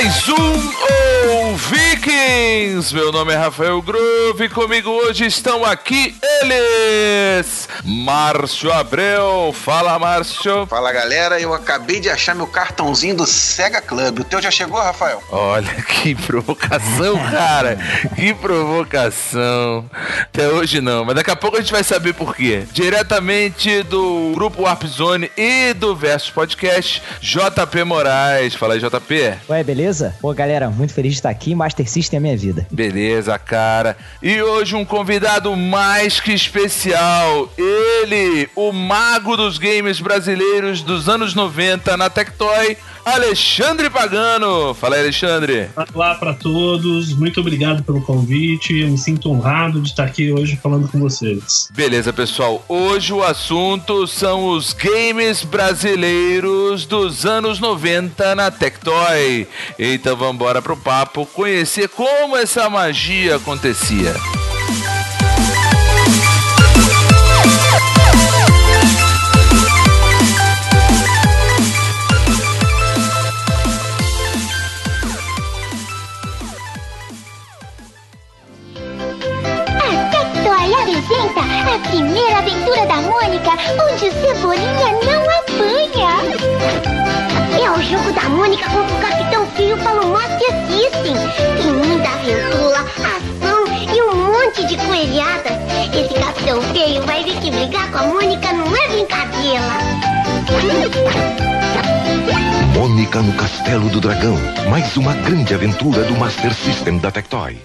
Mais um Vikings! Meu nome é Rafael Groove e comigo hoje estão aqui eles! Márcio Abreu. Fala, Márcio. Fala, galera. Eu acabei de achar meu cartãozinho do Sega Club. O teu já chegou, Rafael? Olha que provocação, cara. que provocação. Até hoje não, mas daqui a pouco a gente vai saber por quê. Diretamente do grupo Warp Zone e do Versus Podcast, JP Moraes. Fala aí, JP. Ué, beleza? Pô, galera, muito feliz de estar aqui. Master System é minha vida. Beleza, cara. E hoje um convidado mais que especial. Ele, o mago dos games brasileiros dos anos 90 na Tectoy, Alexandre Pagano. Fala aí, Alexandre. Olá para todos, muito obrigado pelo convite. Eu me sinto honrado de estar aqui hoje falando com vocês. Beleza, pessoal. Hoje o assunto são os games brasileiros dos anos 90 na Tectoy. Então vamos embora pro papo conhecer como essa magia acontecia. Primeira aventura da Mônica, onde o Cebolinha não apanha. É o jogo da Mônica contra o Capitão Fio para o Master System. Tem muita aventura, ação e um monte de coelhadas. Esse Capitão Feio vai ver que brigar com a Mônica não é brincadeira. Mônica no Castelo do Dragão. Mais uma grande aventura do Master System da Tectoy.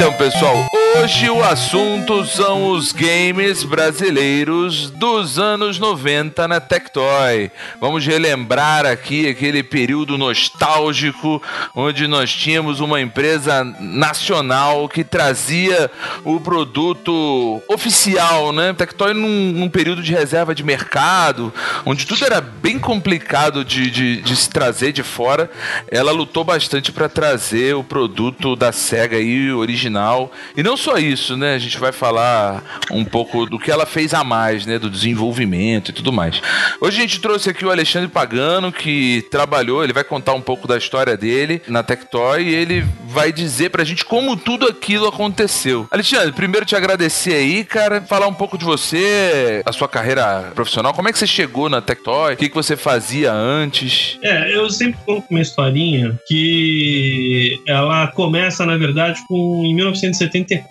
Então, pessoal, hoje o assunto são os games brasileiros dos anos 90 na Tectoy. Vamos relembrar aqui aquele período nostálgico onde nós tínhamos uma empresa nacional que trazia o produto oficial, né? Tectoy num, num período de reserva de mercado, onde tudo era bem complicado de, de, de se trazer de fora, ela lutou bastante para trazer o produto da SEGA aí, original. E não só isso, né? A gente vai falar um pouco do que ela fez a mais, né? Do desenvolvimento e tudo mais. Hoje a gente trouxe aqui o Alexandre Pagano, que trabalhou, ele vai contar um pouco da história dele na Tectoy e ele vai dizer pra gente como tudo aquilo aconteceu. Alexandre, primeiro te agradecer aí, cara, falar um pouco de você, a sua carreira profissional, como é que você chegou na Tectoy, o que, que você fazia antes? É, eu sempre conto uma historinha que ela começa, na verdade, com em 1974,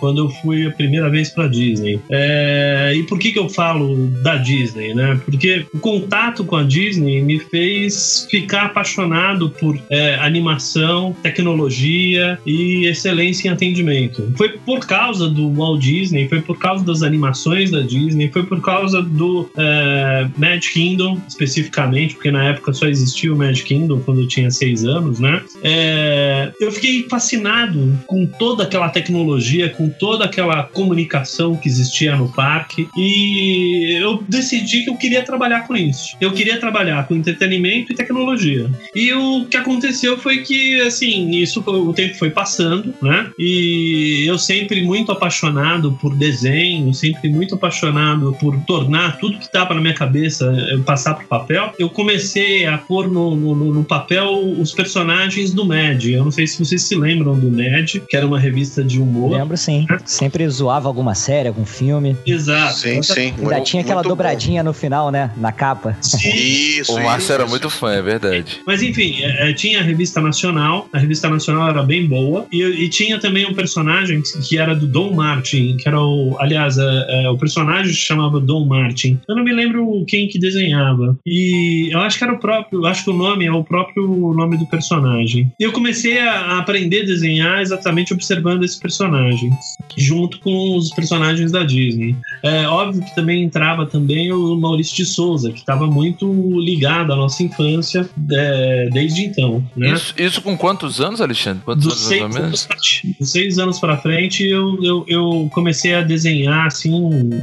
quando eu fui a primeira vez para Disney. É, e por que que eu falo da Disney, né? Porque o contato com a Disney me fez ficar apaixonado por é, animação, tecnologia e excelência em atendimento. Foi por causa do Walt Disney, foi por causa das animações da Disney, foi por causa do é, Magic Kingdom, especificamente, porque na época só existia o Magic Kingdom quando eu tinha seis anos, né? É, eu fiquei fascinado com toda aquela tecnologia, com toda aquela comunicação que existia no parque e eu decidi que eu queria trabalhar com isso. Eu queria trabalhar com entretenimento e tecnologia. E o que aconteceu foi que, assim, isso o tempo foi passando, né? E eu sempre muito apaixonado por desenho, sempre muito apaixonado por tornar tudo que estava na minha cabeça eh, passar para o papel. Eu comecei a pôr no, no, no papel os personagens do Mad. Eu não sei se vocês se lembram do Mad, que era uma revista de humor. Lembro sim. Sempre zoava alguma série, algum filme. Exato. Sim, sim. Ainda tinha aquela Muito dobradinha no final, né? Na capa. Isso, O Márcio era muito fã, é verdade. Mas enfim, é, é, tinha a revista nacional, a revista nacional era bem boa, e, e tinha também um personagem que, era do Dom Martin, que era o. Aliás, é, é, o personagem se chamava Dom Martin. Eu não me lembro quem que desenhava. E eu acho que era o próprio, eu acho que o nome é o próprio nome do personagem. E eu comecei a, a aprender a desenhar exatamente observando esse personagem, junto com os personagens da Disney. É óbvio que também entrava também o Maurício de Souza, que estava muito ligado à nossa infância é, desde então, né? Isso, isso com quantos anos, Alexandre? Quantos Dos anos mais seis, ou menos? dos seis anos pra frente, eu, eu, eu comecei a desenhar, assim,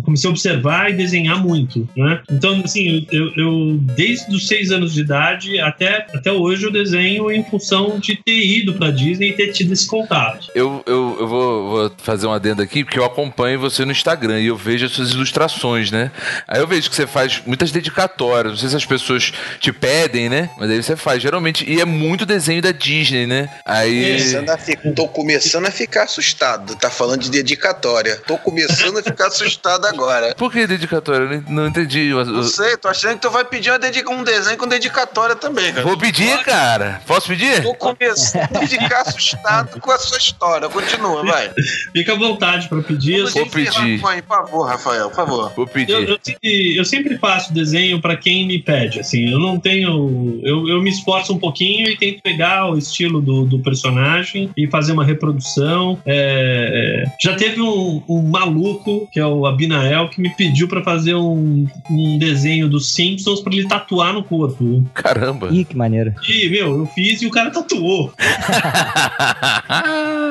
comecei a observar e desenhar muito, né? Então, assim, eu, eu desde os seis anos de idade até, até hoje eu desenho em função de ter ido pra Disney e ter tido esse contato. Eu, eu, eu vou vou, vou fazer um adendo aqui, porque eu acompanho você no Instagram e eu vejo as suas ilustrações, né? Aí eu vejo que você faz muitas dedicatórias. Não sei se as pessoas te pedem, né? Mas aí você faz, geralmente. E é muito desenho da Disney, né? Aí. Começando fi- Tô começando a ficar assustado. Tá falando de dedicatória. Tô começando a ficar assustado agora. Por que dedicatória? Eu não, não entendi. o- Não sei, tô achando que tu vai pedir uma dedica- um desenho com dedicatória também, cara. Vou pedir, cara. Posso pedir? Tô começando a ficar assustado com a sua história. Continua, vai. Fica à vontade pra pedir. Eu Vou sempre, pedir. Por favor, Rafael, por favor. Vou eu, pedir. eu sempre, eu sempre faço desenho pra quem me pede, assim, eu não tenho. Eu, eu me esforço um pouquinho e tento pegar o estilo do, do personagem e fazer uma reprodução. É, é, já teve um, um maluco, que é o Abinael, que me pediu pra fazer um, um desenho dos Simpsons pra ele tatuar no corpo. Caramba. Ih, que maneiro. E, meu, eu fiz e o cara tatuou.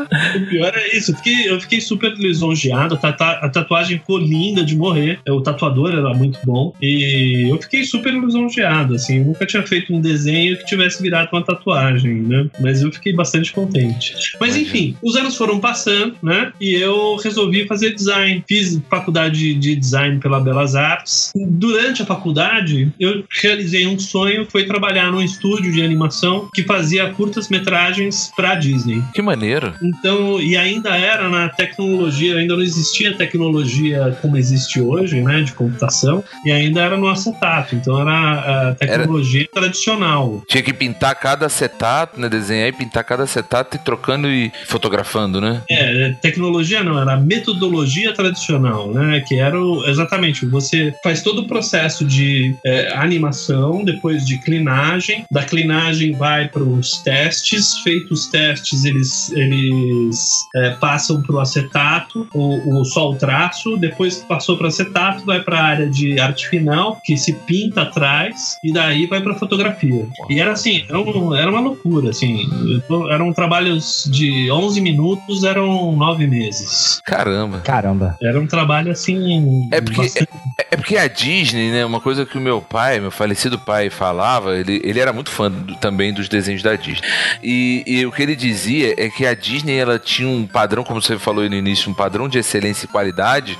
O pior é isso, eu fiquei, eu fiquei super lisonjeado. A, tata- a tatuagem ficou linda de morrer. O tatuador era muito bom. E eu fiquei super lisonjeado, assim. Eu nunca tinha feito um desenho que tivesse virado uma tatuagem, né? Mas eu fiquei bastante contente. Mas enfim, os anos foram passando, né? E eu resolvi fazer design. Fiz faculdade de design pela Belas Artes. Durante a faculdade, eu realizei um sonho, foi trabalhar num estúdio de animação que fazia curtas metragens para Disney. Que maneiro. Então, e ainda era na tecnologia, ainda não existia tecnologia como existe hoje, né, de computação, e ainda era no acetato, então era a tecnologia tradicional. Tinha que pintar cada acetato, né? Desenhar e pintar cada acetato e trocando e fotografando, né? É, tecnologia não, era a metodologia tradicional, né, que era o, exatamente, você faz todo o processo de é, animação, depois de clinagem, da clinagem vai para os testes, feitos os testes, eles, eles é, passam para o acetato, o, o, só o traço, depois que passou para acetato, vai para a área de arte final, que se pinta atrás, e daí vai para fotografia. E era assim, era, um- era uma loucura, assim, tô- eram trabalhos de 11 minutos, eram 9 meses. Caramba. Caramba. Era um trabalho assim. É porque- bastante- É porque a Disney, né? Uma coisa que o meu pai, meu falecido pai, falava, ele, ele era muito fã do- também dos desenhos da Disney. E, e o que ele dizia é que a Disney ela tinha um padrão, como você falou no início, um padrão de excelência e qualidade,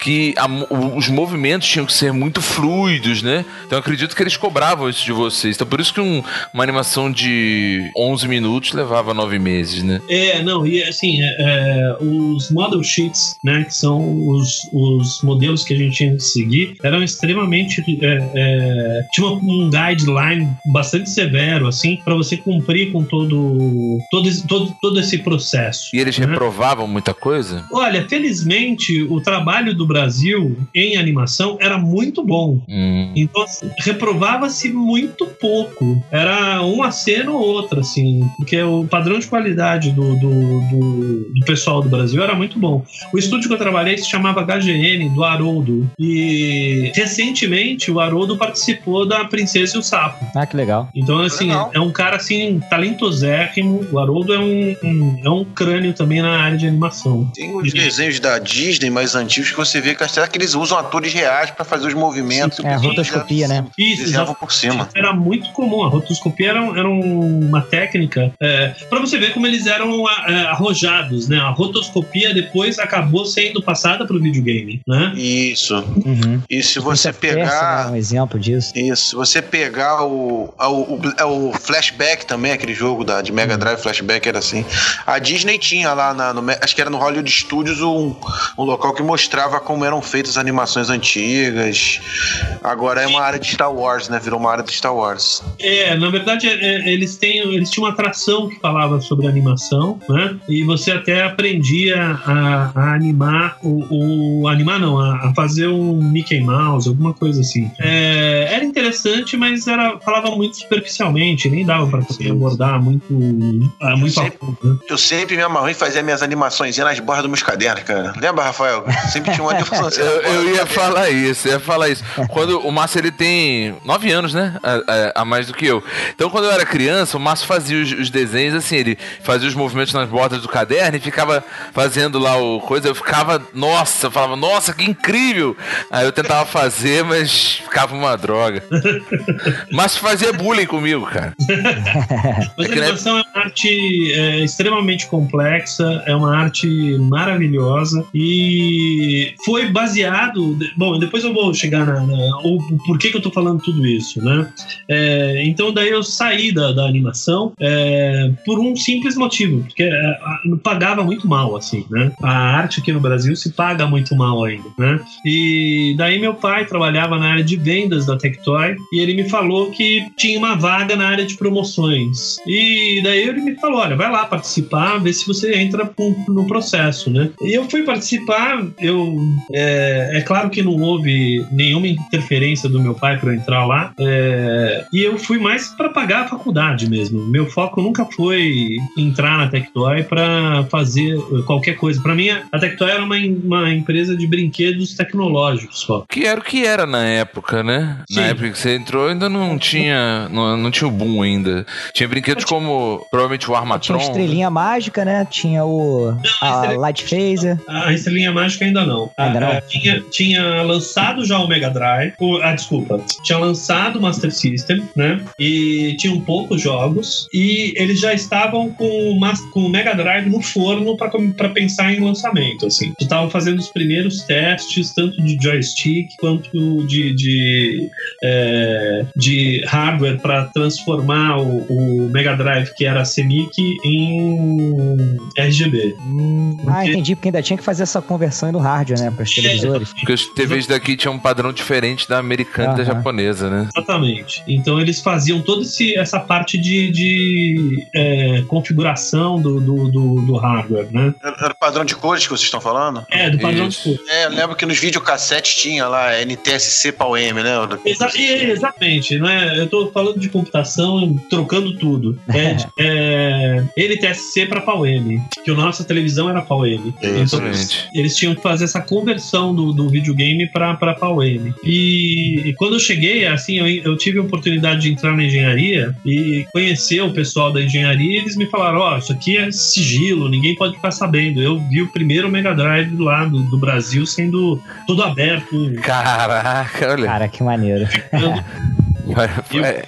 que a os movimentos tinham que ser muito fluidos, né? Então acredito que eles cobravam isso de vocês. Então por isso que um- uma animação de 11 minutos levava 9 meses, né? É, não, e assim, é, é, os model sheets, né, que são os, os modelos que a gente tinha que seguir, eram extremamente. É, é, tinha uma- um guideline bastante severo, assim, para você cumprir com todo, todo, esse, todo, todo esse processo. E eles né? Reprovavam muita coisa? Olha, felizmente, o trabalho do Brasil em animação era muito bom. Hum. Então, reprovava-se muito pouco. Era uma cena ou outra, assim, porque o padrão de qualidade do, do, do- do pessoal do Brasil era muito bom. O estúdio que eu trabalhei se chamava HGN, do Haroldo. E recentemente o Haroldo participou da Princesa e o Sapo. Ah, que legal. Então, assim, Legal. é um cara assim, talentosérrimo. O Haroldo é um, um- é um crânio também na área de animação. Tem os desenhos da Disney mais antigos que você vê que será que eles usam atores reais pra fazer os movimentos. É, a rotoscopia, né? Isso, Desenhavam por cima. Era muito comum. A rotoscopia era, era uma técnica é, para você ver como eles eram a- é, arrojados, né? A rotoscopia depois acabou sendo passada para o videogame, né? Isso. Uhum. E se você Prince of Persia, pegar. né, um exemplo disso. Isso, se você pegar o, o, o, o Flashback também, aquele jogo da, de Mega Drive Flashback era assim. A Disney tinha lá, na, no, acho que era no Hollywood Studios, um, um local que mostrava como eram feitas as animações antigas. Agora é uma área de Star Wars, né? Virou uma área de Star Wars. É, na verdade, é, é, eles, têm, eles tinham uma atração que falava sobre animação, né? E você até aprendia a, a animar o, o- Animar não, a, a fazer um Mickey Mouse, alguma coisa assim. É, era interessante, mas era, falava muito superficialmente, nem dava pra poder abordar muito, muito a Sempre- fundo, né? Eu sempre me amarrei em fazer minhas animações nas bordas dos meus cadernos, cara. Lembra, Rafael? Sempre tinha uma animação assim, Eu, eu ia falar isso, eu ia falar isso. Quando o Márcio ele tem nove anos, né? A, a- a mais do que eu. Então, quando eu era criança, o Márcio fazia os, os desenhos assim, ele fazia os movimentos nas bordas do caderno e ficava fazendo lá o coisa. Eu ficava, nossa, eu falava, nossa, que incrível! Aí eu tentava fazer, mas ficava uma droga. Mas fazia bullying comigo, cara. Mas É a animação é uma arte é, extremamente complexa, é uma arte maravilhosa e foi baseado. Bom, depois eu vou chegar na. na o, o porquê que eu tô falando tudo isso, né? É, então, daí eu saí da, da animação é, por um simples motivo, porque é, pagava muito mal, assim, né? A arte aqui no Brasil se paga muito mal ainda, né? E daí meu pai trabalhava na área de vendas da Tectoy e ele me falou que tinha uma vaga na área de promoções. E daí ele me falou: olha, vai lá participar, ver se você entra com- no processo, né? E eu fui participar, eu. É, é claro que não houve nenhuma interferência do meu pai para entrar lá, é, e eu fui mais para pagar a faculdade mesmo. Meu foco nunca foi entrar na Tectoy para fazer qualquer coisa. Para mim, a Tectoy era uma, uma empresa de brinquedos tecnológicos só. Que era o que era na época, né? Sim. Na época que você entrou, ainda não tinha. Não, não tinha o boom ainda. Tinha brinquedos como provavelmente o Tinha Armatron. a estrelinha mágica, né? Tinha o. A estrela- Light Phaser. A Estrelinha Mágica ainda não. Ainda não? Ah, tinha, tinha lançado já o Mega Drive. o- ah, desculpa. Tinha lançado o Master System, né? E tinham poucos jogos. E eles já estavam com o, Mas- com o Mega Drive no forno para pensar em lançamento, assim. Estavam fazendo os primeiros testes, tanto de joystick quanto de, de, é, de hardware para transformar o, o Mega Drive, que era CMYK, em RGB. Hum, ah, Porque- entendi, porque ainda tinha que fazer essa conversão no hardware, né? Para os televisores. Porque as TVs daqui tinham um padrão diferente da americana e da japonesa, né? Exatamente. Então eles faziam toda essa parte de, de, é, configuração do, do, do, do hardware, né? Era o padrão de cores que vocês estão falando? É, do padrão Isso. de cor. É, eu lembro que nos videocassetes tinha lá NTSC PAU-M, né? Exa exatamente, né? Eu tô falando de computação, trocando tudo. É, é, NTSC para PAU-M, que a nossa televisão era PAU-M. Então, Exatamente. eles tinham que fazer essa conversão do, do videogame para PAU-M. E, e quando eu cheguei, assim, eu, eu tive a oportunidade de entrar na engenharia e conhecer o pessoal da engenharia e eles me falaram, ó, isso aqui é sigilo, ninguém pode ficar sabendo. Eu vi o primeiro Mega Drive lá do, do Brasil sendo todo aberto. Caraca, olha. Cara, que maneiro.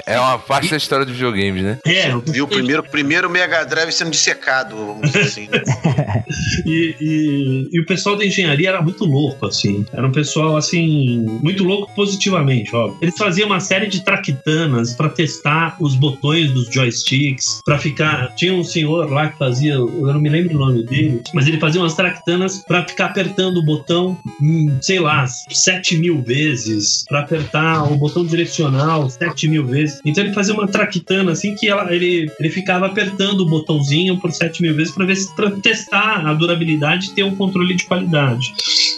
É, é uma parte da história dos videogames, né? É, eu Viu o primeiro, primeiro Mega Drive sendo dissecado, vamos dizer assim. né? E, e- e o pessoal da engenharia era muito louco, assim. Era um pessoal, assim, muito louco positivamente, ó. Eles faziam uma série de traquitanas pra testar os botões dos joysticks, pra ficar. Tinha um senhor lá que fazia, eu não me lembro o nome dele, mas ele fazia umas traquitanas pra ficar apertando o botão, hum, sei lá, 7 mil vezes, pra apertar o botão direcional 7 mil vezes. Então ele fazia uma traquitana assim que ela, ele, ele ficava apertando o botãozinho por 7 mil vezes pra ver se pra testar a durabilidade e ter um controle de qualidade.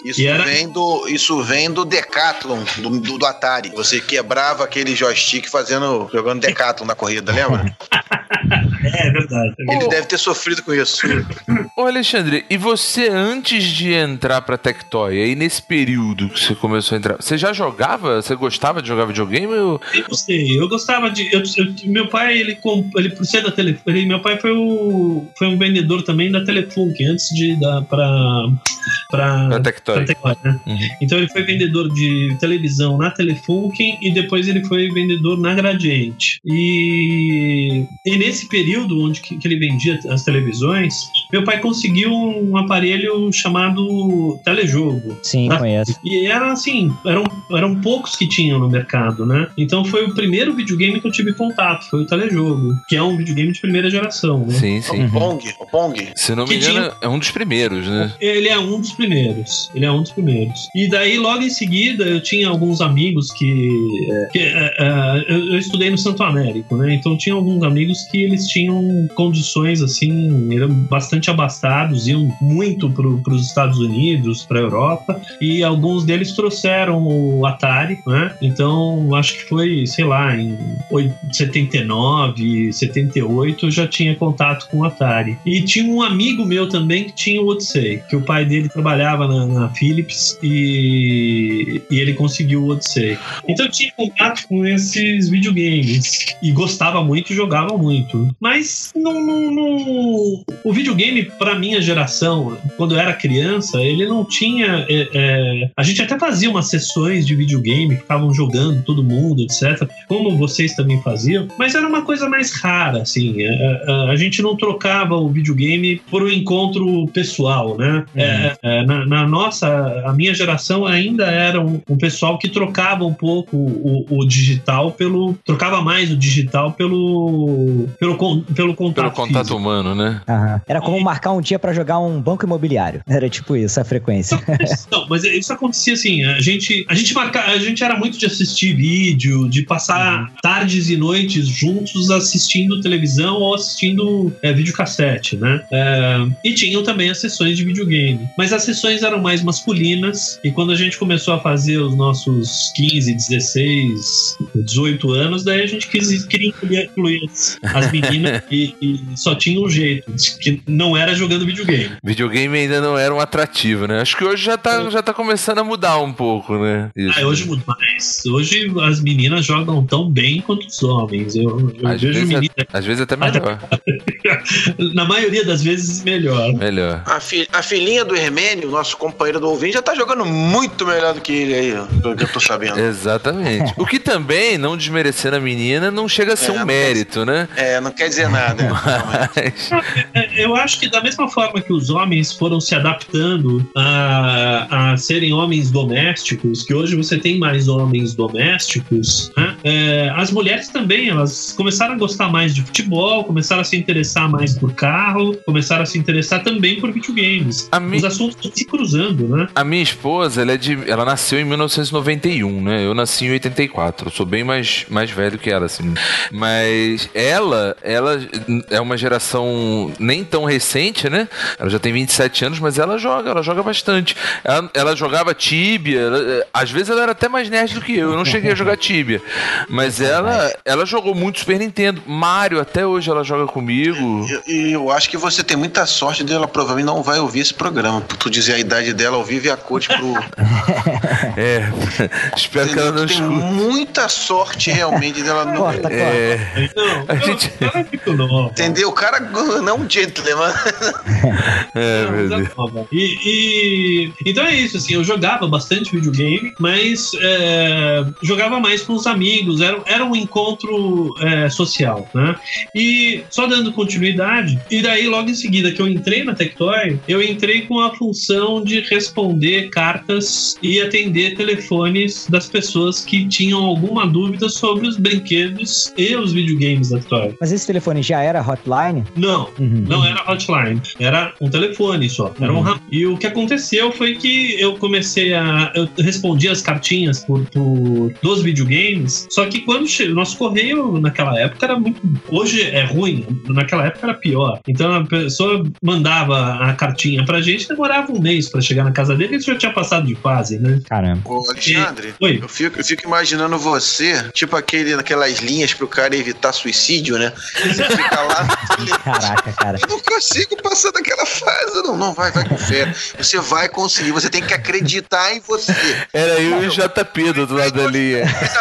Isso, E era- vem do, isso vem do Decathlon, do, do, do Atari. Você quebrava aquele joystick fazendo, jogando Decathlon na corrida, lembra? É verdade. Ele deve ter sofrido com isso. Ô Alexandre, e você antes de entrar pra Tectoy, aí nesse período que você começou a entrar, você já jogava? Você gostava de jogar videogame? Ou... Eu sei, eu gostava de. eu- eu- meu pai, ele, comp- ele por ser da Telefone. ele- Meu pai foi, o, foi um vendedor também da Telefunk, antes de dar pra. pra, Pra Tectoy. pra Tectoy, né? Uhum. Então ele foi vendedor de televisão na Telefunken e depois ele foi vendedor na Gradiente. E, e nesse período onde que, que ele vendia as televisões, meu pai conseguiu um aparelho chamado telejogo. Sim, Ah. conheço. E era assim, eram, eram poucos que tinham no mercado, né? Então foi o primeiro videogame que eu tive contato, foi o telejogo, que é um videogame de primeira geração, né? Sim, O sim. Pong, o Pong. Se não me engano, é um dos primeiros, né? Ele é um dos primeiros. Ele é um dos primeiros. E daí, logo em seguida, eu tinha alguns amigos que. que, é, é, eu, eu estudei no Santo Américo, né? Então tinha alguns amigos que eles tinham condições assim, eram bastante abastados, iam muito para os Estados Unidos, para a Europa, e alguns deles trouxeram o Atari, né? Então acho que foi, sei lá, em oi- 79, 78 eu já tinha contato com o Atari. E tinha um amigo meu também que tinha o Odyssey, que o pai dele trabalhava na, na Philips e, e ele conseguiu o Odyssey. Então eu tinha contato com esses videogames e gostava muito e jogava muito. muito. Mas não, não, não- o videogame, pra minha geração, quando eu era criança, ele não tinha. é, é, a gente até fazia umas sessões de videogame, ficavam jogando todo mundo, etc. Como vocês também faziam, mas era uma coisa mais rara, assim. é, é, a gente não trocava o videogame por um encontro pessoal, né? É, é, na, na nossa, a minha geração ainda era um, um pessoal que trocava um pouco o, o digital pelo. trocava mais o digital pelo. pelo, pelo contato. Pelo contato físico. humano, né? Aham. Era como marcar um dia pra jogar um banco imobiliário. Era tipo isso, a frequência. Não, mas isso acontecia assim, a gente, a gente marca, a gente era muito de assistir vídeo, de passar tardes e noites juntos assistindo televisão ou assistindo é, videocassete, né? É, e tinham também as sessões de videogame. Mas as sessões eram mais masculinas, e quando a gente começou a fazer os nossos 15, 16, 18 anos, daí a gente quis, queria incluir, as meninas e, e só tinha um jeito, que não era jogando videogame. Videogame ainda não era um atrativo, né? Acho que hoje já tá, já tá começando a mudar um pouco, né? Isso. Ah, hoje muito mais. Hoje as meninas jogam tão bem quanto os homens. Eu, eu Às vejo vezes, é- meninas, às vezes até melhor. na maioria das vezes, melhor. Melhor. A, fi- a filhinha do Hermênio, nosso companheiro do ouvinte, já tá jogando muito melhor do que ele aí, pelo que eu tô sabendo. Exatamente. O que também, não desmerecendo a menina, não chega a ser É, um mérito, né? É, não quer dizer nada. Mas, É, Eu acho que da mesma forma que os homens foram se adaptando a, a serem homens domésticos, que hoje você tem mais homens domésticos, né? É, as mulheres também, elas começaram a gostar mais de futebol, começaram a se interessar mais por carro, começaram a se interessar também por videogames. A mi- Os assuntos estão se cruzando, né? A minha esposa, ela, é de, ela nasceu em 1991, né? Eu nasci em 84. Eu sou bem mais, mais velho que ela, assim. Mas ela, ela é uma geração nem tão recente, né? Ela já tem 27 anos, mas ela joga, ela joga bastante. Ela, ela jogava Tibia, ela- às vezes ela era até mais nerd do que eu. Eu não cheguei a jogar Tibia. Mas ela, ela jogou muito Super Nintendo. Mario, até hoje ela joga comigo. E e eu acho que você tem muita sorte dela, provavelmente não vai ouvir esse programa. Por tu dizer a idade dela ao vivo e a coach pro. É, espero que ela não tu tem escute. muita sorte realmente dela não. Corta, corta. É, Não, A eu- gente- muito nova. Entendeu? O cara não um gentleman. é, meu é. E, e- então é isso, assim, eu jogava bastante videogame, mas é, jogava mais com os amigos, era, era um encontro é, social, né? E só dando continuidade, e daí logo em seguida que eu entrei na Tectoy, eu entrei com a função de responder cartas e atender telefones das pessoas que tinham alguma dúvida sobre os brinquedos e os videogames da Tectoy. Mas esse telefone já era hotline? Não, Uhum. não era hotline, era um telefone só. Era um Uhum. ram- E o que aconteceu foi que eu comecei a. Eu respondi as cartinhas por, por- dos videogames. Só que quando che... o nosso correio naquela época era muito. Hoje é ruim, naquela época era pior. Então a pessoa mandava a cartinha pra gente, demorava um mês pra chegar na casa dele e já tinha passado de fase, né? Caramba. Ô, Alexandre, Oi. eu fico, eu fico imaginando você, tipo aquele, aquelas linhas pro cara evitar suicídio, né? Você fica lá. Caraca, cara. Eu não consigo passar daquela fase. Não, não, vai, vai com fé. Você vai conseguir, você tem que acreditar em você. Era eu e o JP do lado da linha. Mas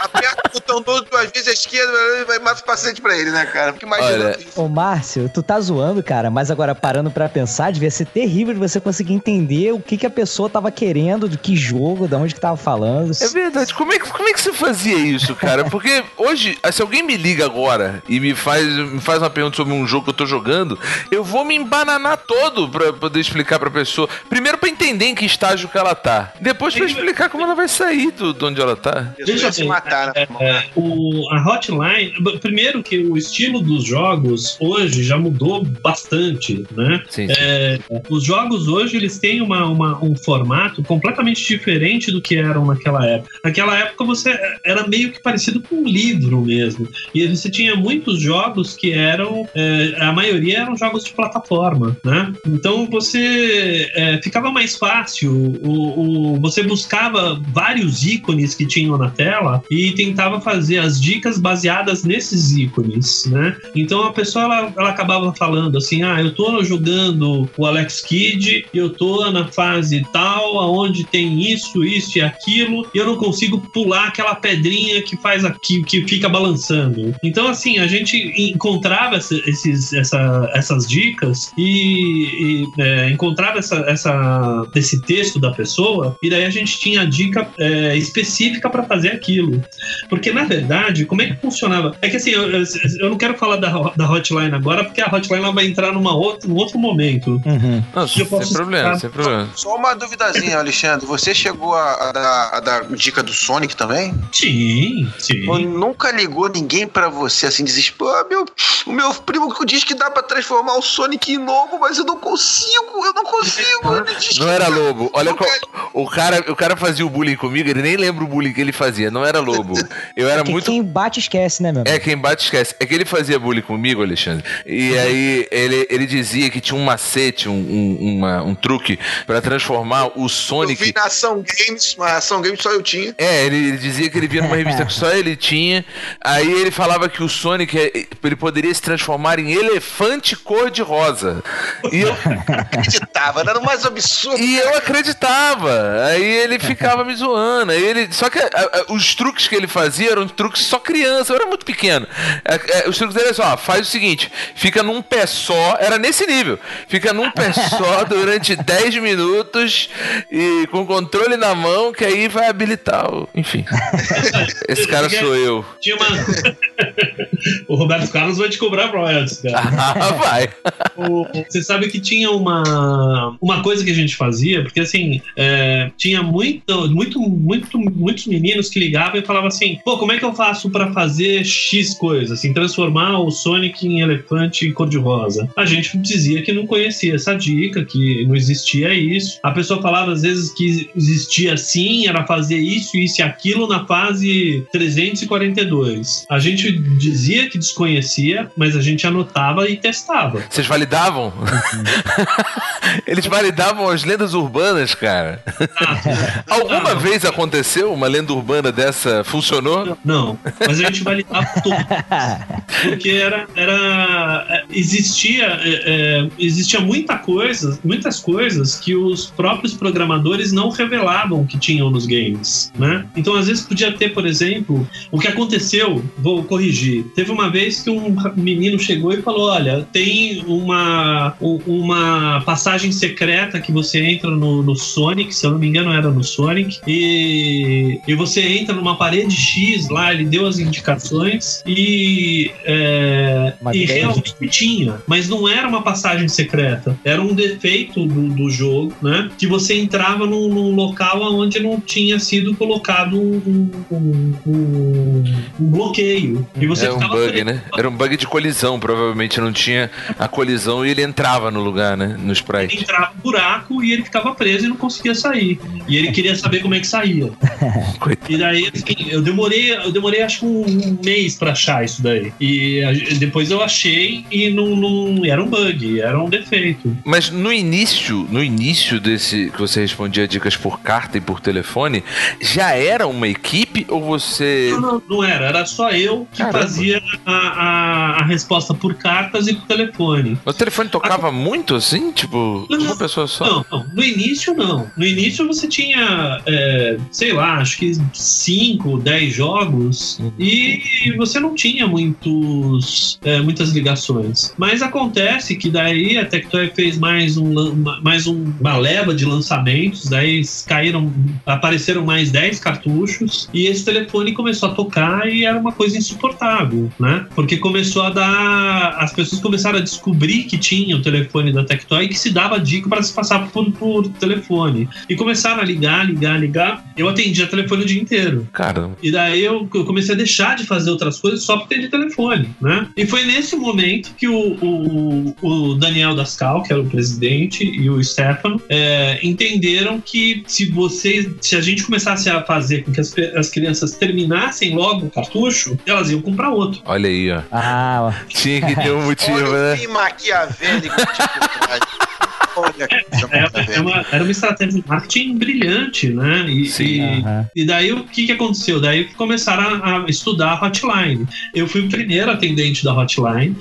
aperta, o botão duas, duas vezes à esquerda e vai mais paciente pra ele, né, cara? Porque imagina Olha, isso. Ô, Márcio, tu tá zoando, cara, mas agora parando pra pensar, devia ser terrível de você conseguir entender o que, que a pessoa tava querendo, de que jogo, de onde que tava falando. É verdade. Como é, que, como é que você fazia isso, cara? Porque hoje, se alguém me liga agora e me faz, me faz uma pergunta sobre um jogo que eu tô jogando, eu vou me embananar todo pra poder explicar pra pessoa. Primeiro pra entender em que estágio que ela tá. Depois pra explicar como ela vai sair do, de onde ela tá. Veja ia se matar, né? É, o, a Hotline, primeiro que o estilo dos jogos hoje já mudou bastante, né? Sim, É, os jogos hoje eles têm uma, uma- um formato completamente diferente do que eram naquela época. Naquela época você era meio que parecido com um livro mesmo. E você tinha muitos jogos que eram, é, a maioria eram jogos de plataforma, né? Então você é, ficava mais fácil. O, o- você buscava vários ícones que tinham na tela e tentava tentava fazer as dicas baseadas nesses ícones, né? Então a pessoa ela, ela acabava falando assim: ah, eu tô jogando o Alex Kidd, eu tô na fase tal, aonde tem isso, isso e aquilo, e eu não consigo pular aquela pedrinha que faz aqui, que fica balançando. Então, assim, a gente encontrava esses, essa, essas dicas e, e é, encontrava essa, essa, esse texto da pessoa, e daí a gente tinha a dica é, específica para fazer aquilo. Porque, na verdade, como é que funcionava? É que assim, eu, eu não quero falar da, da hotline agora, porque a hotline ela vai entrar numa outra, num outro momento. Uhum. Não, sem problema, sem problema. Só uma duvidazinha, Alexandre. Você chegou a, a, dar, a dar dica do Sonic também? Sim, sim. Ou nunca ligou ninguém pra você assim, dizer, pô, meu, o meu primo diz que dá pra transformar o Sonic em lobo, mas eu não consigo, eu não consigo. Ele diz Não que era lobo. Olha qual, o cara, o cara fazia o bullying comigo, ele nem lembra o bullying que ele fazia. Não era lobo. Eu era Porque muito quem bate esquece, né, meu? É, quem bate esquece. É que ele fazia bullying comigo, Alexandre. E aí ele, ele dizia que tinha um macete, um, um, uma- um truque pra transformar o Eu vi Sonic. na Ação Games, mas Ação Games só eu tinha. É, ele, ele dizia que ele via numa revista que só ele tinha. Aí ele falava que o Sonic é- ele poderia se transformar em elefante cor-de-rosa. E eu, Acreditava, era o mais absurdo. E eu acreditava. Aí ele ficava me zoando. Aí ele, só que a- a- os truques que ele fazia eram truques só criança. Eu era muito pequeno. É, é, os truques dele eram só, faz o seguinte: fica num pé só. Era nesse nível. Fica num pé só durante 10 minutos e com o controle na mão, que aí vai habilitar o. Enfim. Esse cara sou eu. Tinha uma. o Roberto Carlos vai te cobrar royalties, cara. Ah, vai. O- Você sabe que tinha uma, uma coisa que a gente fazia, porque assim, é, tinha muito, muito, muito, muitos meninos que ligavam e falavam assim: pô, como é que eu faço pra fazer X coisa? Assim, transformar o Sonic em elefante cor-de-rosa. A gente dizia que não conhecia essa dica, que não existia isso. A pessoa falava às vezes que existia sim, era fazer isso, isso e aquilo na fase 342. A gente dizia que desconhecia, mas a gente anotava e testava. Vocês validavam? Eles validavam as lendas urbanas, cara. Alguma Ah, vez aconteceu uma lenda urbana dessa? Funcionou? Não, mas a gente validava tudo. Porque era. era é, existia, é, é, existia muita coisa, muitas coisas que os próprios programadores não revelavam que tinham nos games. Né? Então, às vezes, podia ter, por exemplo, o que aconteceu, vou corrigir. Teve uma vez que um menino chegou e falou: Olha, tem uma, uma passagem secreta que você entra no, no Sonic, se eu não me engano, era no Sonic, e, e você entra numa parede X lá, ele deu as indicações e, é, e realmente tinha, mas não era uma passagem secreta, era um defeito do, do jogo, né? Que você entrava num, num local onde não tinha sido colocado um, um- um- um bloqueio. E você Era um bug, né? Era um bug de colisão, provavelmente não tinha a colisão e ele entrava no lugar, né? No Ele sprite. entrava no buraco e ele ficava preso e não conseguia sair. E ele queria saber como é que saía. E daí, assim, eu demorei, eu demorei acho que um, mês pra achar isso daí. E depois eu achei e não, não era um bug, era um defeito. Mas no início, no início desse que você respondia dicas por carta e por telefone, já era uma equipe ou você Não, não, não era, era só eu que Caramba. fazia a, a, a resposta por cartas e por telefone. o telefone tocava muito assim, tipo, uma pessoa só? Não, não, no início não. No início você tinha, é, sei lá, acho que 5, 10 jogos Uhum. e você não tinha muitos, é, muitas ligações. Mas acontece que daí a Tectoy fez mais, um, mais um- uma leva de lançamentos, daí caíram, apareceram mais 10 cartuchos e esse telefone começou a tocar e era uma coisa insuportável, né? Porque começou a dar. As pessoas começaram a descobrir que tinha o telefone da Tectoy e que se dava dica para se passar por, por telefone. E começaram a ligar, ligar, ligar. Eu atendia telefone o dia inteiro. Caramba. E daí eu, eu comecei a deixar de fazer outras coisas só porque de telefone, né? E foi nesse momento que o, o, o Daniel Dascal, que era o presidente, e o Stefano é, entenderam que se vocês, se a gente começasse a fazer com que as, as crianças terminassem logo o cartucho, elas iam comprar outro. Olha aí, ó. Ah, ó. Tinha que ter um motivo, Olha né? fim maquiavélico. tipo, Olha, É, é uma- era uma estratégia de marketing brilhante, né? E, Sim. e- Aham. E daí o que, que aconteceu? Daí começaram a, a estudar a hotline. Eu fui o primeiro atendente da hotline.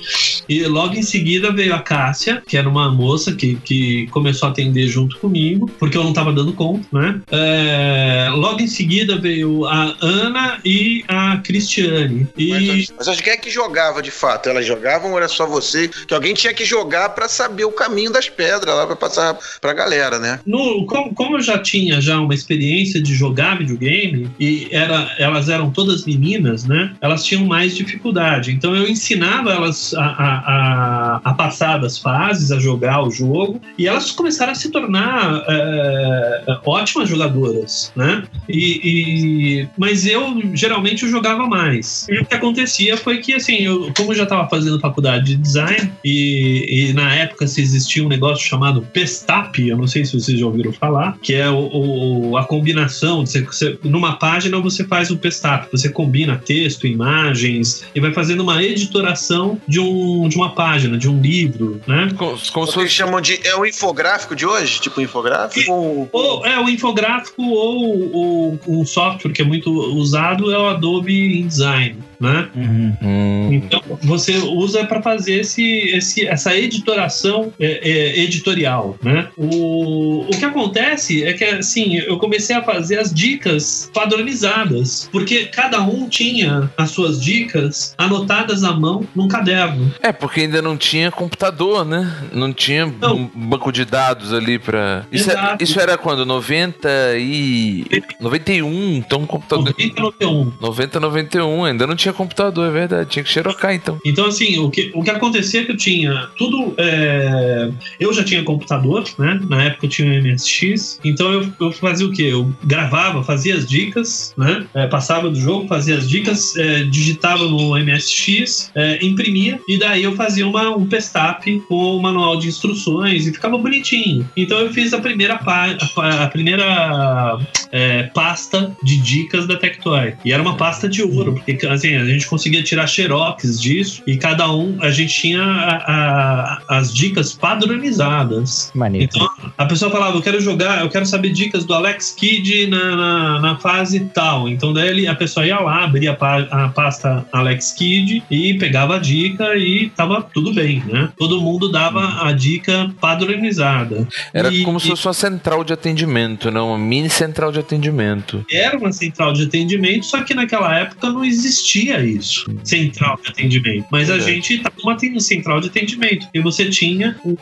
E logo em seguida veio a Cássia, que era uma moça que, que começou a atender junto comigo, porque eu não estava dando conta, né? É, logo em seguida veio a Ana e a Cristiane. E Mas, mas acho que quem é que jogava de fato? Elas jogavam ou era só você? Que alguém tinha que jogar pra saber o caminho das pedras lá pra passar pra galera, né? No, como, como eu já tinha já uma experiência de jogar videogame e era, elas eram todas meninas, né? Elas tinham mais dificuldade. Então eu ensinava elas a, a, a, a passar das fases, a jogar o jogo, e elas começaram a se tornar é, ótimas jogadoras, né? E, e- mas eu geralmente eu jogava mais. E o que acontecia foi que assim, eu, como eu já estava fazendo faculdade de design e, e na época se existia um negócio chamado Pestap, eu não sei se vocês já ouviram falar, que é o, o- a combinação. de Você, você- numa página você faz um Pestap, você combina texto, imagens e vai fazendo uma editoração de, um, de uma página, de um livro, né? Como, como se chamam de. É o infográfico de hoje? Tipo infográfico? Ou- Ou é o infográfico ou, ou um software que é muito usado é o Adobe InDesign, né? Uhum. Hum, Então você usa para fazer esse, esse, essa editoração é, é, editorial, né? O, o que acontece é que assim eu comecei a fazer as dicas padronizadas, porque cada um tinha as suas dicas anotadas à mão num caderno. É, porque ainda não tinha computador, né? Não tinha Não. um banco de dados ali pra. Isso, é- isso era quando? 90 e. 91, então um computador. 90 e 91. 90, 91, ainda não tinha computador, é verdade. Tinha que xerocar então. Então, assim, o que, o que acontecia é que eu tinha tudo. é, eu já tinha computador, né? Na época eu tinha o MSX. Então eu, eu fazia o quê? Eu gravava, fazia as dicas, né? É, passava do jogo, fazia as dicas, é, digitava no MSX, é, imprimia, e daí eu fazia uma, um pestap com o manual de instruções e ficava bonitinho. Então eu fiz a primeira, pá- a, a primeira é, pasta de dicas da Tectoy. E era uma pasta de ouro, porque assim, a gente conseguia tirar xerox disso e cada um, a gente tinha a- a- as dicas padronizadas. Maneiro. Então a pessoa falava, eu quero jogar, eu quero saber dicas do Alex Kidd na, na, na fase tal. Então daí ele- a pessoa ia lá, abria a, pa- a pasta Alex Kidd e pegava a dica e tava tudo bem, né? Todo mundo dava a dica padronizada. Era E- como se fosse uma central de atendimento, não? Uma mini central de atendimento. era uma central de atendimento, só que naquela época não existia isso, central de atendimento. Mas a Verdade. gente estava uma ten- central de atendimento, e você tinha um,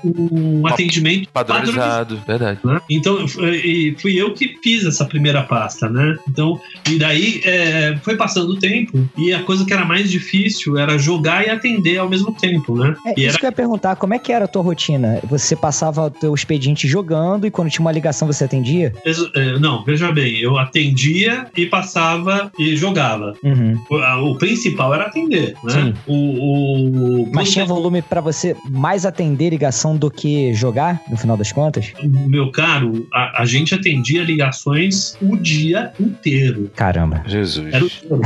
um atendimento padronizado. Padronizado, verdade. né? Então, e fui eu que fiz essa primeira pasta, né? Então, e daí é, foi passando o tempo e a coisa que era mais difícil era jogar e atender ao mesmo tempo, né? É, e isso era que eu ia perguntar, como é que era a tua rotina? Você passava o teu expediente jogando e quando tinha uma ligação você atendia? é, não, veja bem, eu atendia e passava e jogava. Uhum. O, a- o principal era atender, né? Sim. O, o, Mas tinha volume pra você mais atender ligação do que jogar, no final das contas? Meu caro, a, a gente atendia ligações o dia inteiro. Caramba. Jesus. Era o inteiro.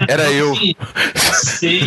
Era eu. Assim, 100,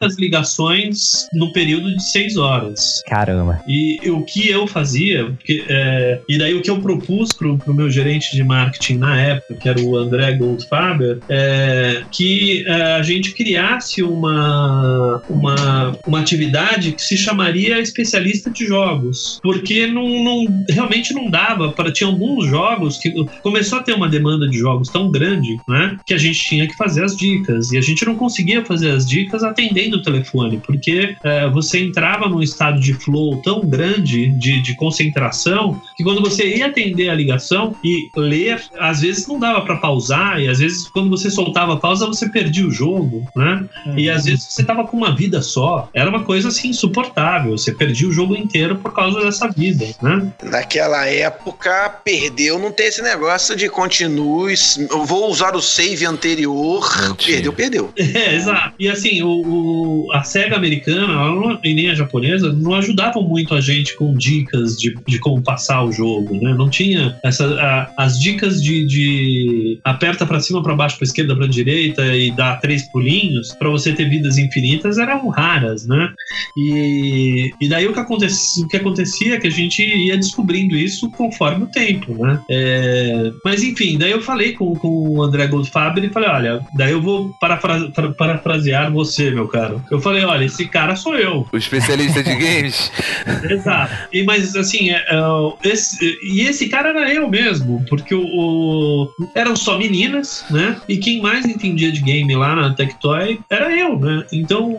200 ligações no período de 6 horas. Caramba. E o que eu fazia, porque, é, e daí o que eu propus pro, pro meu gerente de marketing na época, que era o André Goldfaber, é que é, a gente criasse uma, uma, uma atividade que se chamaria especialista de jogos. Porque não, não- realmente não dava para. Tinha alguns jogos que começou a ter uma demanda de jogos tão grande, né? Que a gente tinha que fazer as dicas. E a gente não conseguia fazer as dicas atendendo o telefone, porque é, você entrava num estado de flow tão grande de, de concentração que quando você ia atender a ligação e ler, às vezes não dava para pausar, e às vezes quando você soltava a pausa você perdia o jogo, né? E às vezes você tava com uma vida só. Era uma coisa assim insuportável. Você perdia o jogo inteiro por causa dessa vida, né? Naquela época, perdeu, não tem esse negócio de continue, eu vou usar o save anterior. Tinha. Perdeu, perdeu. É, exato. E assim, o, o, a SEGA americana não, e nem a japonesa não ajudavam muito a gente com dicas de, de como passar o jogo, né? Não tinha essa, a- as dicas de, de aperta pra cima, pra baixo, pra esquerda, pra direita e dá três pulinhos pra você ter vidas infinitas eram raras, né? E, e daí o que, acontecia, o que acontecia é que a gente ia descobrindo isso conforme o tempo, né? É, mas enfim, daí eu falei com, com o André Goldfaber e falei: olha, daí eu vou parafra- para- parafrasear você, meu caro. Eu falei: olha, esse cara sou eu. O especialista de games. Exato. E, mas assim, é, é, esse, e esse cara era eu mesmo, porque o, o- eram só meninas, né? E quem mais entendia de game lá na Tectoy era eu, né? Então,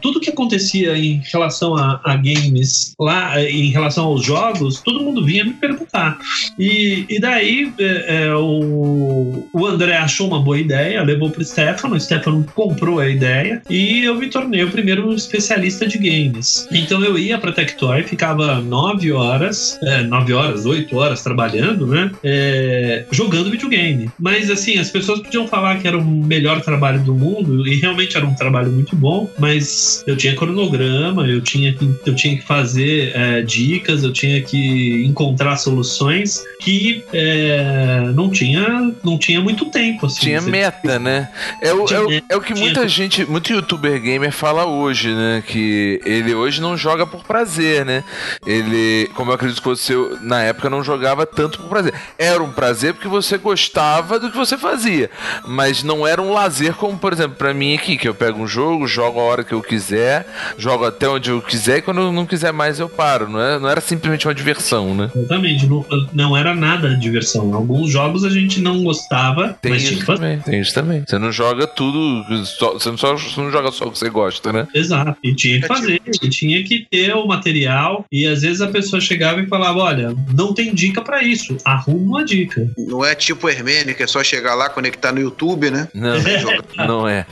tudo que acontecia em relação a, a games lá, em relação aos jogos, todo mundo vinha me perguntar. E, e daí é, é, o, o André achou uma boa ideia, levou pro Stefano, o Stefano comprou a ideia e eu me tornei o primeiro especialista de games. Então eu ia pra Tectoy, ficava nove horas, é, nove horas, oito horas trabalhando, né? É, jogando videogame. Mas assim, as pessoas podiam falar que era o melhor trabalho do mundo, e realmente era um trabalho muito bom, mas eu tinha cronograma, eu tinha que, eu tinha que fazer é, dicas, eu tinha que encontrar soluções que é, não, tinha, não tinha muito tempo. Assim, Tinha meta, né? É o, é o, é o que muita gente, muito youtuber gamer fala hoje, né? Que ele hoje não joga por prazer, né? Ele, como eu acredito que você na época não jogava tanto por prazer. Era um prazer porque você gostava do que você fazia, mas não era um lazer como, por exemplo, pra mim aqui, que eu pego um jogo, jogo a hora que eu quiser, jogo até onde eu quiser e quando eu não quiser mais eu paro. Não, é, não era simplesmente uma diversão, né? Exatamente, não, não era nada de diversão. Alguns jogos a gente não gostava, Tem mas isso também, tem isso também. Você não joga tudo, só- você, não só, você não joga só o que você gosta, né? Exato, e tinha que É fazer, e tinha que ter o material, e às vezes a pessoa chegava e falava: Olha, não tem dica pra isso, arruma uma dica. Não é tipo Hermênio, que é só chegar lá, conectar no YouTube, né? Não, não é.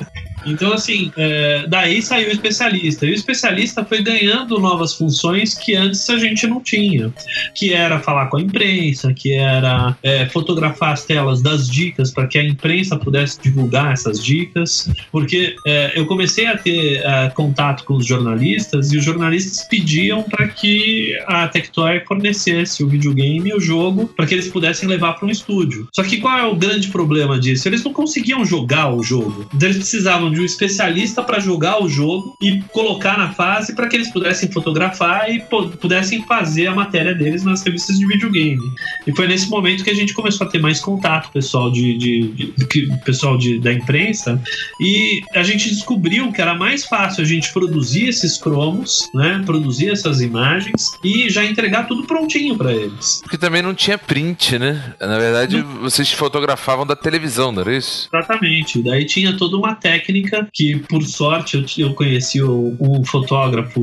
Então, assim, é, daí saiu o especialista. E o especialista foi ganhando novas funções que antes a gente não tinha. Que era falar com a imprensa, que era é, fotografar as telas das dicas para que a imprensa pudesse divulgar essas dicas. Porque é, eu comecei a ter é, contato com os jornalistas e os jornalistas pediam para que a Tectoy fornecesse o videogame e o jogo para que eles pudessem levar para um estúdio. Só que qual é o grande problema disso? Eles não conseguiam jogar o jogo. Então eles precisavam de um especialista para jogar o jogo e colocar na fase para que eles pudessem fotografar e pu- pudessem fazer a matéria deles nas revistas de videogame. E foi nesse momento que a gente começou a ter mais contato, pessoal de, de, de- que- pessoal de, da imprensa, e a gente descobriu que era mais fácil a gente produzir esses cromos, né, produzir essas imagens e já entregar tudo prontinho para eles. Porque também não tinha print, né? Na verdade, vocês fotografavam da televisão, não era isso? Exatamente. Daí tinha toda uma técnica que, por sorte, eu, eu conheci o- um fotógrafo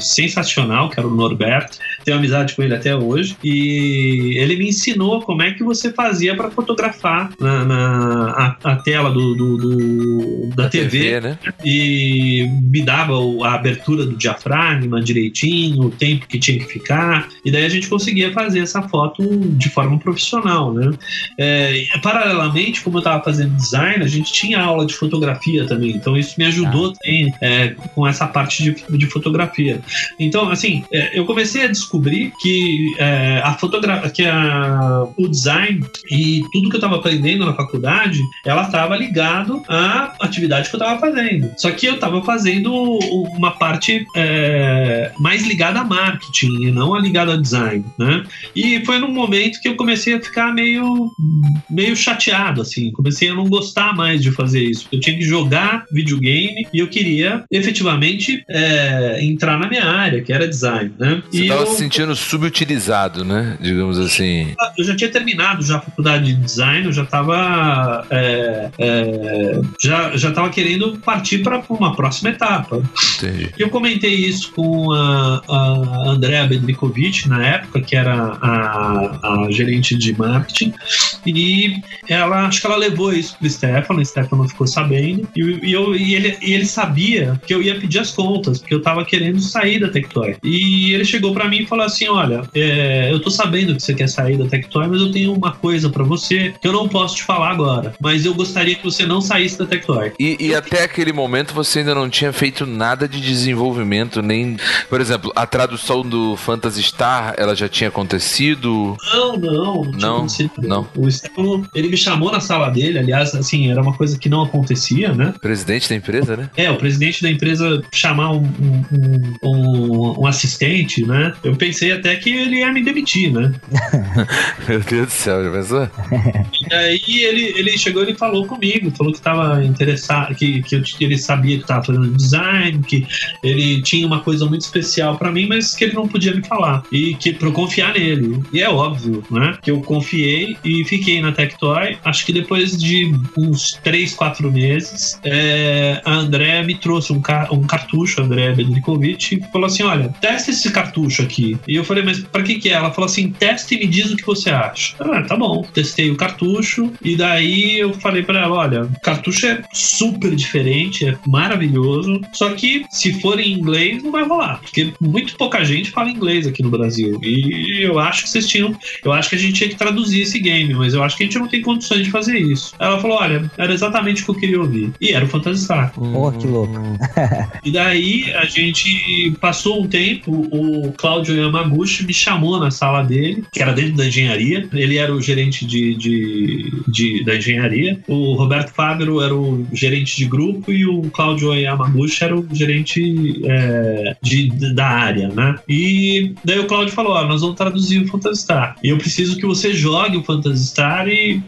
sensacional, que era o Norberto. Tenho amizade com ele até hoje. E ele me ensinou como é que você fazia para fotografar na, na- a, a tela do, do- do- da TV né? e me dava a abertura do diafragma direitinho, o tempo que tinha que ficar, e daí a gente conseguia fazer essa foto de forma profissional, né? É, paralelamente, como eu estava fazendo design, a gente tinha aula de fotografia também, então isso me ajudou também é, com essa parte de, de fotografia. Então, assim, é, eu comecei a descobrir que é, a fotografia, que a, o design e tudo que eu estava aprendendo na faculdade, ela estava ligado à atividade que eu estava fazendo. Só que eu estava fazendo uma parte é, mais ligada a marketing e não a ligada a design, né? E foi num momento que eu comecei a ficar meio meio chateado, assim. Comecei a não gostar mais de fazer isso. Eu tinha que jogar videogame e eu queria efetivamente é, entrar na minha área, que era design, né? Você e tava eu, se sentindo subutilizado, né? Digamos assim. eu já tinha terminado já a faculdade de design, eu já estava já já estava querendo partir para uma próxima etapa. Entendi. Eu comentei isso com a, a Andrea Bedrikovic na época, que era a, a gerente de marketing, e ela acho que ela levou isso pro Stefano, o Stefano ficou sabendo, e E, e eu, e, ele, e ele sabia que eu ia pedir as contas, porque eu tava querendo sair da Tectoy. E ele chegou para mim e falou assim: Olha, é, eu tô sabendo que você quer sair da Tectoy, mas eu tenho uma coisa para você que eu não posso te falar agora. Mas eu gostaria que você não saísse da Tectoy. E, e até aquele momento você ainda não tinha feito nada de desenvolvimento, nem. Por exemplo, a tradução do Phantasy Star, ela já tinha acontecido? Não, não. Não, Não, não. O Stefano, ele me chamou na sala dele, aliás, assim, era uma coisa que não acontecia, né? Presidente da empresa, né? É, o presidente da empresa chamar um, um, um, um assistente, né? Eu pensei até que ele ia me demitir, né? Meu Deus do céu, já pensou? E aí ele, ele chegou e ele falou comigo, falou que estava interessado, que, que, eu- que ele sabia que estava fazendo design, que ele tinha uma coisa muito especial para mim, mas que ele não podia me falar. E que para eu confiar nele. E é óbvio, né? Que eu confiei e fiquei na Tectoy. Acho que depois de uns 3, 4 meses, é, a André me trouxe um, ca um cartucho, a André Bedrikovic, e falou assim: olha, testa esse cartucho aqui. E eu falei, mas para que que é? Ela falou assim: testa e me diz o que você acha. Ah, tá bom. Testei o cartucho e daí eu falei pra ela: olha, o cartucho é super diferente, é maravilhoso. Só que se for em inglês, não vai rolar. Porque muito pouca gente fala inglês aqui no Brasil. E eu acho que vocês tinham. Eu acho que a gente tinha que traduzir esse game, mas eu acho que a gente não tem condições de fazer isso. Ela falou: olha, era exatamente o que eu queria ouvir. Era o Phantasy Star. Porra, que louco. E daí a gente passou um tempo, o Claudio Yamaguchi me chamou na sala dele, que era dentro da engenharia. Ele era o gerente de, de, de- da engenharia. O Roberto Fábio era o gerente de grupo e o Claudio Yamaguchi era o gerente é, de, da área, né? E daí o Claudio falou: ó, nós vamos traduzir o Phantasy Star. E eu preciso que você jogue o Phantasy Star e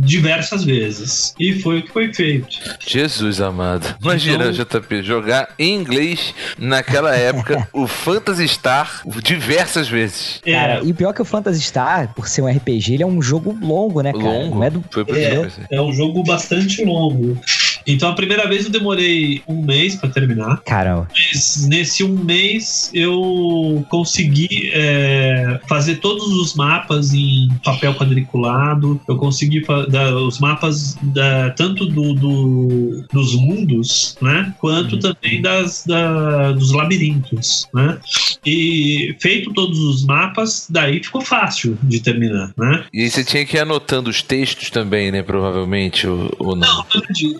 diversas vezes. E foi o que foi feito. Jesus amado. Imagina, Então- JP, jogar em inglês naquela época o Phantasy Star diversas vezes. Cara, É, e o pior é que o Phantasy Star, por ser um RPG, ele é um jogo longo, né, cara? Longo. Não é do... Foi por isso que eu É, é um jogo bastante longo. Então a primeira vez eu demorei um mês pra terminar. Caramba. Mas nesse um mês eu consegui é, fazer todos os mapas em papel quadriculado. Eu consegui da- os mapas da- tanto do, do- dos mundos, né? Quanto também das, da- dos labirintos, né? E feito todos os mapas, daí ficou fácil de terminar, né? E você tinha que ir anotando os textos também, né? Provavelmente, ou, ou não. Não,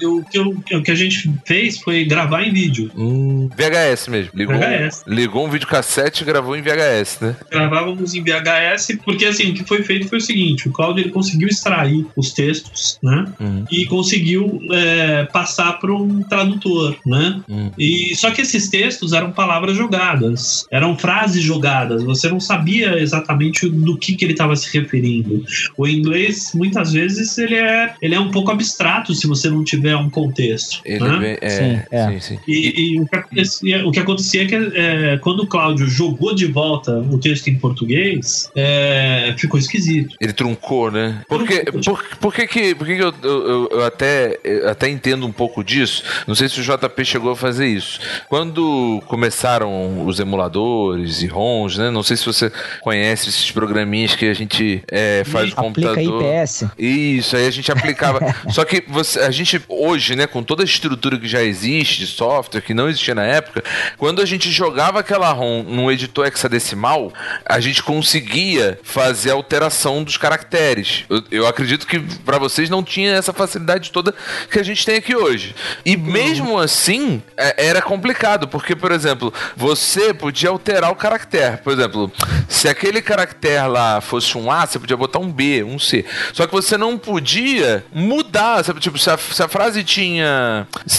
eu- que, eu- o que a gente fez foi gravar em vídeo. Hum, VHS mesmo. Ligou, VHS. ligou um videocassete e gravou em VHS, né? Gravávamos em VHS, porque assim, o que foi feito foi o seguinte: o Claudio ele conseguiu extrair os textos, né? Uhum. E conseguiu é, passar para um tradutor, né? Uhum. E só que esses textos eram palavras jogadas, eram frases jogadas. Você não sabia exatamente do que, que ele estava se referindo. O inglês, muitas vezes, ele é, ele é um pouco abstrato se você não tiver um contexto. Ele né? vem- é, Sim, é. sim, sim. E, e o, que acontecia, o que acontecia é que é, quando o Cláudio jogou de volta o texto em português, é, ficou esquisito. Ele truncou, né? Porque, por, por que que, por que que eu, eu, eu até, eu até entendo um pouco disso? Não sei se o JP chegou a fazer isso. Quando começaram os emuladores e ROMs, né? Não sei se você conhece esses programinhas que a gente é, faz no Aplica computador. IPS. Isso, aí a gente aplicava. Só que você, a gente, hoje, né, com toda a estrutura que já existe, de software, que não existia na época, quando a gente jogava aquela ROM num editor hexadecimal, a gente conseguia fazer a alteração dos caracteres. Eu, eu acredito que para vocês não tinha essa facilidade toda que a gente tem aqui hoje. E mesmo assim, é- era complicado, porque, por exemplo, você podia alterar o caractere. Por exemplo, se aquele caractere lá fosse um A, você podia botar um B, um C. Só que você não podia mudar. sabe? Tipo, se a, se a frase tinha,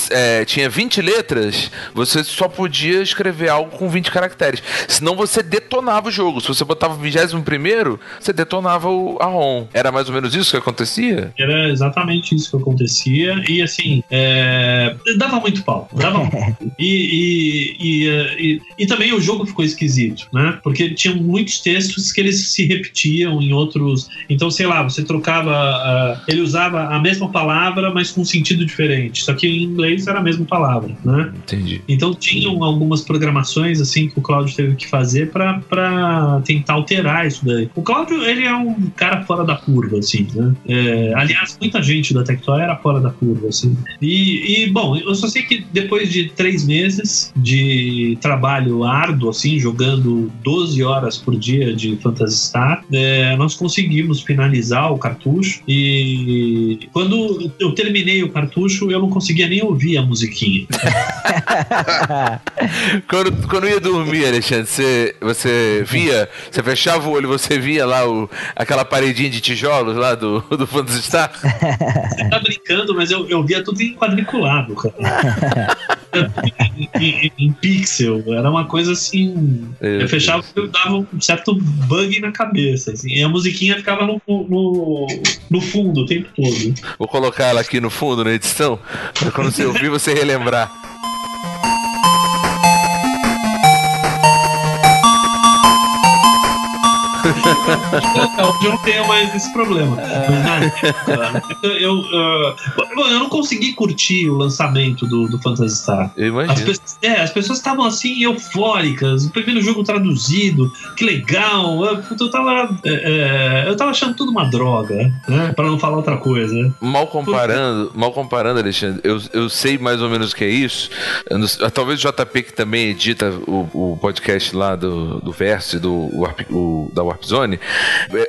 é, tinha 20 letras, você só podia escrever algo com 20 caracteres. Senão você detonava o jogo. Se você botava o 21, você detonava o, a ROM. Era mais ou menos isso que acontecia? Era exatamente isso que acontecia. E assim, é, dava muito pau. Dava muito. E, e, e, e, também o jogo ficou esquisito, né? Porque tinha muito muitos textos que eles se repetiam em outros. Então, sei lá, você trocava. Uh, ele usava a mesma palavra, mas com um sentido diferente. Só que em inglês era a mesma palavra, né? Entendi. Então tinham algumas programações assim que o Cláudio teve que fazer para tentar alterar isso daí. O Cláudio, ele é um cara fora da curva, assim, né? É, aliás, muita gente da Tectoy era fora da curva, assim. E, e, bom, eu só sei que depois de três meses de trabalho árduo, assim, jogando 12 horas por dia de Phantasy Star, é, nós conseguimos finalizar o cartucho e quando eu terminei o cartucho, eu não conseguia nem ouvir a musiquinha. quando, quando ia dormir, Alexandre, você, você via, você fechava o olho, você via lá o, aquela paredinha de tijolos lá do, do Phantasy Star? Você tá brincando, mas eu, eu via tudo em quadriculado, cara. em, em, pixel, era uma coisa assim. eu fechava e dava um certo bug na cabeça. Assim, e a musiquinha ficava no, no, no fundo o tempo todo. Vou colocar ela aqui no fundo na edição, pra quando você ouvir você relembrar. Hoje eu não tenho mais esse problema. Mas na época, eu, uh, eu não consegui curtir o lançamento do, do Phantasy Star. Eu imagino. As, pessoas, é, as pessoas estavam assim eufóricas, o primeiro jogo traduzido, que legal. Eu, eu, tava, é, é, eu tava achando tudo uma droga, né? Pra não falar outra coisa. Mal comparando, Por... mal comparando, Alexandre, eu, eu sei mais ou menos o que é isso. Não, talvez o JP que também edita o, o podcast lá do, do Verso, do o, da Warp Zone,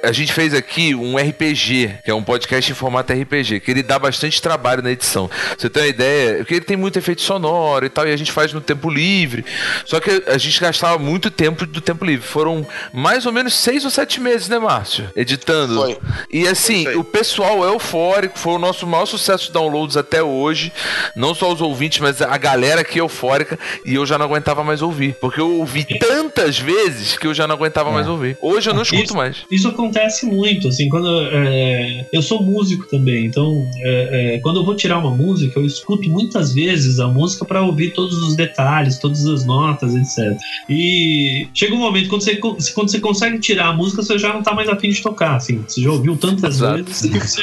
a gente fez aqui um RPG, que é um podcast em formato RPG, que ele dá bastante trabalho na edição. Você tem uma ideia? Porque ele tem muito efeito sonoro e tal, e a gente faz no tempo livre. Só que a gente gastava muito tempo do tempo livre. Foram mais ou menos seis ou sete meses, né, Márcio? Editando. Foi. E assim, o pessoal é eufórico, foi o nosso maior sucesso de downloads até hoje. Não só os ouvintes, mas a galera aqui é eufórica. E eu já não aguentava mais ouvir. Porque eu ouvi tantas vezes que eu já não aguentava é. mais ouvir. Hoje eu não isso, mais. Isso acontece muito, assim, quando é, eu sou músico também, então é, é, quando eu vou tirar uma música, eu escuto muitas vezes a música para ouvir todos os detalhes, todas as notas, etc. E chega um momento quando você, quando você consegue tirar a música, você já não tá mais afim de tocar, assim, você já ouviu tantas Exato. vezes que você,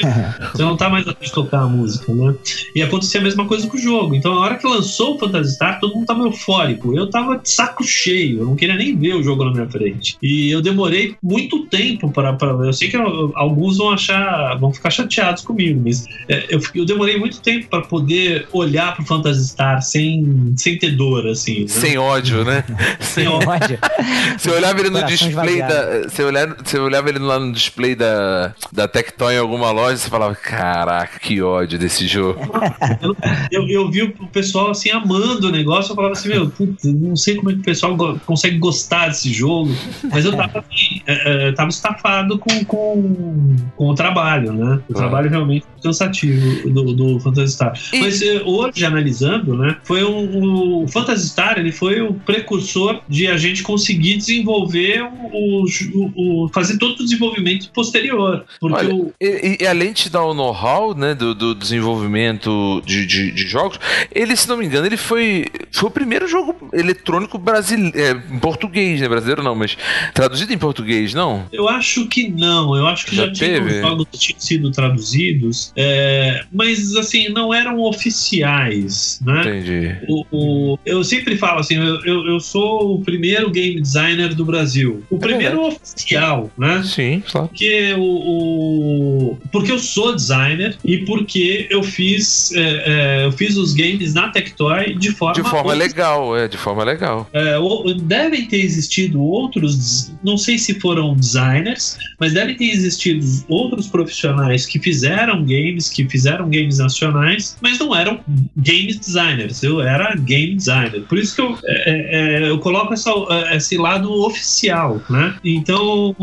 você, não tá mais afim de tocar a música, né? E acontecia a mesma coisa com o jogo. Então, a hora que lançou o Phantasy Star, todo mundo tava eufórico. Eu tava de saco cheio, eu não queria nem ver o jogo na minha frente. E eu demorei muito tempo para. Eu sei que alguns vão achar, vão ficar chateados comigo, mas é, eu, eu, demorei muito tempo para poder olhar para o Phantasy Star sem, sem ter dor, assim. Né? Sem ódio, né? sem ódio. você olhava ele no display da. Você olhava, você olhava ele lá no display da, da Tectoy em alguma loja e você falava: Caraca, que ódio desse jogo. eu, eu, eu, vi o pessoal assim amando o negócio, eu falava assim, meu, putz, não sei como é que o pessoal consegue gostar desse jogo, mas eu tava assim, é, é, tava estafado com, com, com o trabalho, né? O ah. trabalho realmente cansativo do, do Phantasy Star. E... Mas eh, hoje, analisando, né? Foi um, o Phantasy Star, ele foi o precursor de a gente conseguir desenvolver o, o, o fazer todo o desenvolvimento posterior. Porque Olha, o... e, e, além de dar o know-how, né, do, do desenvolvimento de, de, de, jogos, ele, se não me engano, ele foi, foi o primeiro jogo eletrônico brasileiro, é, em português, né? Brasileiro não, mas traduzido em português, não? Eu acho que não. Eu acho que já, já tinham jogos que tinham sido traduzidos, é, mas assim, não eram oficiais, né? Entendi. O, o, eu sempre falo assim, eu, eu, sou o primeiro game designer do Brasil. O é primeiro verdade. oficial, né? Sim, claro. Porque, o, o, porque eu sou designer e porque eu fiz, é, é, eu fiz os games na Tectoy de forma... De forma legal, é, de forma legal. É, devem ter existido outros, não sei se foram designers, mas devem ter existido outros profissionais que fizeram games, que fizeram games nacionais, mas não eram game designers. Eu era game designer. Por isso que eu, é, é, é eu coloco essa, é, esse lado oficial, né? Então.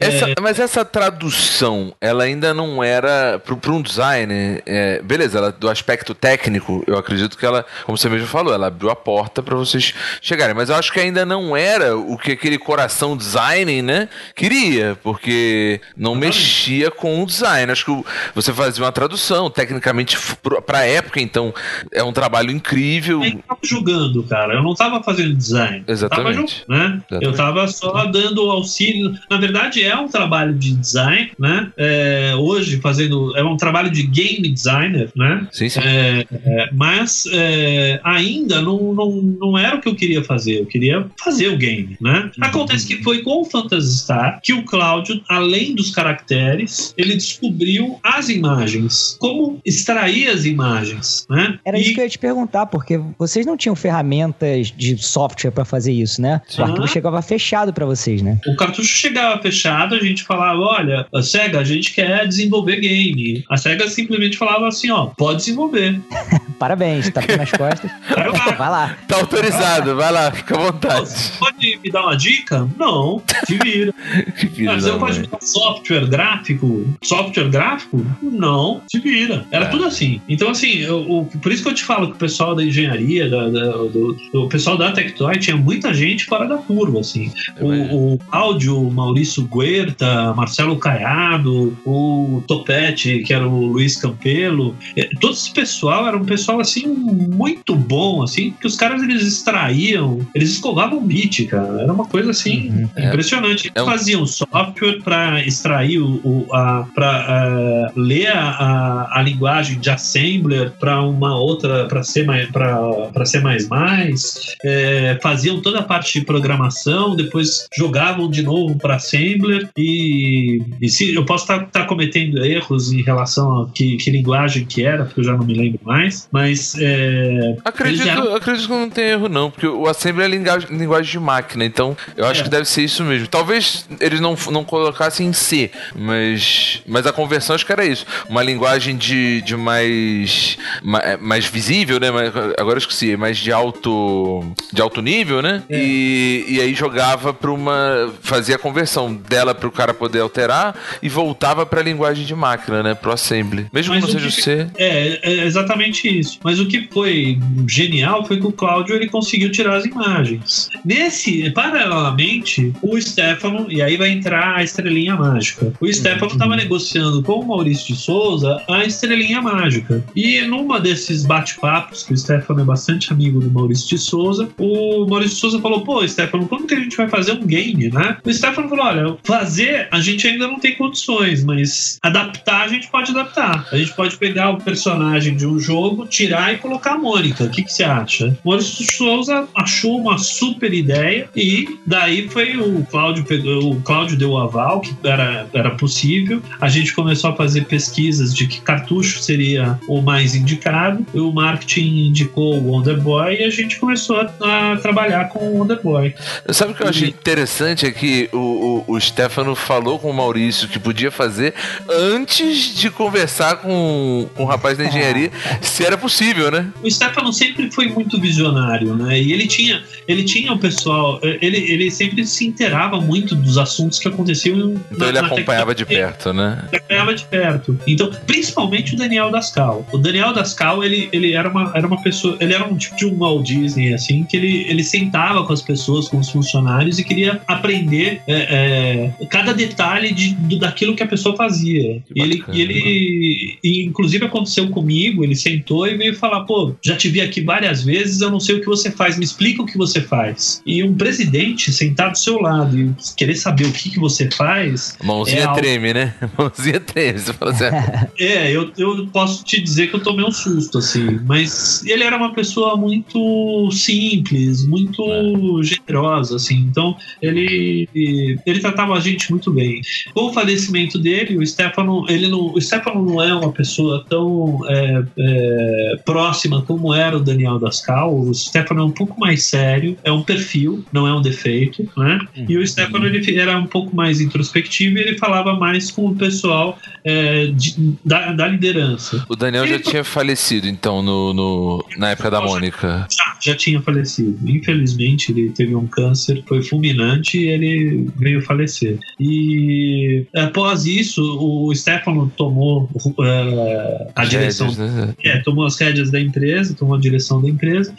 Essa, mas essa tradução, ela ainda não era para um designer. beleza, ela, do aspecto técnico, eu acredito que ela, como você mesmo falou, ela abriu a porta para vocês chegarem. Mas eu acho que ainda não era o que aquele coração design, né? Queria, porque não mexia com o design. Acho que você fazia uma tradução, tecnicamente, pra época, então, é um trabalho incrível. Eu tava jogando, cara. Eu não tava fazendo design. Exatamente. Tava jogando, né? Exatamente. Eu tava só dando auxílio. Na verdade, é um trabalho de design, né? É, hoje fazendo. É um trabalho de game designer, né? Sim, sim. É, é, mas é, ainda não, não, não era o que eu queria fazer. Eu queria fazer o game, né? Acontece que foi com o Phantasy Star que o Cláudio, além dos caracteres, ele descobriu as imagens. Como extrair as imagens, né? Era E- isso que eu ia te perguntar, porque vocês não tinham ferramentas de software pra fazer isso, né? Sim. O arquivo chegava fechado pra vocês, né? O cartucho chegava fechado, a gente falava: olha, a SEGA, a gente quer desenvolver game. A SEGA simplesmente falava assim: ó, pode desenvolver. Parabéns, tá nas costas. Vai lá. Tá autorizado, vai lá, fica à vontade. Você pode me dar uma dica? Não, te vira. Mas eu me dar software gráfico? Software gráfico? Não, te vira. Era É. tudo assim. Então, assim, eu- o- por isso que eu te falo que o pessoal da engenharia, da- da- do, o pessoal da Tectoy, tinha muita gente fora da curva, assim. O, o Cláudio, o Maurício Guerta, Marcelo Caiado, o Topete, que era o Luiz Campelo, eh, todo esse pessoal era um pessoal assim muito bom, assim, que os caras eles extraíam, eles escovavam bit, cara. Era uma coisa assim Uhum. É. impressionante. É um- Faziam software para extrair o, o a, para ler a, a, a linguagem de assembler para uma outra para ser mais para ser mais mais é, faziam toda a parte de programação depois jogavam de novo para assembler e, e se eu posso estar cometendo erros em relação a que, que linguagem que era porque eu já não me lembro mais mas é, Acredito, eram- acredito que não tem erro, não, porque o assembly é linguagem, linguagem de máquina, então eu acho É. que deve ser isso mesmo. Talvez eles não, não colocassem em C, mas, mas a conversão acho que era isso. Uma linguagem de, de mais, ma- mais visível, né? Mais- agora eu esqueci, mais de alto, de alto nível, né? É. E, e aí jogava para uma. fazia a conversão dela para o cara poder alterar e voltava para a linguagem de máquina, né? Pro assembly. Mesmo que Mas não o seja o que- C. É, é exatamente isso. Mas o que foi genial foi que o Cláudio ele conseguiu tirar as imagens. Nesse, paralelamente, o Stefano, e aí vai entrar a estrelinha mágica. O Stefano estava negociando com o Maurício de Souza a estrelinha mágica. E numa desses bate-papos, que o Stefano é bastante amigo do Maurício de Souza, o Maurício de Souza falou: pô, Stefano, quando que a gente vai fazer um game, né? O Stefano falou: olha, fazer a gente ainda não tem condições, mas adaptar a gente pode adaptar. A gente pode pegar o personagem de um jogo, tirar e colocar a Mônica. O que, você acha? O Maurício de Souza achou uma super ideia e daí foi o Cláudio o Cláudio deu o aval que era, era possível. A gente começou a fazer pesquisas de que cartucho seria o mais indicado. O marketing indicou o Wonder Boy e a gente começou a, a trabalhar com o Wonder Boy. Sabe o que eu achei interessante é que o, o, o Stefano falou com o Maurício que podia fazer antes de conversar com, com o rapaz da engenharia se era possível, né? O Stefano sempre foi muito visionário, né? E ele tinha, ele tinha o pessoal, ele, ele sempre se inteirava muito dos assuntos que aconteciam. Então ele acompanhava de tecnologia. perto, né? Ele acompanhava de perto. Então, principalmente o Daniel Dascal. O Daniel Dascal, ele, ele era, uma, era uma pessoa, ele era um tipo de um Walt Disney, assim, que ele, ele sentava com as pessoas, com os funcionários e queria aprender é, é, cada detalhe de, do- daquilo que a pessoa fazia. Que E ele, bacana, ele e inclusive aconteceu comigo, ele sentou e veio falar, pô, já te vi aqui várias vezes, eu não sei o que você faz, me explica o que você faz. E um presidente sentar do seu lado e querer saber o que, que você faz, Mãozinha É algo- treme, né? Mãozinha treme. Você fala é, eu, eu posso te dizer que eu tomei um susto, assim. Mas ele era uma pessoa muito simples, muito generosa, assim. Então, ele, ele tratava a gente muito bem. Com o falecimento dele, o Stefano, ele não, o Stefano não é uma pessoa tão é, é, próxima como era o Daniel Dascal. O Stefano é um pouco mais sério, é um perfil, não é um defeito, né? E o Stefano ele era um pouco mais introspectivo e ele falava mais com o pessoal é, de- da, da liderança. o Daniel já Ele- tinha falecido, então, no, no- na época da Mônica. Já, já tinha falecido. Infelizmente, ele teve um câncer, foi fulminante e ele veio falecer. E após isso, o Stefano tomou é, a As direção rédeas, né? É, tomou as rédeas da empresa, tomou a direção da empresa.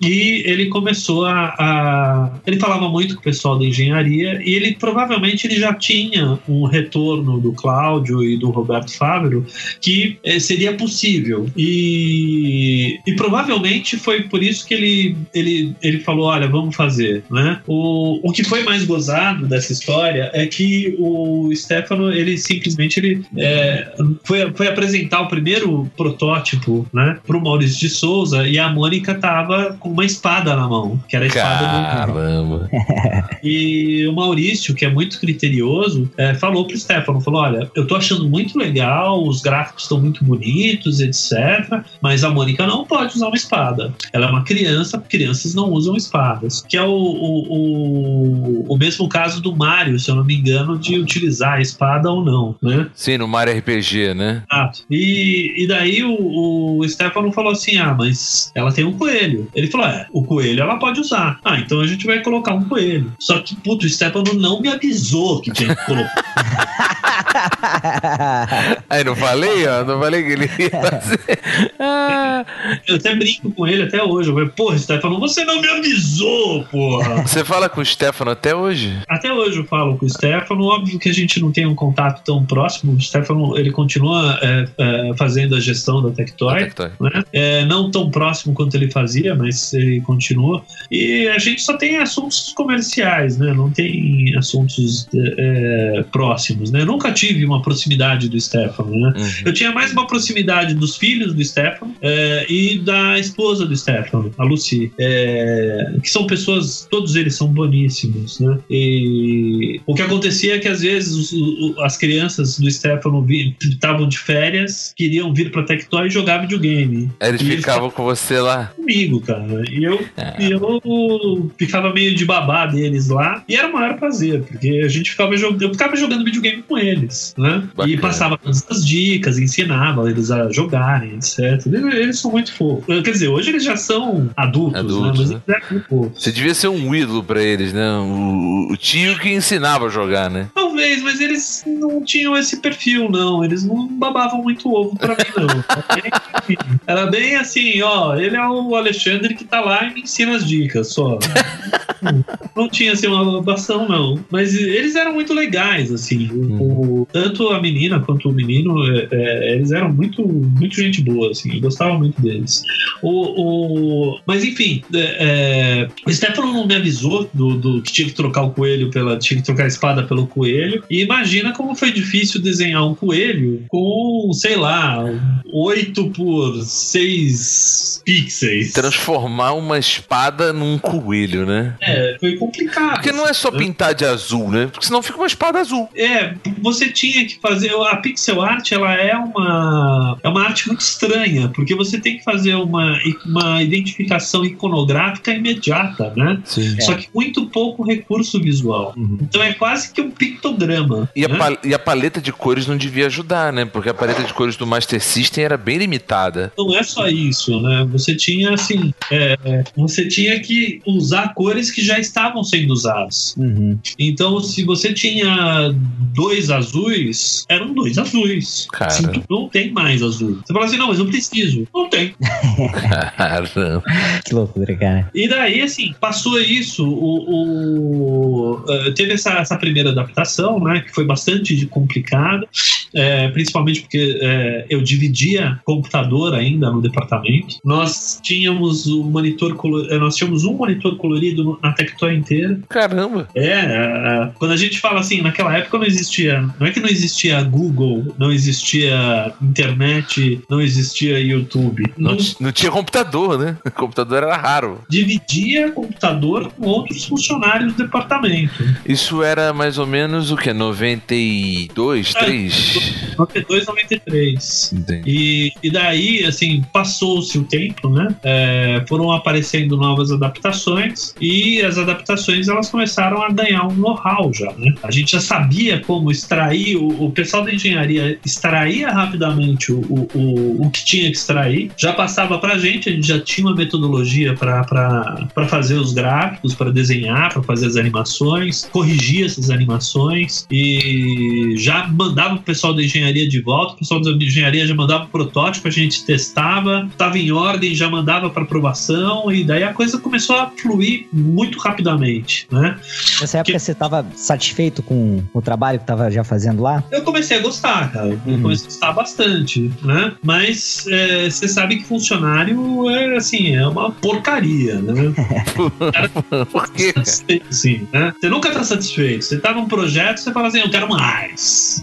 E ele começou a, a, Ele falava muito com o pessoal da engenharia e ele provavelmente ele já tinha um retorno do Cláudio e do Roberto Fábio que eh, seria possível. E, e provavelmente foi por isso que ele, ele, ele falou: olha, vamos fazer. Né? O, o que foi mais gozado dessa história é que o Stefano, ele simplesmente ele, é, foi, foi apresentar o primeiro protótipo né, para o Maurício de Souza e a Mônica tava com uma espada na mão, que era a espada Caramba. do. E o Maurício, que é muito criterioso, é, falou pro Stefano: falou, olha, eu tô achando muito legal, os gráficos estão muito bonitos, etc. Mas a Mônica não pode usar uma espada. Ela é uma criança, crianças não usam espadas. Que é o, o, o, o mesmo caso do Mario, se eu não me engano, de utilizar a espada ou não, né? Sim, no Mario RPG, né? Exato. E, e daí o, o Stefano falou assim: ah, mas ela tem um coelho. Ele falou: é, o coelho ela pode usar. Ah, então a gente vai colocar um coelho. Só que, puto, o Stefano não me avisou que tinha que colocar. Aí não falei, ó, não falei que ele ia fazer. Ah, Eu até brinco com ele até hoje. Eu falei, porra, Stefano, você não me avisou, porra. você fala com o Stefano até hoje? Até hoje eu falo com o Stefano. Óbvio que a gente não tem um contato tão próximo. O Stefano, ele continua é, é, fazendo a gestão da Tectoy. Né? É, não tão próximo quanto ele fazia, mas ele continua. E a gente só tem assuntos comerciais, né? Não tem assuntos é, próximos, né? Eu nunca tive uma proximidade do Stefano, né? Uhum. Eu tinha mais uma proximidade dos filhos do Stefano é, e da esposa do Stefano, a Lucy, é, que são pessoas, todos eles são boníssimos, né? E o que acontecia é que às vezes os- o- as crianças do Stefano estavam de férias, queriam vir pra Tectoy e jogar videogame. Eles E eles ficavam com você lá. comigo, cara. E eu, Ah. e eu ficava meio de babá deles lá. E era o maior prazer, porque a gente ficava jogando. Eu ficava jogando videogame com eles, né? Bacana. E passava todas as dicas, ensinava eles a jogarem, etc. Eles, são muito fofos. Quer dizer, hoje eles já são adultos, Adultos, né? Mas eles eram muito fofos. Você devia ser um ídolo pra eles, né? O, o tio que ensinava a jogar, né? Talvez, mas eles não tinham esse perfil, não. Eles não babavam muito ovo pra mim, não. Era bem- assim, ó, ele é o Alexandre que tá lá e me ensina as dicas, só. não tinha assim uma babação, não. Mas eles eram muito legais, assim. O- o- tanto a menina quanto o menino, é, é, eles eram muito, muito gente boa, assim. Eu gostava muito deles. O, o- mas enfim, é, é, o Stefano não me avisou do, do que tinha que trocar o coelho pela. tinha que trocar a espada pelo coelho. E imagina como foi difícil desenhar um coelho com, sei lá, 8 por 6 pixels. Transformar uma espada num coelho, né? É, foi complicado. Porque não é só pintar de azul, né? Porque senão fica uma espada azul. É, você tinha que fazer. A pixel art, ela é uma. É uma arte muito estranha, porque você tem que fazer uma, uma identificação iconográfica imediata, né? Sim. Só que muito pouco recurso visual. Uhum. Então é quase que um pictograma. E a, né? pal- e a paleta de cores não devia ajudar, né? Porque a paleta de cores do Master System era bem limitada. Não é só isso, né? Você tinha assim, é, você tinha que usar cores que já estavam sendo usadas. Uhum. Então, se você tinha dois azuis, eram dois azuis. Cara. Assim, não tem mais azul. Você fala assim, não, mas eu preciso. Não tem. Caramba. Que loucura, cara. E daí, assim, passou isso, o, o- eh, teve essa, essa primeira adaptação, né, que foi bastante complicada, eh, principalmente porque eh, eu dividia computador ainda no departamento. Nós tínhamos o monitor, colo- eh, nós tínhamos um monitor colorido na Tectoy inteira. Caramba. É, quando a gente fala assim, naquela época não existia, não é que não existia Google, não existia internet, não existia YouTube. Não, Não não tinha computador, né? O computador era raro. dividia computador com outros funcionários do departamento. Isso era mais ou menos o que? 92, É. 3? 92, 93. Entendi. E, e daí, assim, passou-se o tempo, né? É, foram aparecendo novas adaptações e as adaptações elas começaram a ganhar um know-how já, né? A gente já sabia como extrair, o, o pessoal da engenharia extraía rapidamente o, o, o, o que tinha que extrair, já passava pra gente, a gente já tinha uma metodologia para fazer os gráficos, para desenhar, para fazer as animações, corrigir essas animações e já mandava o pessoal da engenharia de volta, o pessoal da engenharia já mandava o protótipo, a gente testava, estava em ordem, já mandava para aprovação e daí a coisa começou a fluir muito rapidamente, né? Nessa época você estava satisfeito com o trabalho que estava já fazendo lá? Eu comecei a gostar, cara. Eu Uhum. comecei a gostar bastante, né? Mas é, você sabe que funcionário é assim, é uma porcaria, né? Por quê? satisfeito, sim, né? Você nunca tá satisfeito. Você tá num projeto, você fala assim, eu quero mais.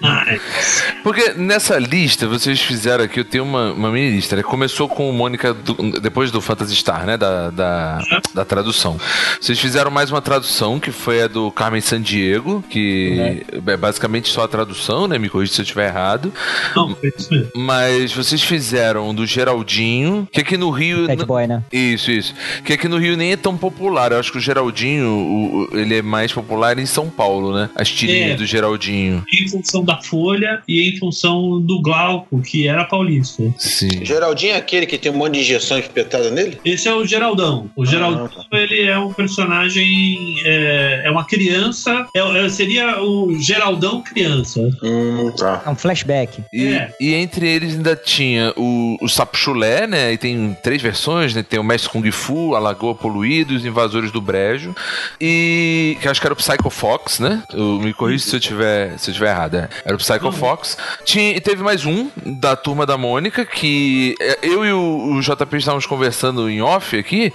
mais. Porque nessa lista, vocês fizeram aqui, eu tenho uma, uma mini lista, né? Começou com o Mônica do- depois do Phantasy Star, né? Da, da, da tradução. Vocês fizeram mais uma tradução, que foi a do Carmen Sandiego, que é basicamente só a tradução, né? Me corrija se eu estiver errado. Não, foi isso mesmo. Mas vocês fizeram do Geraldinho, que aqui no Rio. Bad Boy, né? Isso, isso. Que aqui no Rio nem é tão popular. Eu acho que o Geraldinho, o- ele é mais popular em São Paulo, né? As tirinhas É. do Geraldinho. Em função da Folha e em função do Glauco, que era paulista. Sim. Geraldinho é aquele que tem um monte de injeção espetada nele? Esse é o Geraldão. O Geraldão, ele é um personagem, é, é uma criança, é- é- seria o Geraldão criança. Hum, tá. É um flashback. E, É. e entre eles ainda tinha o, o Sapo Chulé, né? E tem três versões, né? Tem o Mestre Kung Fu, a Lagoa Poluída e os Invasores do Brejo. E. que eu acho que era o Psycho Fox, né? Eu, me corrija se eu tiver, se eu tiver errado. é. Era o Psycho Uhum. Fox. Tinha, e teve mais um da turma da Mônica, que é, eu e o, o JP estávamos conversando em off aqui,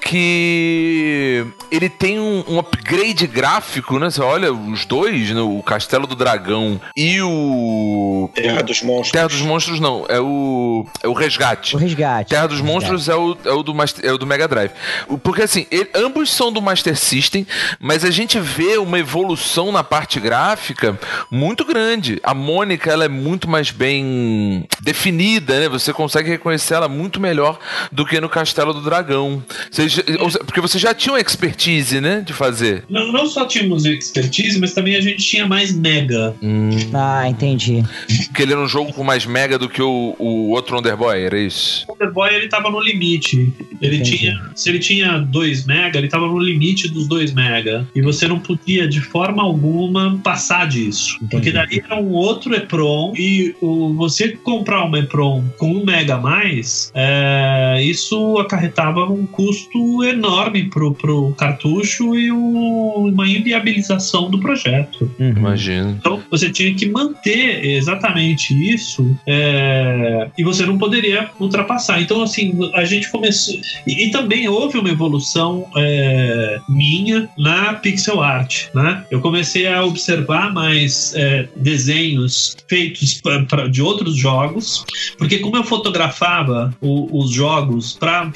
que ele tem um, um upgrade gráfico, né? Você olha os dois, né? O Castelo do Dragão e o. Terra dos Monstros. Terra dos Monstros não, é o. É o Resgate. O resgate. Terra dos. Monstros é o, é o, do, Master- é o do Mega Drive. Porque assim, ele- ambos são do Master System, mas a gente vê uma evolução na parte gráfica muito grande. A Mônica, ela é muito mais bem definida, né? Você consegue reconhecer ela muito melhor do que no Castelo do Dragão. Seja, porque você já tinha uma expertise, né? De fazer. Não, não só tínhamos expertise, mas também a gente tinha mais mega. Ah, entendi. Porque ele era um jogo com mais mega do que o, o outro Underboy, era isso? O Wonderboy ele tava no limite. Ele Entendi. tinha, se ele tinha 2 mega, ele tava no limite dos 2 mega. E você não podia de forma alguma passar disso. Porque daí era um outro EPROM e o, você comprar um EPROM com 1 mega a mais, é, isso acarretava um custo enorme pro, pro cartucho e um- uma inviabilização do projeto. Uhum. Imagino. Então você tinha que manter exatamente isso é, e você não poderia ultrapassar. Então, assim, a gente começou. E, e também houve uma evolução é, minha na pixel art. Né? Eu comecei a observar mais é, desenhos feitos pra, pra- de outros jogos, porque como eu fotografava o- os jogos para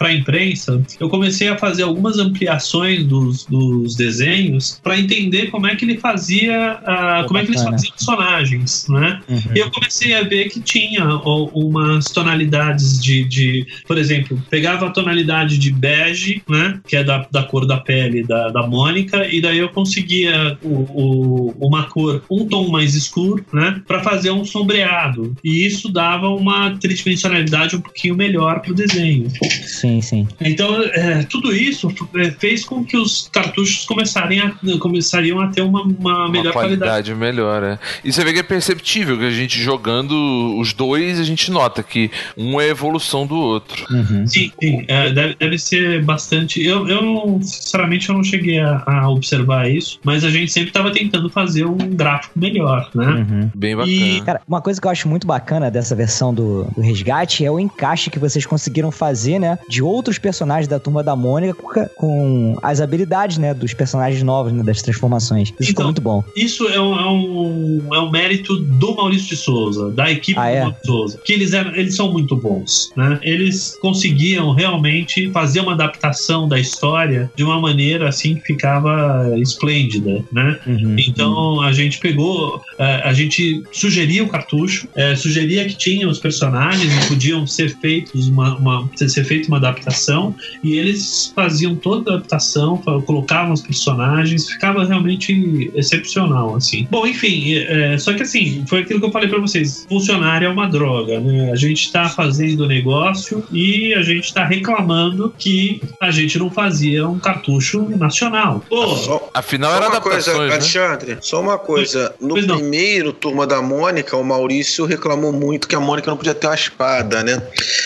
a imprensa, eu comecei a fazer algumas ampliações dos, dos desenhos para entender como é que ele fazia, Pô, como é que eles faziam personagens, né? Uhum. E eu comecei a ver que tinha ó, umas tonalidades de, de, por exemplo, pegava a tonalidade de bege, né, que é da, da cor da pele da, da Mônica, e daí eu conseguia o, o- uma cor, um tom mais escuro, né, para fazer um sombreado. E isso dava uma tridimensionalidade um pouquinho melhor pro desenho. Sim, sim. Então, é, tudo isso é, fez com que os cartuchos começarem a, começariam a ter uma, uma melhor uma qualidade, melhor, é. E você vê que é perceptível que a gente jogando os dois, a gente nota que um é a evolução do outro. Uhum. Sim, sim. É, deve, deve ser bastante. Eu, eu não- sinceramente, eu não cheguei a, a observar isso, mas a gente sempre estava tentando fazer um gráfico melhor, né? Uhum. Bem bacana. E- Cara, uma coisa que eu acho muito bacana dessa versão do, do Resgate é o encaixe que vocês conseguiram fazer, né? De outros personagens da turma da Mônica com, as habilidades, né? Dos personagens novos, né? Das transformações. Isso ficou Então, muito bom. Isso é um, é, um, é um mérito do Maurício de Souza, da equipe Ah, do é? Maurício de Souza. Que eles, eram, eles são muito bons, né? Eles conseguiam realmente fazer uma adaptação da história de uma maneira assim que ficava esplêndida, né? Uhum. Então a gente pegou, eh, a gente sugeria o cartucho, eh, sugeria que tinha os personagens e podiam ser feitos uma, uma- ser feita uma adaptação e eles faziam toda a adaptação, colocavam os personagens, ficava realmente excepcional, assim. Bom, enfim, é, é, só que assim, foi aquilo que eu falei pra vocês, funcionário é uma droga, né? A gente tá fazendo negócio e a gente tá reclamando que a gente não fazia um cartucho nacional. Pô, Só, Afinal, só era uma coisa, né? Alexandre, só uma coisa. No Pois não. primeiro Turma da Mônica, o Maurício reclamou muito que a Mônica não podia ter uma espada, né?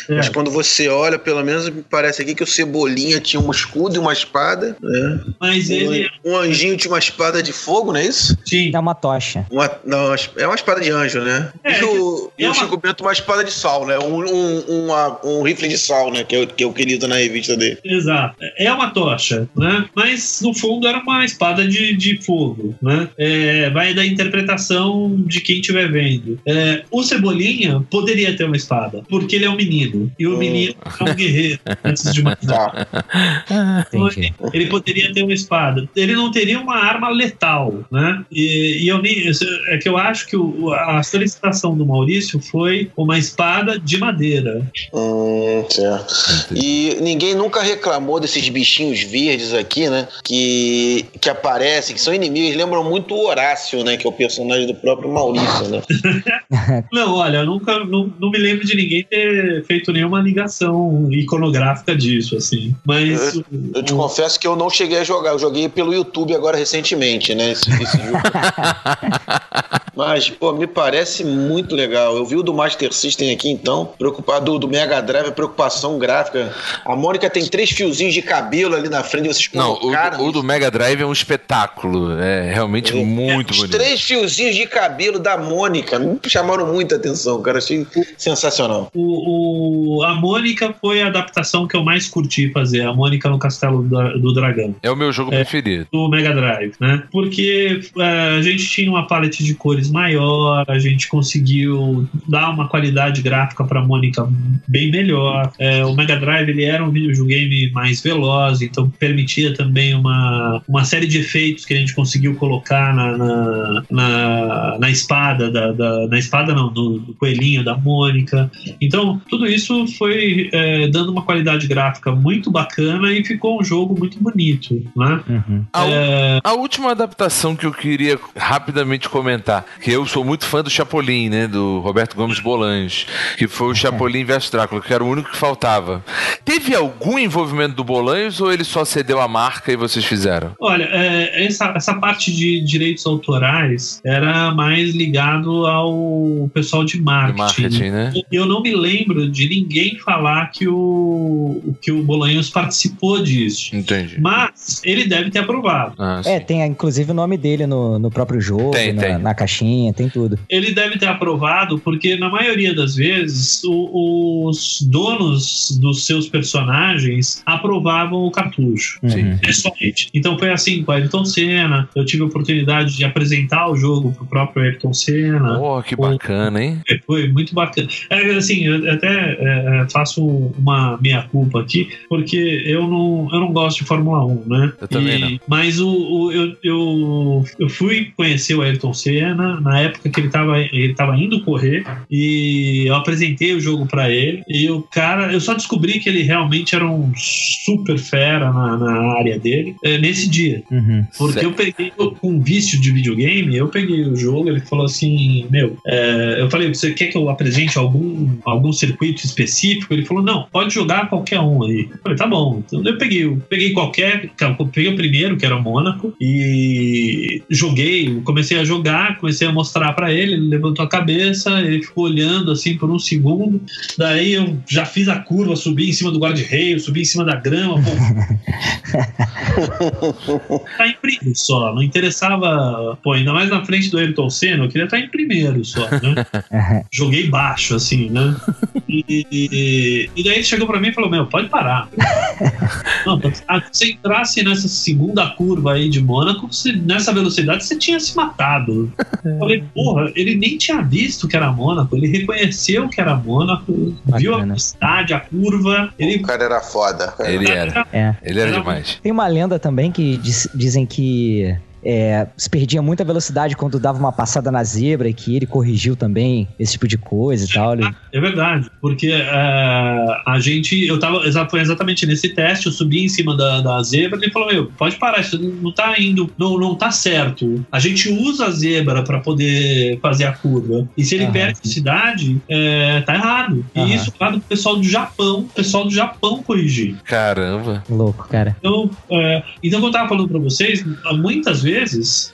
É. Mas quando você olha, pelo menos me parece aqui que o Cebolinha tinha um escudo e uma espada, né? mas ele Um anjinho tinha uma espada de fogo, não é isso? tinha. É uma tocha. Uma, não, é uma espada de anjo, né? É, e o, é e o uma- Chico Bento uma espada de sal, né? Um, um, uma- um rifle de sal, né? Que é, que é o querido na revista dele. Exato. É uma tocha, né? Mas no fundo era uma espada de, de fogo, né? É, vai da interpretação de quem estiver vendo. É, o Cebolinha poderia ter uma espada, porque ele é um menino. E o Hum. menino é um guerreiro, antes de mais nada. Tá. Entendi. Ele poderia ter uma espada. Ele não teria uma arma letal, né? E, e eu nem. É que eu acho que o- a solicitação do Maurício foi uma espada de madeira. Hum, certo. E ninguém nunca reclamou desses bichinhos verdes aqui, né? Que, que aparecem, que são inimigos. Lembram muito o Horácio, né? Que é o personagem do próprio Maurício, né? Não, olha, eu nunca não, não me lembro de ninguém ter feito nenhuma ligação iconográfica disso, assim. Mas Eu te o- confesso que eu não cheguei a jogar. Eu joguei pelo YouTube agora recentemente, né? Esse, esse jogo. Mas, pô, me parece muito legal. Eu vi o do Master System aqui, então. Preocupado do Mega Drive, preocupação gráfica. A Mônica tem três fiozinhos de cabelo ali na frente, vocês Não, colocaram o, o do Mega Drive é um espetáculo. É realmente muito Os bonito. três fiozinhos de cabelo da Mônica me chamaram muita atenção, cara. Achei sensacional. o, o- a Mônica foi a adaptação que eu mais curti fazer, a Mônica no Castelo do, do Dragão. É o meu jogo preferido. do Mega Drive, né? Porque é, a gente tinha uma paleta de cores maior, a gente conseguiu dar uma qualidade gráfica para Mônica bem melhor. É, o Mega Drive ele era um videogame mais veloz, então permitia também uma, uma série de efeitos que a gente conseguiu colocar na, na, na, na espada da, da- na espada não, no, no coelhinho da Mônica. Então tudo isso foi é, dando uma qualidade gráfica muito bacana e ficou um jogo muito bonito, né? Uhum. A, É, a última adaptação que eu queria rapidamente comentar, que eu sou muito fã do Chapolin, né, do Roberto Gomes Bolanhos, que foi o Chapolin vs Drácula, que era o único que faltava. Teve algum envolvimento do Bolanhos ou ele só cedeu a marca e vocês fizeram? Olha, é, essa, essa parte de direitos autorais era mais ligado ao pessoal de marketing. marketing, né? Eu não me lembro de ninguém falar que o, que o Bolanhos participou disso. Entendi. Mas ele deve ter aprovado. Ah, É, tem inclusive o nome dele no, no próprio jogo, Tem, na, tem. na caixinha, tem tudo. Ele deve ter aprovado porque, na maioria das vezes, o- os donos dos seus personagens aprovavam o cartucho. Sim. Uhum. Então foi assim com a Ayrton Senna. Eu tive a oportunidade de apresentar o jogo pro próprio Ayrton Senna. Oh, que bacana, hein? Foi muito bacana. É, assim, eu até é, é, faço uma meia-culpa aqui, porque eu não, eu não gosto de Fórmula 1, né? Eu também E- não. Mas o, o- eu, eu, eu fui conhecer o Ayrton Senna na época que ele estava ele tava indo correr e eu apresentei o jogo para ele e o cara, eu só descobri que ele realmente era um super fera na, na área dele é, nesse dia. Uhum. Porque Certo. eu peguei com um vício de videogame, eu peguei o jogo, ele falou assim, meu, é, eu falei, você quer que eu apresente algum, algum circuito específico? Ele falou, não, pode jogar qualquer um aí. Eu falei, tá bom. Então eu peguei, eu peguei qualquer, eu peguei o primeiro, que era o Mônaco, e joguei, comecei a jogar, comecei a mostrar pra ele, ele levantou a cabeça, ele ficou olhando assim por um segundo, daí eu já fiz a curva, subi em cima do guarda-reio, subi em cima da grama, pô, tá em primeiro só. Não interessava, pô, ainda mais na frente do Ayrton Senna, eu queria estar em primeiro só, né? Joguei baixo, assim, né? E, e, e daí ele chegou pra mim e falou: Meu, pode parar. Não, ah, se você entrasse nessa segunda curva aí de Mônaco, você- nessa velocidade você tinha se matado. Eu falei, porra, ele nem tinha visto que era Mônaco, ele reconheceu que era Mônaco, viu a Bacana. velocidade, a curva, ele O cara era foda. cara. Ele era. É. Ele era Era demais. Tem uma lenda também que diz- dizem que é, se perdia muita velocidade quando dava uma passada na zebra e que ele corrigiu também esse tipo de coisa e tal. Ele... É verdade, porque é, a gente, eu tava, foi exatamente nesse teste, eu subi em cima da, da zebra e ele falou, meu, pode parar, isso não tá indo, não, não tá certo. A gente usa a zebra para poder fazer a curva. E se ele Aham. perde velocidade, é, tá errado. E Aham. isso lá do pessoal do Japão, o pessoal do Japão corrigir. Caramba. Louco, cara. Então, é, então, como eu estava falando para vocês, muitas vezes,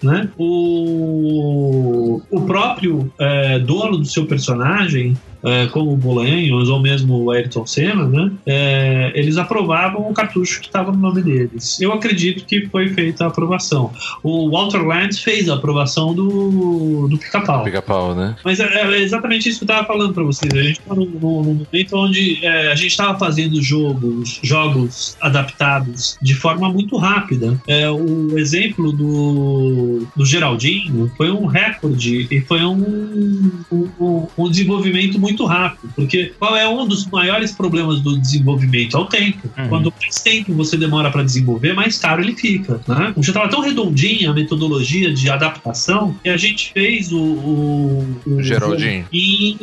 né, o, o próprio é, dono do seu personagem, é, como o Bolanhos ou mesmo o Ayrton Senna, né, é, eles aprovavam o cartucho que estava no nome deles. Eu acredito que foi feita a aprovação. O Walter Lantz fez a aprovação do, do Pica-Pau. Pica-pau, né? Mas é, é exatamente isso que eu estava falando para vocês. A gente está num, num- momento onde é, a gente estava fazendo jogos, jogos adaptados de forma muito rápida. É, o exemplo do, do Geraldinho foi um recorde e foi um, um, um- um desenvolvimento muito rápido. Porque qual é um dos maiores problemas do desenvolvimento? É o tempo. Uhum. Quando mais tempo você demora para desenvolver, mais caro ele fica. Né? Já estava tão redondinha a metodologia de adaptação que a gente fez o, o, o Geraldinho. em,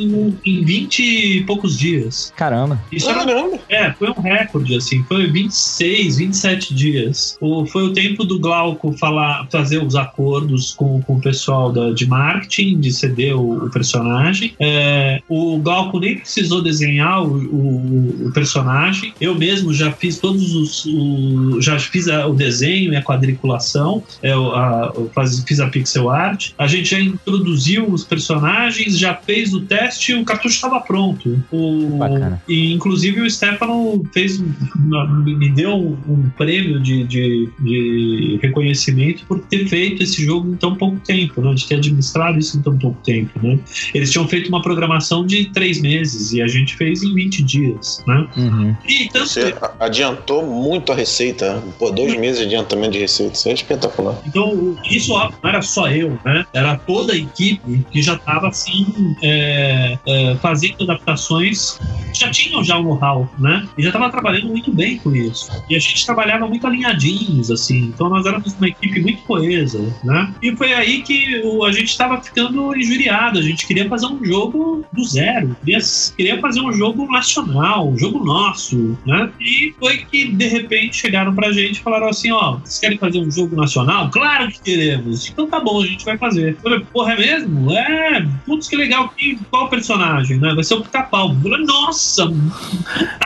em 20 e poucos dias. Caramba. Isso era, Caramba. é, foi um recorde, assim, foi 26, 27 dias. O, foi o tempo do Glauco falar, fazer os acordos com, com o pessoal da, de marketing, de ceder o, o personagem. É, o Glauco nem precisou desenhar o, o- o personagem. Eu mesmo já fiz todos os. o- já fiz a- o desenho e a quadriculação. É, o- a- eu faz- fiz a pixel art. A gente já introduziu os personagens, já fez o teste e o cartucho estava pronto. O, Bacana. e inclusive o Stefano fez me deu um, um prêmio de, de, de reconhecimento por ter feito esse jogo em tão pouco tempo, né? de ter administrado isso em tão pouco tempo. Né? Eles tinham feito uma programação de três meses e a gente fez em 20 dias. Né? Uhum. E tanto Você adiantou muito a receita. Pô, dois meses de adiantamento de receita. Isso é espetacular. Então, isso ó, não era só eu, né? Era toda a equipe que já estava assim, é, é, fazendo adaptações, já tinham já o know-how, né? E já estava trabalhando muito bem com isso. E a gente trabalhava muito alinhadinhos, assim. Então, nós éramos uma equipe muito coesa, né? E foi aí que a gente estava ficando injuriado. A gente queria fazer um jogo do zero. Queria, queria fazer um jogo nacional, um jogo nosso, né? E foi que, de repente, chegaram pra gente e falaram assim, ó, vocês querem fazer um jogo nacional? Claro que queremos. Então tá bom, a gente vai fazer. Eu falei, porra, é mesmo? É, putz, que legal. Que, qual o personagem, né? Vai ser o pica-pau. Nossa,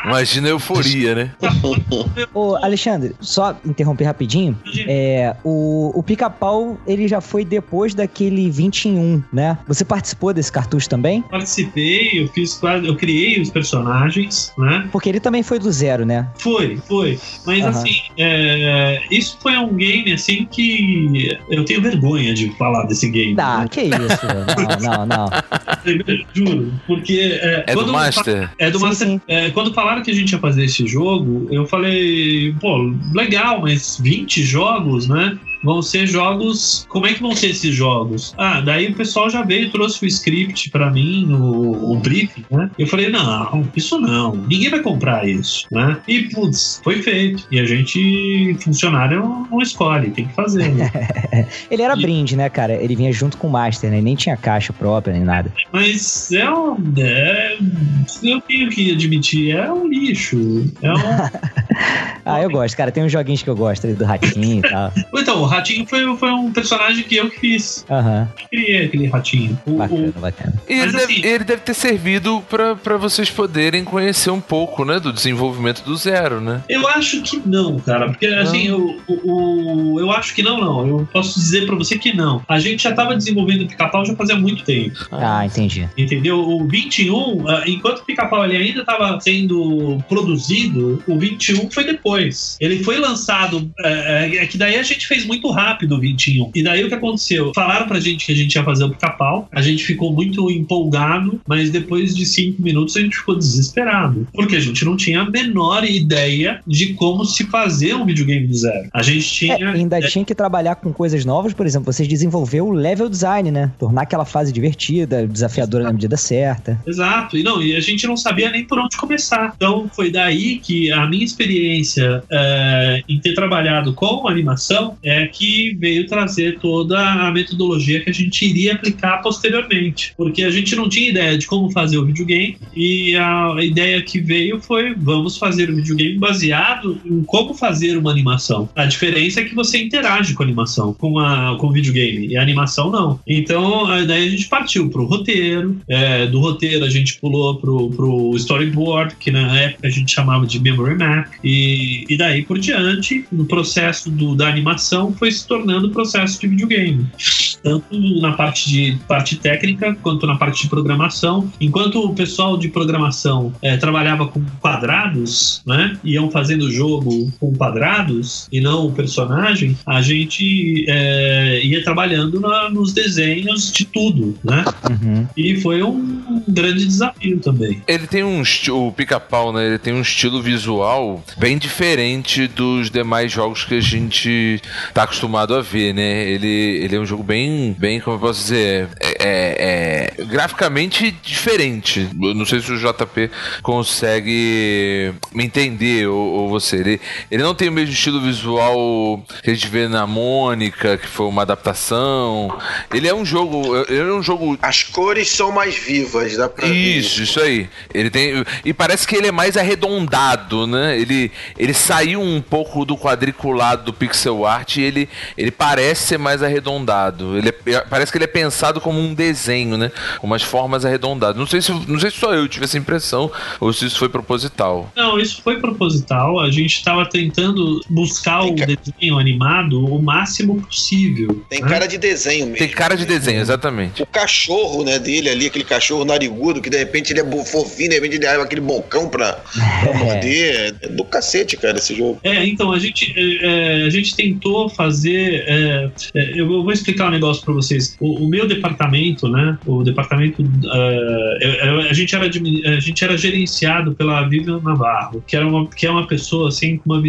Imagina a euforia, né? Ô, Alexandre, só interromper rapidinho. É, o, o pica-pau, ele já foi depois daquele 21, né? Você participou desse cartucho também? participei, eu fiz quase, eu criei os personagens, né? Porque ele também foi do zero, né? Foi, foi. Mas Aham. assim, é, isso foi um game assim que eu tenho vergonha de falar desse game. Ah, que isso? Não, não, não. Juro, porque é, É do quando Master? É do Sim, Master. sim. é, quando falaram que a gente ia fazer esse jogo, eu falei, pô, legal, mas 20 jogos, né? Vão ser jogos. Como é que vão ser esses jogos? Ah, daí o pessoal já veio e trouxe o script pra mim, o, o briefing, né? Eu falei, não, isso não, ninguém vai comprar isso, né? E, putz, foi feito. E a gente, funcionário, não escolhe, tem que fazer, né? Ele era E- brinde, né, cara? Ele vinha junto com o Master, né? Nem tinha caixa própria, nem nada. Mas é um. É, eu tenho que admitir, é um lixo. É um. Ah, eu gosto, cara. Tem uns joguinhos que eu gosto do ratinho e tal. Então, o Ratinho foi, foi um personagem que eu que fiz. Aham, Eu criei aquele Ratinho. O, bacana, o- bacana. E ele, Mas, deve, assim- ele deve ter servido pra pra vocês poderem conhecer um pouco, né? Do desenvolvimento do zero, né? eu acho que não, cara. Porque, assim, o, o, o- eu acho que não, não. Eu posso dizer pra você que não. A gente já tava desenvolvendo o pica-pau já fazia muito tempo. Ah, entendi. Entendeu? O 21, ah, enquanto o pica-pau ele ainda estava sendo produzido, o 21 foi depois. Ele foi lançado. É, é que daí a gente fez muito rápido o 21. E daí o que aconteceu? Falaram pra gente que a gente ia fazer o pica-pau. A gente ficou muito empolgado, mas depois de cinco minutos a gente ficou desesperado. Porque a gente não tinha a menor ideia de como se fazer um videogame do zero. A gente tinha. É, ainda tinha que trabalhar com coisas novas, por exemplo, vocês desenvolveram o level design, né? Tornar aquela fase divertida, desafiadora na medida certa. Exato, e não, e a gente não sabia nem por onde começar. Então foi daí que a minha experiência experiência é, em ter trabalhado com animação é que veio trazer toda a metodologia que a gente iria aplicar posteriormente. Porque a gente não tinha ideia de como fazer o videogame e a ideia que veio foi vamos fazer o videogame baseado em como fazer uma animação. A diferença é que você interage com a animação, com, a, com o videogame, e a animação não. Então, daí a gente partiu pro roteiro, é, do roteiro a gente pulou pro, pro storyboard, que na época a gente chamava de memory map, e, e daí por diante, no processo do, da animação, foi se tornando o processo de videogame. Tanto na parte de parte técnica quanto na parte de programação. Enquanto o pessoal de programação é, trabalhava com quadrados, né? Iam fazendo o jogo com quadrados e não o personagem, a gente é, ia trabalhando na, nos desenhos de tudo, né? Uhum. E foi um grande desafio também. Ele tem um o pica-pau, né? Ele tem um estilo visual bem diferente dos demais jogos que a gente tá acostumado a ver, né? Ele, ele é um jogo bem, bem, como eu posso dizer, é, é, é graficamente diferente. Eu não sei se o JP consegue me entender ou, ou, você. Ele, ele não tem o mesmo estilo visual que a gente vê na Mônica, que foi uma adaptação. Ele é um jogo, ele é um jogo. As cores são mais vivas, dá pra Isso, ver. isso aí. Ele tem e parece que ele é mais arredondado, né? Ele ele saiu um pouco do quadriculado do pixel art e ele ele parece ser mais arredondado. Ele é, parece que ele é pensado como um desenho, né? Com umas formas arredondadas. Não sei se não sei se só eu tive essa impressão ou se isso foi proposital. Não, isso foi proposital. A gente estava tentando buscar o desenho animado o máximo possível. Tem né? cara de desenho mesmo. Tem cara de desenho, exatamente. O cachorro, né, dele ali, aquele cachorro narigudo, que de repente ele é fofinho, de repente ele abre aquele bocão pra, pra é. morder. É do cacete, cara, esse jogo. É, então, a gente, é, é a gente tentou fazer. É, é, eu vou explicar um negócio pra vocês. O, o meu departamento, né, o departamento. Uh, a, gente era, a gente era gerenciado pela Vivian Navarro, que, era uma, que é uma pessoa, assim, uma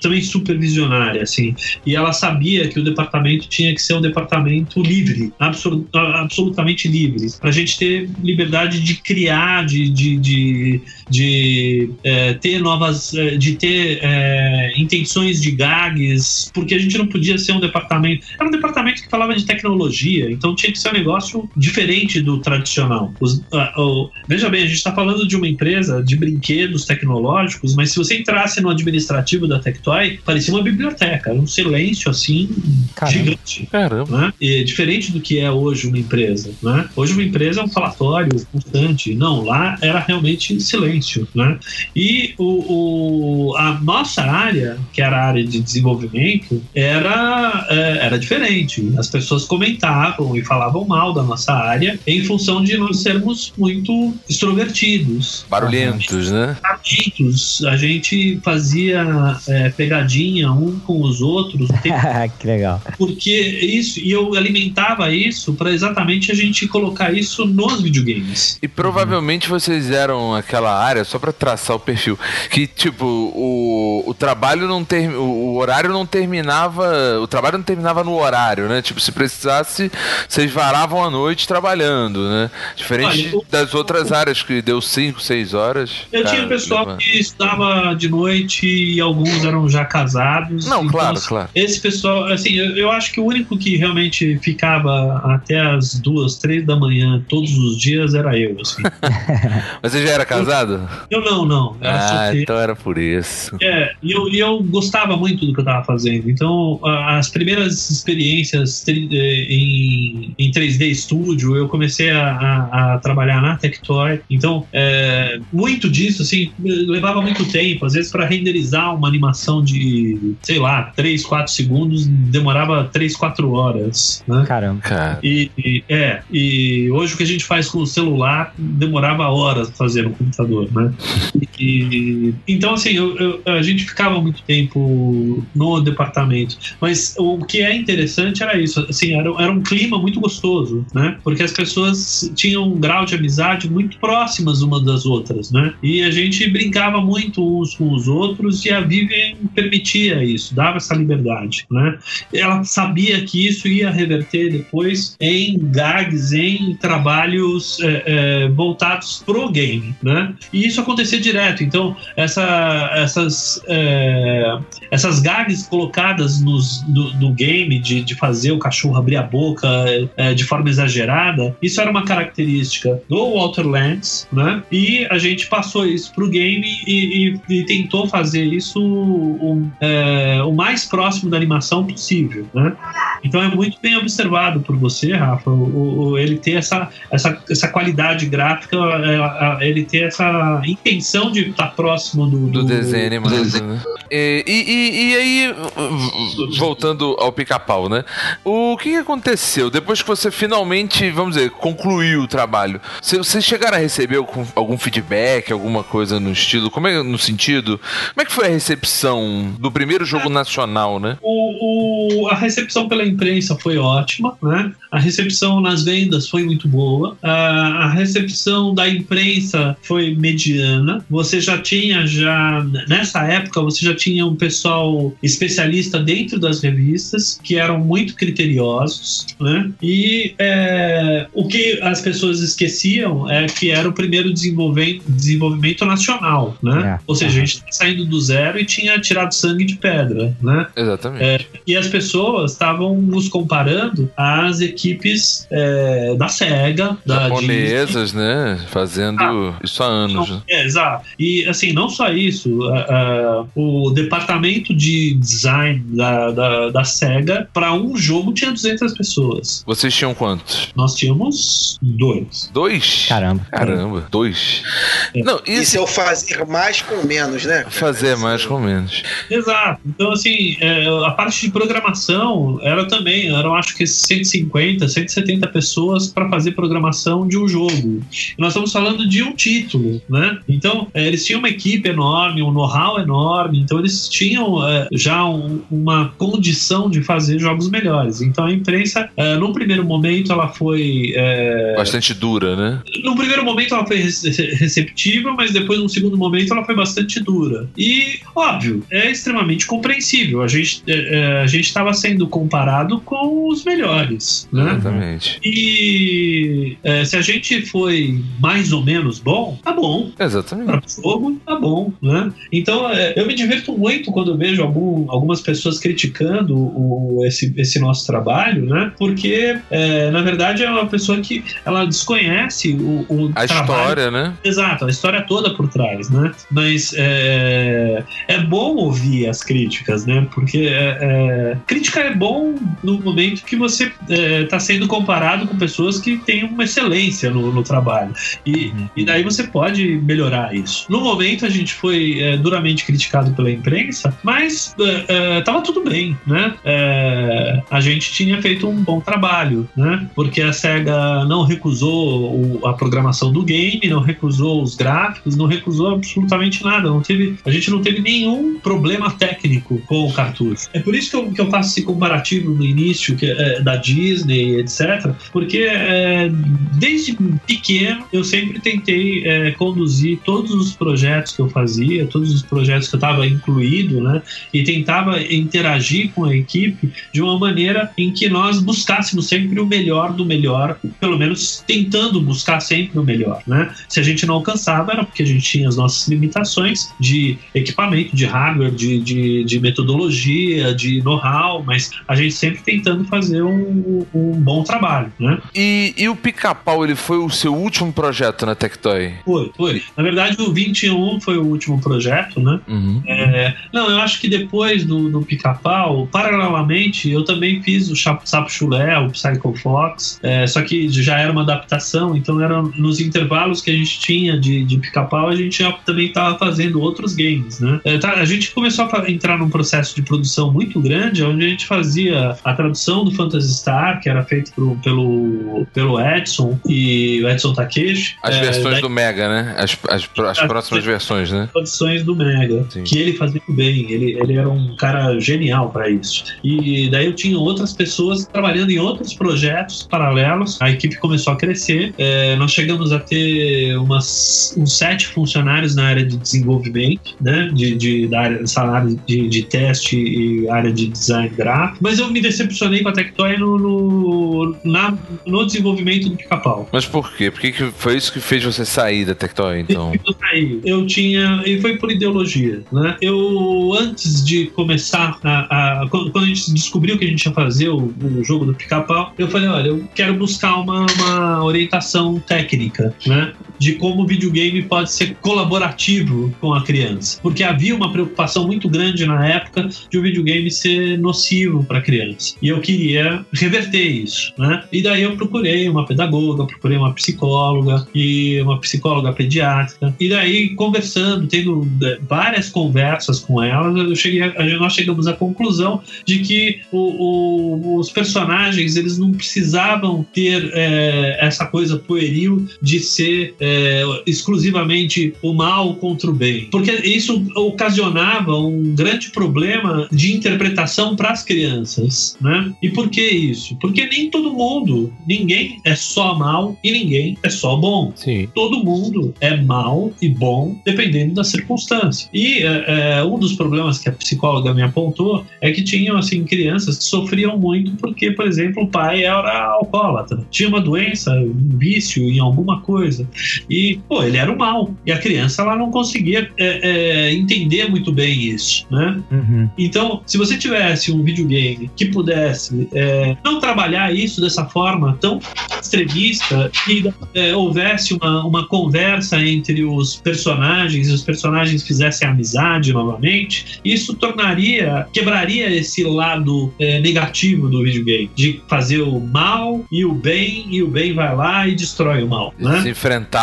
também supervisionária, assim. E ela sabia que o departamento tinha que ser um departamento livre, absolut, absolutamente livre, para a gente ter liberdade de criar, de, de, de, de é, ter novas, é, de ter é, intenções de gags, porque a gente não podia ser um departamento. Era um departamento que falava de tecnologia, então tinha que ser um negócio diferente do tradicional. Os, uh, veja bem, a gente está falando de uma empresa de brinquedos tecnológicos, mas se você entrasse no administrativo da Tectoy, parecia uma biblioteca, era um silêncio assim Caramba. gigante. Caramba. Né? E, diferente do que é hoje uma empresa. Né? Hoje uma empresa é um falatório constante. Não, lá era realmente silêncio. Né? E o, o, a nossa área, que era a área de desenvolvimento, era, é, era diferente. As pessoas comentavam e falavam mal da nossa área em função de nós sermos muito extrovertidos. Barulhentos, né? Barulhentos. A gente fazia é, pegadinha um com os outros. que legal. Porque isso, e eu alimentava isso para exatamente a gente colocar isso nos videogames. E provavelmente uhum. vocês eram aquela área, só para traçar o perfil, que tipo, o, o trabalho não ter, o, horário não terminava, o trabalho não terminava no horário, né? Tipo, se precisasse, vocês varavam a noite trabalhando, né? Diferente Olha, das outras áreas que deu 5, 6 horas. Eu cara, tinha pessoal levanta. que estava de noite e alguns eram já casados. Não, então, claro, claro. Esse pessoal, assim, eu, eu acho que o único que realmente ficava até as duas, três da manhã todos os dias era eu, assim. Mas você já era casado? Eu, eu não, não. ah, então era por isso. É, e eu, e eu gostava muito do que eu tava fazendo. Então, as primeiras experiências em, em 3D Studio, eu comecei a, a, a trabalhar na Tectoy. Então, é, muito disso, assim, levava muito tempo. Às vezes, para renderizar uma animação de, sei lá, 3, 4 segundos, demorava 3, 4 horas. Né? Caramba. Cara. E, e, é, e hoje o que a gente faz com o celular demorava horas fazer no computador, né? E, então, assim, eu, eu, a gente ficava muito tempo no departamento. Mas o que é interessante era isso. Assim, era, era um clima muito gostoso, né? Porque as pessoas tinham um grau de amizade muito próximas umas das outras, né? E a gente brincava muito uns com os outros e a Vivian permitia isso, dava essa liberdade, né? Ela sabia que isso ia reverter depois em gags, em trabalhos é, é, voltados pro game, né? E isso acontecia direto. Então, essa, essas, é, essas gags colocadas nos, no, no game de, de fazer o cachorro abrir a boca é, de forma exagerada, isso era uma característica do Walter Lantz, né? E a gente passou isso pro game e, e, e tentou fazer isso o, é, o mais próximo da animação possível, né? Então é muito bem observado por você, Rafa, o, o ele ter essa, essa, essa qualidade gráfica, é, ele ter essa intenção de estar próximo do, do, do desenho animado. Né? E, e, e, aí, voltando ao pica-pau, né? O que aconteceu depois que você finalmente, vamos dizer, concluiu o trabalho? Vocês chegaram a receber algum, algum feedback, alguma coisa no estilo? Como é no sentido? Como é que foi a recepção do primeiro jogo nacional, né? O, o, a recepção pela imprensa foi ótima, né? A recepção nas vendas foi muito boa. A, a recepção da imprensa foi mediana. Você já tinha já nessa época você já tinha um pessoal especialista dentro das revistas que eram muito criteriosos, né? E é, o que as pessoas esqueciam é que era o primeiro desenvolvimento, nacional, né? É. Ou seja, a gente estava saindo do zero e tinha tirado sangue de pedra, né? Exatamente. É, e as pessoas estavam nos comparando às equipes é, da SEGA, da japonesas, Disney. né? Fazendo ah, isso há anos. Não, é, exato. E assim, não só isso, uh, uh, o departamento de design da, da, da SEGA para um jogo tinha 200 pessoas. Vocês tinham quantos? Nós tínhamos dois. Dois? Caramba. Caramba, dois. É. Não, isso... isso é o fazer mais com menos, né? Fazer mais com menos. Exato. Então, assim, é, a parte de programação era também, eram acho que 150, 170 pessoas para fazer programação de um jogo. E nós estamos falando de um título, né? Então, é, eles tinham uma equipe enorme, um know-how enorme, então eles tinham é, já um, uma condição de fazer jogos melhores. Então a imprensa, é, num primeiro momento, ela foi. É, bastante dura, né? No primeiro momento ela foi receptiva, mas depois, num segundo momento, ela foi bastante dura. E, óbvio, é extremamente compreensível. A gente é, a gente estava sendo comparado com os melhores, né? Exatamente. E é, se a gente foi mais ou menos bom, tá bom. Exatamente. Para o jogo, tá bom, né? Então, eu me divirto muito quando eu vejo algum, algumas pessoas criticando o, esse, esse nosso trabalho, né? Porque, é, na verdade, é uma pessoa que ela desconhece o, o a trabalho. história, né? Exato, a história toda por trás, né? Mas é, é bom ouvir as críticas, né? Porque é, é, crítica é bom no momento que você está é, sendo comparado com pessoas que têm uma excelência no, no trabalho. E, uhum. e daí você pode melhorar isso. No momento a gente foi é, duramente criticado pela imprensa, mas estava tudo bem, né? a gente tinha feito um bom trabalho, né? Porque a SEGA não recusou o, a programação do game, não recusou os gráficos, não recusou absolutamente nada. Não teve, a gente não teve nenhum problema técnico com o cartucho. É por isso que eu, que eu faço esse comparativo no início que, é, da Disney, etc. Porque é, desde pequeno eu sempre tentei é, conduzir todos os projetos que eu fazia, todos os projetos que eu estava incluído, né? E tentava interagir com a equipe de uma maneira em que nós buscássemos sempre o melhor do melhor, pelo menos tentando buscar sempre o melhor, né? Se a gente não alcançava era porque a gente tinha as nossas limitações de equipamento, de hardware, de, de, de metodologia, de know-how, mas a gente sempre tentando fazer um, um bom trabalho, né? E, e o Pica-Pau, ele foi o seu último projeto na Tectoy? Foi, foi. Na verdade, o 21 foi o último projeto, né? Uhum. É, não, eu acho que depois do, do Pica-Pau, paralelamente, eu também fiz o Sapo Chulé, o Psycho Fox, é, só que já era uma adaptação, então era nos intervalos que a gente tinha de, de Pica-Pau, a gente já também estava fazendo outros games, né? É, tá, a gente começou a entrar num processo de produção muito grande, onde a gente fazia a, tradução do Phantasy Star, que era feito pro, pelo, pelo Edson e o Edson Takeshi. As é, versões daí- do Mega, né? As, as, as Ah, próximas versões, né? produções do Mega, Sim. que ele fazia muito bem, ele, ele era um cara genial para isso. E daí eu tinha outras pessoas trabalhando em outros projetos paralelos, a equipe começou a crescer, é, nós chegamos a ter umas, uns sete funcionários na área de desenvolvimento, né, de, de, da área, salário de, de teste e área de design gráfico, mas eu me decepcionei com a Tectoy no, no, na- no desenvolvimento do pica-pau. Mas por quê? Por que, que foi isso que fez você sair da Tectoy, então? Eu saí. Eu tinha. E foi por ideologia, né? Eu, antes de começar a. a- quando quando a gente descobriu que a gente ia fazer o, o jogo do pica-pau, eu falei: olha, eu quero buscar uma, uma orientação técnica, né? De como o videogame pode ser colaborativo com a criança. Porque havia uma preocupação muito grande na época de o videogame ser nocivo para a criança. E eu queria reverter isso, né? E daí eu procurei uma pedagoga, procurei uma psicóloga e uma psicóloga pediátrica. E daí conversando, tendo eh, várias conversas com elas, eu cheguei, a- nós chegamos à conclusão de que o- o- os personagens eles não precisavam ter eh, essa coisa pueril de ser eh, exclusivamente o mal contra o bem, porque isso ocasionava um grande problema de interpretação para as crianças, né? E por que isso? Porque nem todo mundo, ninguém é só mal e ninguém é só bom Sim. todo mundo é mal e bom dependendo da circunstância. E é, é, um dos problemas que a psicóloga me apontou é que tinham assim crianças que sofriam muito porque, por exemplo, o pai era alcoólatra, tinha uma doença, um vício em alguma coisa e pô, ele era o mal e a criança ela não conseguia é, é, entender muito bem isso, né? Uhum. Então, se você tivesse um videogame que pudesse é, não trabalhar isso dessa forma tão extremista e é, houvesse uma, uma conversa entre os personagens e os personagens fizessem amizade novamente, isso tornaria, quebraria esse lado é, negativo do videogame, de fazer o mal e o bem, e o bem vai lá e destrói o mal, né? Se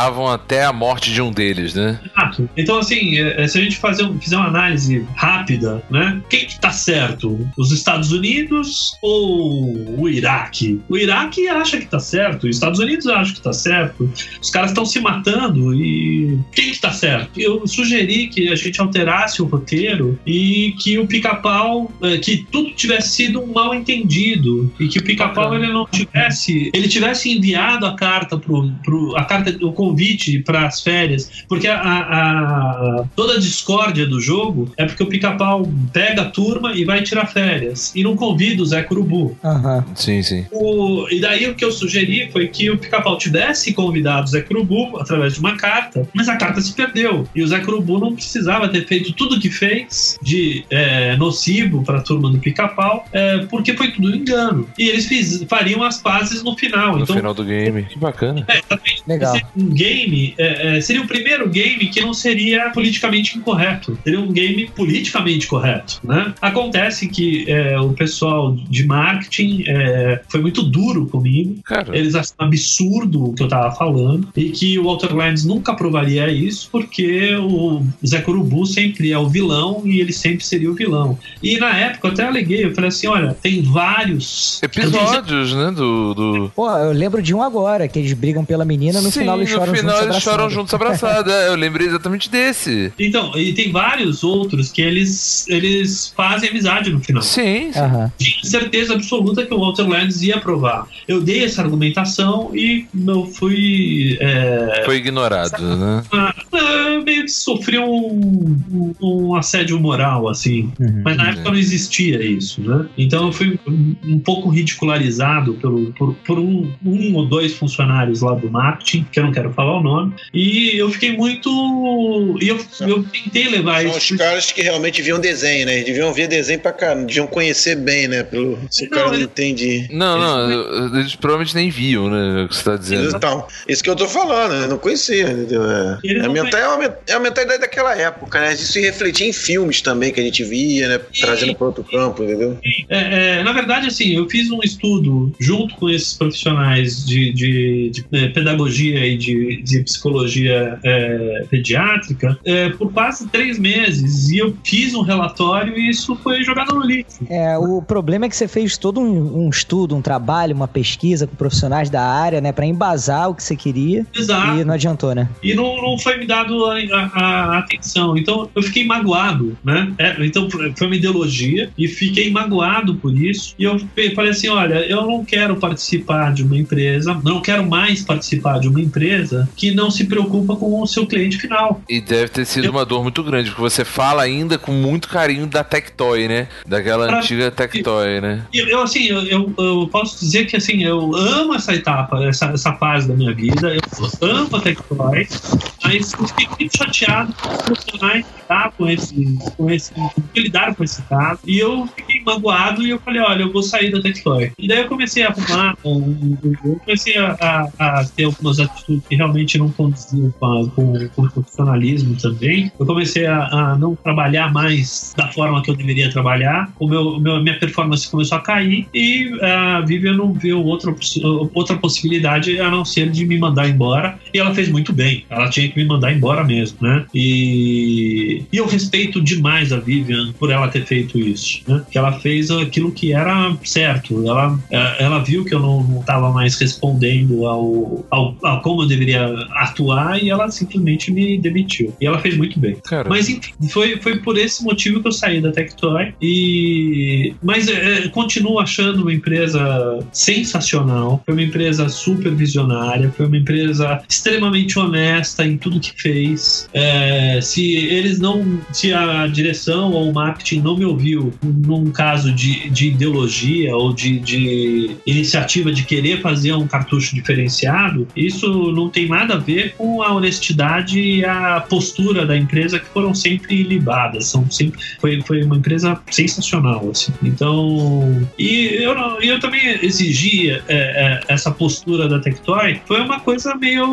enfrentavam até a morte de um deles, né? Exato. Então, assim, é, é, se a gente fazer fizer uma análise rápida, né? Quem que tá certo? Os Estados Unidos ou o Iraque? O Iraque acha que tá certo, os Estados Unidos acham que tá certo. Os caras estão se matando e quem que tá certo? Eu sugeri que a gente alterasse o roteiro e que o pica-pau, é, que tudo tivesse sido um mal entendido e que o pica-pau ele não tivesse, ele tivesse enviado a carta pro, pro a carta, o convite para as férias, porque a, a- toda a discórdia do jogo é porque o pica-pau pega a turma e vai tirar férias e não convida o Zé Curubu. Aham. Sim, sim. O- e daí o que eu sugeri foi que o pica-pau tivesse convidado o Zé Curubu através de uma carta, mas a carta se perdeu. E o Zé Curubu não precisava ter feito tudo o que fez de é, nocivo para a turma do pica-pau, é, porque foi tudo engano. E eles fiz- fariam as pazes no final. No então, final do game. Que bacana. é, exatamente. Legal. Game é, é, seria o primeiro game que não seria politicamente incorreto. Seria um game politicamente correto, né? Acontece que é, o pessoal de marketing é, foi muito duro comigo. Cara, Eles acham absurdo o que eu tava falando e que o Walter Lands nunca aprovaria isso porque o Zé Curubu sempre é o vilão e ele sempre seria o vilão. E na época eu até aleguei, eu falei assim, olha, tem vários episódios, né? Do. do... Pô, eu lembro de um agora, que eles brigam pela menina, no Sim, final eles choram final juntos eles choram juntos abraçados. É, eu lembrei exatamente desse. Então, e tem vários outros que eles, eles fazem amizade no final. Sim. sim. Aham. Tinha certeza absoluta que o Walter Lands ia aprovar. Eu dei essa argumentação e eu fui. é, Foi ignorado, né? ah, eu meio que sofri um, um- assédio moral, assim. Uhum. Mas na época não existia isso, né? Então eu fui um, um pouco ridicularizado pelo, por, por um, um ou dois funcionários lá do marketing, que eu não quero falar o nome, e eu fiquei muito. E eu, eu tentei levar São isso. os caras que realmente viam desenho, né? Eles deviam ver desenho pra caramba, deviam conhecer bem, né? Pelo, se o cara não ele- entende. Não, não, eles provavelmente nem viam, né? O que você tá dizendo. Então, isso que eu tô falando, eu não conhecia, entendeu? É, é, menta- é, uma, é a mentalidade daquela época, né? Isso se refletia em filmes também que a gente via, né? Trazendo para outro campo, entendeu? É, é, na verdade, assim, eu fiz um estudo junto com esses profissionais de, de- de, eh, pedagogia e de de, de psicologia é, pediátrica é, por quase três meses e eu fiz um relatório e isso foi jogado no lixo. É, o problema é que você fez todo um, um estudo, um trabalho, uma pesquisa com profissionais da área, né, para embasar o que você queria. Exato. E não adiantou, né? E não, não foi me dado a, a- a atenção. Então eu fiquei magoado, né? É, então foi uma ideologia e fiquei magoado por isso. E eu falei assim: olha, eu não quero participar de uma empresa, não quero mais participar de uma empresa que não se preocupa com o seu cliente final. E deve ter sido uma dor muito grande, porque você fala ainda com muito carinho da Tectoy, né? Daquela Pra- antiga Tectoy, né? Eu, assim, eu, eu, eu posso dizer que, assim, eu amo essa etapa, essa, essa fase da minha vida, eu amo a Tectoy, mas eu fiquei muito chateado com os profissionais que lidaram com esse, com esse, que lidaram com esse caso, e eu fiquei magoado e eu falei, olha, eu vou sair da Tectoy. E daí eu comecei a arrumar, um- um- eu comecei a, a- a ter algumas atitudes que realmente não condiziam com, com, o profissionalismo também. Eu comecei a, a não trabalhar mais da forma que eu deveria trabalhar, o meu, meu- minha performance começou a cair e a Vivian não viu outra, outra possibilidade a não ser de me mandar embora. E ela fez muito bem, ela tinha que me mandar embora mesmo, né? E, e eu respeito demais a Vivian por ela ter feito isso, né? Que ela fez aquilo que era certo. Ela, ela viu que eu não estava mais respondendo ao, ao, a como eu deveria atuar e ela simplesmente me demitiu. E ela fez muito bem. Cara, Mas enfim, foi, foi por esse motivo que eu saí da Tectoy. E mas é, é, continuo achando uma empresa sensacional. Foi uma empresa super visionária. Foi uma empresa extremamente honesta em tudo que fez. É, se eles não, se a direção ou o marketing não me ouviu num caso de, de ideologia ou de, de iniciativa de querer fazer um cartucho diferenciado, isso não tem nada a ver com a honestidade e a postura da empresa que foram sempre libadas. São sempre, foi, foi uma empresa sensacional. Assim. Então, e eu, não- e eu também exigia é, é, essa postura da Tectoy. Foi uma coisa meio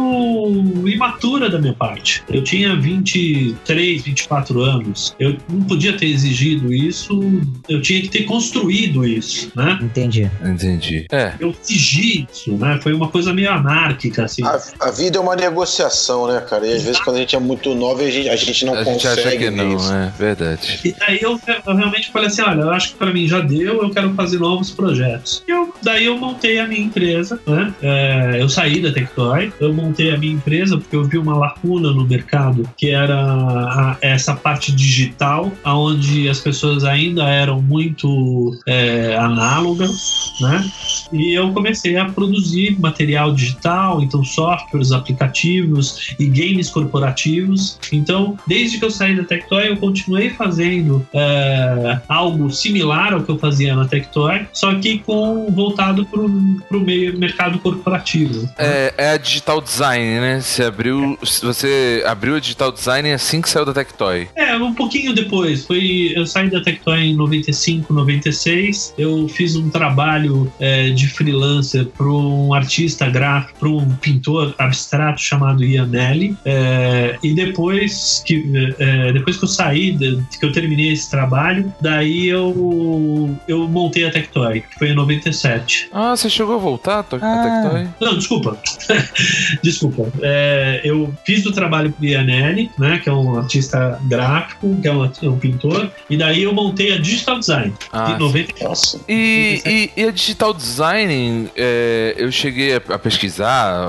imatura da minha parte. Eu tinha 23, 24 anos. Eu não podia ter exigido isso. Eu tinha que ter construído isso, né? Entendi. entendi. É, Eu exigi isso, né? Foi uma coisa meio anárquica, assim. A, a vida é uma negociação, né, cara? E às vezes quando a gente é muito novo, a gente, a gente não a gente consegue acha que não, isso. é verdade. E aí eu, eu realmente falei assim, olha, eu acho que pra mim já deu, eu quero fazer novos projetos. E eu, daí eu montei a minha empresa, né? É, eu saí da Tectoy, eu montei a minha empresa porque eu vi uma lacuna no mercado, que era a- essa parte digital, onde as pessoas ainda eram muito é, análogas, né? E eu comecei a produzir material digital, então softwares, aplicativos e games corporativos. Então, desde que eu saí da Tectoy, eu continuei fazendo é, algo similar ao que eu fazia na Tectoy, só que com voltado para o meio mercado corporativo. É, é a Digital Design, né? Você abriu, você abriu a Digital Design assim que saiu da Tectoy. É, um pouquinho depois. Foi, eu saí da Tectoy em 95, 96. Eu fiz um trabalho é, de freelancer para um artista gráfico, para um pintor abstrato chamado Ian Nelly. É, e depois que, é, depois que eu saí, que eu terminei esse trabalho, daí eu, eu montei a Tectoy, que foi em 97. Ah, você chegou a voltar a to- a Ah. Tectoy? Não, desculpa. desculpa. É, eu fiz o trabalho pro Ianelli, né? Que é um artista gráfico, que é um, é um pintor, e daí eu montei a Digital Design Ah, em 90. Nossa. E, e, e a Digital Design, é, eu cheguei a, a pesquisar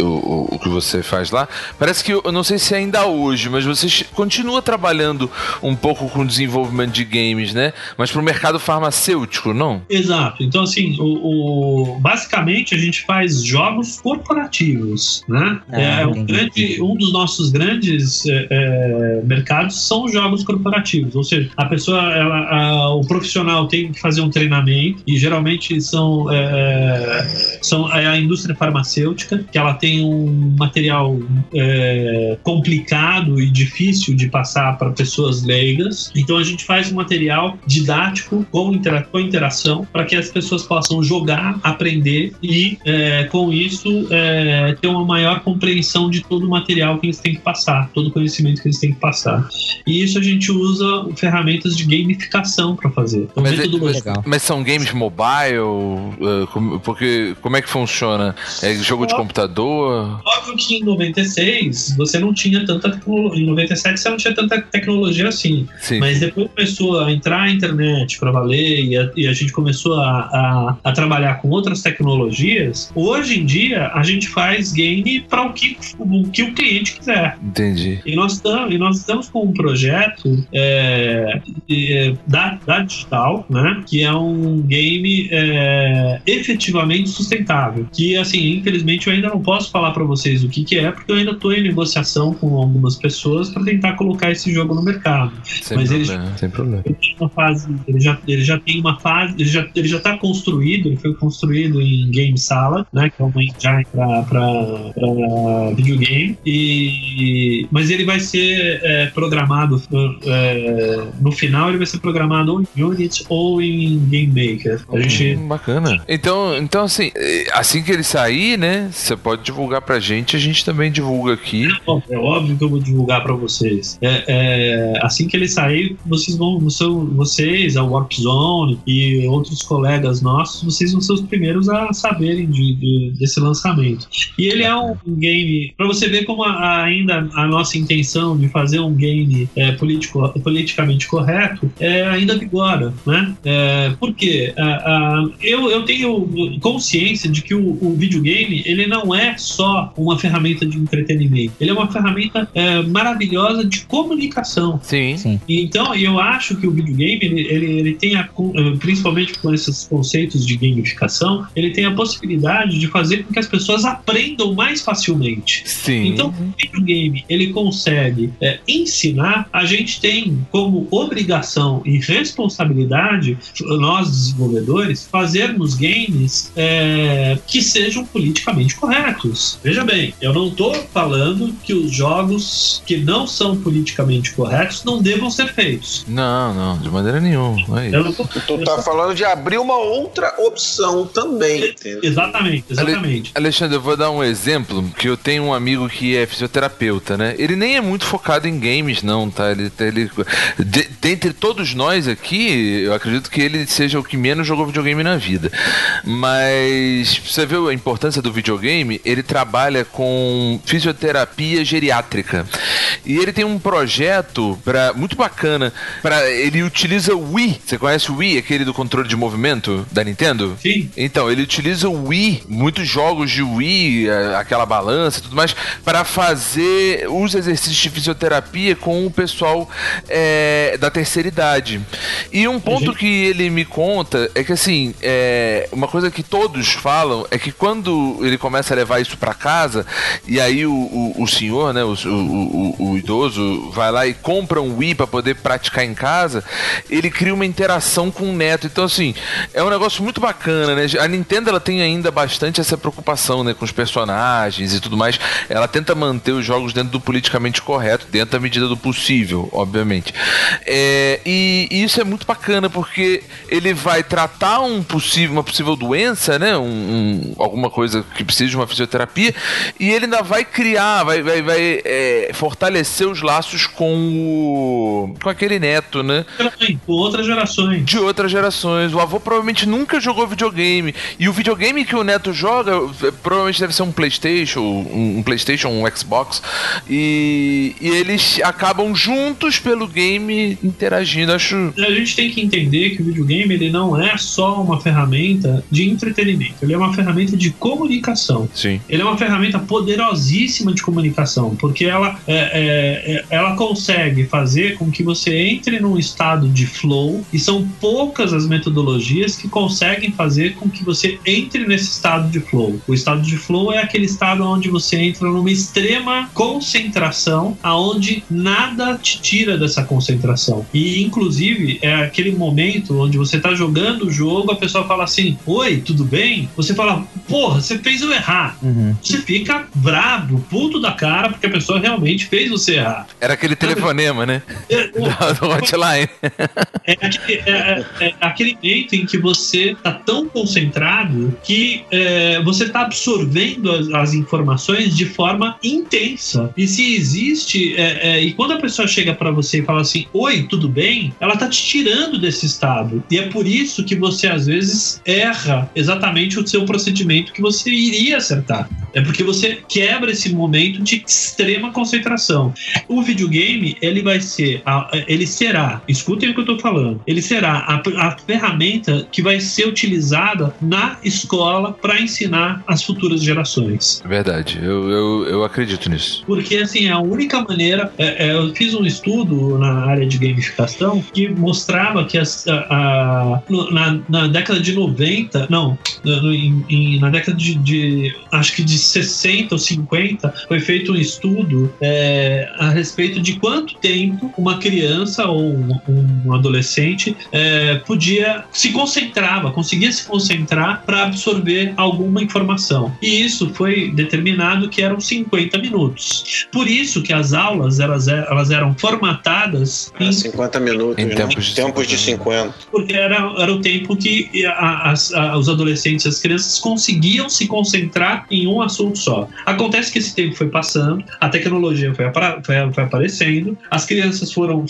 o, o- o que você faz lá. Parece que, eu, não sei se ainda hoje, mas você continua trabalhando um pouco com desenvolvimento de games, né? Mas pro mercado farmacêutico, não? Exato. Então, assim, o, o- basicamente a gente faz jogos corporativos, né? Ah, é, um, grande, um dos nossos grandes é, é, mercados são os jogos corporativos. Ou seja, a pessoa, ela, a- o profissional tem que fazer um treinamento e geralmente são, é, são é a indústria farmacêutica que ela tem um material é, complicado e difícil de passar para pessoas leigas. Então a gente faz um material didático com, intera com interação para que as pessoas possam jogar, aprender e, é, com isso, é, ter uma maior compreensão de todo o material que eles têm que passar, todo o conhecimento que eles têm que passar. E isso a gente usa ferramentas de gamificação para fazer. Então, Mas, é- mas- mas são games mobile? Uh, como- porque como é que funciona? É jogo de computador? Óbvio que em 96 você não tinha tanta tecnologia. Em 97 você não tinha tanta tecnologia assim. Sim. Mas depois começou a entrar a internet para valer e a, e a gente começou a, a, a trabalhar com outras tecnologias. Hoje em dia a gente faz game para o que, o que o cliente quiser. Entendi. E nós, tam, e nós estamos com um projeto é, é, da, da Digital, né? Que é um game é, efetivamente sustentável. Que, assim, infelizmente eu ainda não posso falar para vocês o que, que é, porque eu ainda estou em negociação com algumas pessoas para tentar colocar esse jogo no mercado. Sem Mas eles- problema, sem problema. Ele tem uma fase, ele já, ele já tem uma fase, ele já, ele já tá construído, ele foi construído em Game Sala, né, que é uma engine para videogame, e, mas ele vai ser é, programado, é, no final ele vai ser programado ou em Unity ou em Game Maker. A gente, Hum, bacana. Então, então assim, assim que ele sair, né? Você pode divulgar pra gente, a gente também divulga aqui. É óbvio que eu vou divulgar para vocês. É, é, assim que ele sair, vocês vão, vocês, a Warp Zone e outros colegas nossos, vocês vão ser os primeiros a saberem de, de- desse lançamento. E ele é um game, para você ver como a- a- ainda a nossa intenção de fazer um game é, político, politicamente correto é, ainda vigora, né? É, por quê? Ah, ah, eu, eu tenho consciência de que o, o videogame ele não é só uma ferramenta de entretenimento, ele é uma ferramenta é, maravilhosa de comunicação. Sim. Sim. Então, eu acho que o videogame, ele, ele, ele tem, a, eh, principalmente com esses conceitos de gamificação, ele tem a possibilidade de fazer com que as pessoas aprendam mais facilmente. Sim. Então, o videogame ele consegue é, ensinar, a gente tem como obrigação e responsabilidade, nós desenvolvedores, fazermos games é, que sejam politicamente corretos. Veja bem, eu não estou falando que os jogos que não são politicamente corretos não devam ser feitos. Não, não, de maneira nenhuma. Não é Eu não tô- Tu tá falando de abrir uma outra opção também, entendeu? Exatamente, exatamente. Alexandre, eu vou dar um exemplo, que eu tenho um amigo que é fisioterapeuta, né? Ele nem é muito focado em games, não, tá? Ele, ele de- dentre todos nós aqui, eu acredito que ele seja o que menos jogou videogame na vida. Mas você vê a importância do videogame, ele trabalha com fisioterapia geriátrica. E ele tem um projeto pra, muito bacana, para ele utiliza o Wii. Você conhece o Wii, aquele do controle de movimento da Nintendo? Sim, Então, ele utiliza o Wii, muitos jogos de Wii, eh, aquela balança e tudo mais, para fazer os exercícios de fisioterapia com o pessoal eh, da terceira idade. E um ponto Uhum. que ele me conta é que, assim, é, uma coisa que todos falam é que quando ele começa a levar isso para casa, e aí o, o, o senhor, né, o, o, idoso, vai lá e compra um Wii para poder praticar em casa, ele cria uma interação com o neto. Então, assim, é um negócio muito bacana, né? A Nintendo ela tem ainda bastante essa preocupação, né, com os personagens e tudo mais. Ela tenta manter os jogos dentro do politicamente correto, dentro da medida do possível, obviamente. É, e, e isso é muito bacana porque ele vai tratar um possível, uma possível doença, né? Um, um- alguma coisa que precisa de uma fisioterapia, e ele ainda vai criar, vai, vai, vai, é, fortalecer os laços com o. com aquele neto, né? com outras gerações. de outras gerações. O avô provavelmente nunca jogou videogame. E o videogame que o neto joga eh, provavelmente deve ser um PlayStation, um, um PlayStation, um Xbox. E, e eles acabam juntos pelo game interagindo. Acho. A gente tem que entender que o videogame ele não é só uma ferramenta de entretenimento, ele é uma ferramenta de comunicação. Sim. Ele é uma ferramenta poderosíssima de comunicação, porque ela, é, é, é, ela consegue fazer com que você entre num estado de flow, e são poucas as metodologias que conseguem fazer com que você entre nesse estado de flow. O estado de flow é aquele estado onde você entra numa extrema concentração, aonde nada te tira dessa concentração. E, inclusive, é aquele momento onde você tá jogando o jogo, a pessoa fala assim: Oi, tudo bem? Você fala, porra, você fez eu errar Uhum. Você fica brabo, puto da cara, porque a pessoa realmente fez você errar. Era aquele telefonema, né? É, o- Do hotline. é aquele, é- é- é aquele momento em que você tá tão concentrado que é, você tá absorvendo as, as, informações de forma intensa. E se existe, é, e quando a pessoa chega para você e fala assim, oi, tudo bem? Ela tá te tirando desse estado. E é por isso que você às vezes erra exatamente o seu procedimento que você iria acertar. É porque você quebra esse momento de extrema concentração. O videogame, ele vai ser, ele será, escutem o que eu tô falando, ele será a, a ferramenta que vai ser utilizada na escola para ensinar as futuras gerações. Verdade, eu, eu, eu acredito nisso. Porque, assim, é a única maneira. É, é, eu fiz um estudo na área de gamificação que mostrava que as, a, a, na, na década de 90, não, em, em, na década de, de, acho que de 60 ou 50, foi feito um estudo é, a respeito de quanto tempo uma criança ou um, um adolescente é, podia se concentrava, conseguia se concentrar para absorver alguma informação. E isso foi determinado que eram 50 minutos. Por isso que as aulas elas, elas eram formatadas em 50 minutos, em né? tempos, de, tempos 50. de 50. Porque era, era o tempo que a, a, a, os adolescentes e as crianças conseguiam se concentrar em um assunto só. Acontece que esse tempo foi passando, a tecnologia foi, foi, foi aparecendo, as crianças foram,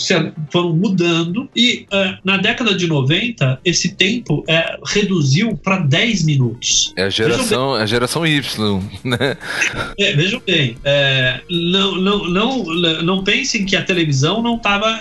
foram mudando e uh, na década de 90 esse tempo é, reduziu para 10 minutos. É a geração, a geração Y, né? É, vejam bem, é, não, não, não, não pensem que a televisão não estava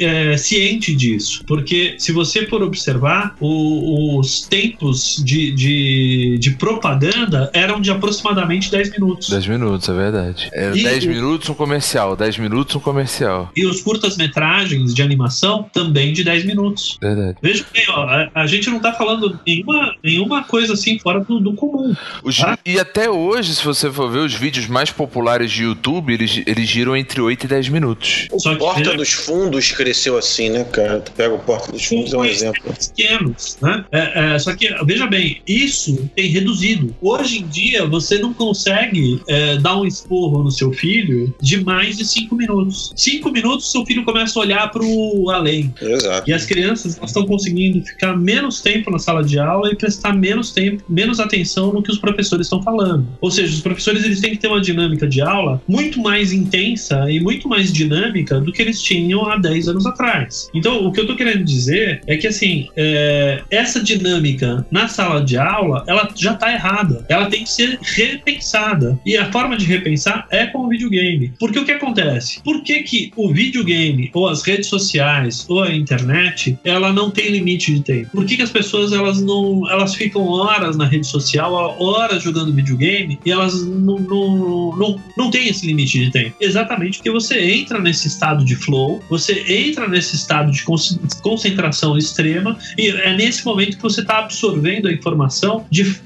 é, ciente disso, porque se você for observar, o, os tempos de, de, de, propaganda eram de aproximadamente 10 minutos. 10 minutos, é verdade. É e 10 minutos um comercial, 10 minutos um comercial. E os curtas-metragens de animação também de 10 minutos. Verdade. Veja bem, ó, a, a, gente não está falando nenhuma, nenhuma coisa assim fora do, do comum. Os, tá? E até hoje, se você for ver os vídeos mais populares de YouTube, eles, eles giram entre 8 e 10 minutos. O Porta dos Fundos cresceu assim, né, cara? Tu pega o Porta dos Fundos, é um exemplo. Pequenos, né? É, é, só que, veja bem, isso tem reduzido. Hoje em dia, você não consegue é, dar um esporro no seu filho de mais de 5 minutos. 5 minutos, seu filho começa a olhar para o além. Exato. E as crianças estão conseguindo ficar menos tempo na sala de aula e prestar menos tempo, menos atenção no que os professores estão falando. Ou seja, os professores eles têm que ter uma dinâmica de aula muito mais intensa e muito mais dinâmica do que eles tinham há 10 anos atrás. Então, o que eu estou querendo dizer é que, assim, é, essa dinâmica na sala de aula, ela já está errada. Ela tem que ser repensada. E a forma de repensar é com o videogame. Porque o que acontece? Por que, que o videogame, ou as redes sociais, ou a internet, ela não tem limite de tempo? Por que, que as pessoas elas não elas ficam horas na rede social, horas jogando videogame e elas não, não, não, não têm esse limite de tempo? Exatamente porque você entra nesse estado de flow, você entra nesse estado de concentração extrema e é nesse momento que você está absorvendo a informação de,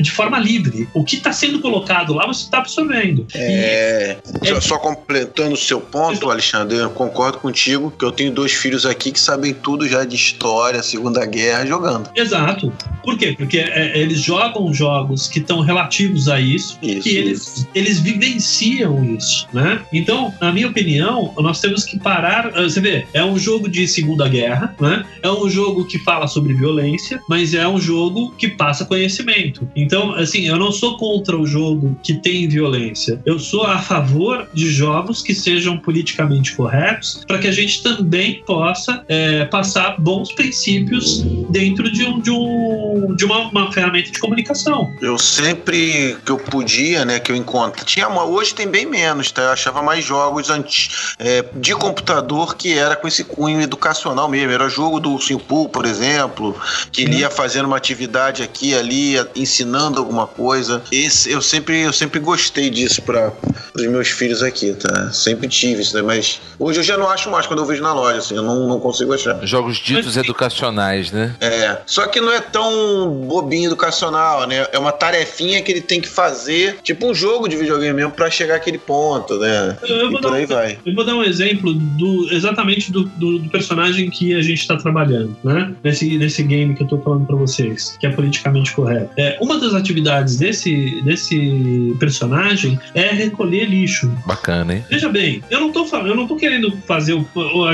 de forma livre. O que está sendo colocado lá, você está absorvendo. É, e, só, é... só completando o seu ponto, Alexandre, eu concordo contigo que eu tenho dois filhos aqui que sabem tudo já de história, Segunda Guerra, jogando. Exato. Por quê? Porque é, eles jogam jogos que estão relativos a isso, isso e eles, eles vivenciam isso, né? Então, na minha opinião, nós temos que parar. Eh, você vê, é um jogo de Segunda Guerra, né? É um jogo que fala sobre violência, mas é um jogo que passa conhecimento. Então, assim, eu não sou contra o jogo que tem violência. Eu sou a favor de jogos que sejam politicamente corretos para que a gente também possa é, passar bons princípios dentro de um, de um de uma, uma, ferramenta de comunicação. Eu sempre que eu podia, né, que eu encontro, tinha uma, hoje tem bem menos, tá? Eu achava mais jogos anti, é, de computador que era com esse cunho educacional mesmo. Era jogo do Simpool, por exemplo, que ele ia fazendo uma atividade aqui ali, ensinando alguma coisa. Esse eu sempre eu sempre gostei disso para os meus filhos aqui, tá? Sempre tive isso, né? Mas hoje eu já não acho mais quando eu vejo na loja, assim, eu não, não consigo achar. Jogos ditos educacionais, né? É. Só que não é tão bobinho educacional, né? É uma tarefinha que ele tem que fazer, tipo um jogo de videogame mesmo, pra chegar àquele ponto, né? Eu, e por aí um, vai. Eu vou dar um exemplo do exatamente do, do, do personagem que a gente tá trabalhando, né? Nesse, nesse game que eu tô falando pra vocês, que é politicamente correto. É, uma das atividades desse, desse, desse personagem é recolher lixo. Bacana, hein? Veja bem, eu não tô falando, eu não tô querendo fazer o.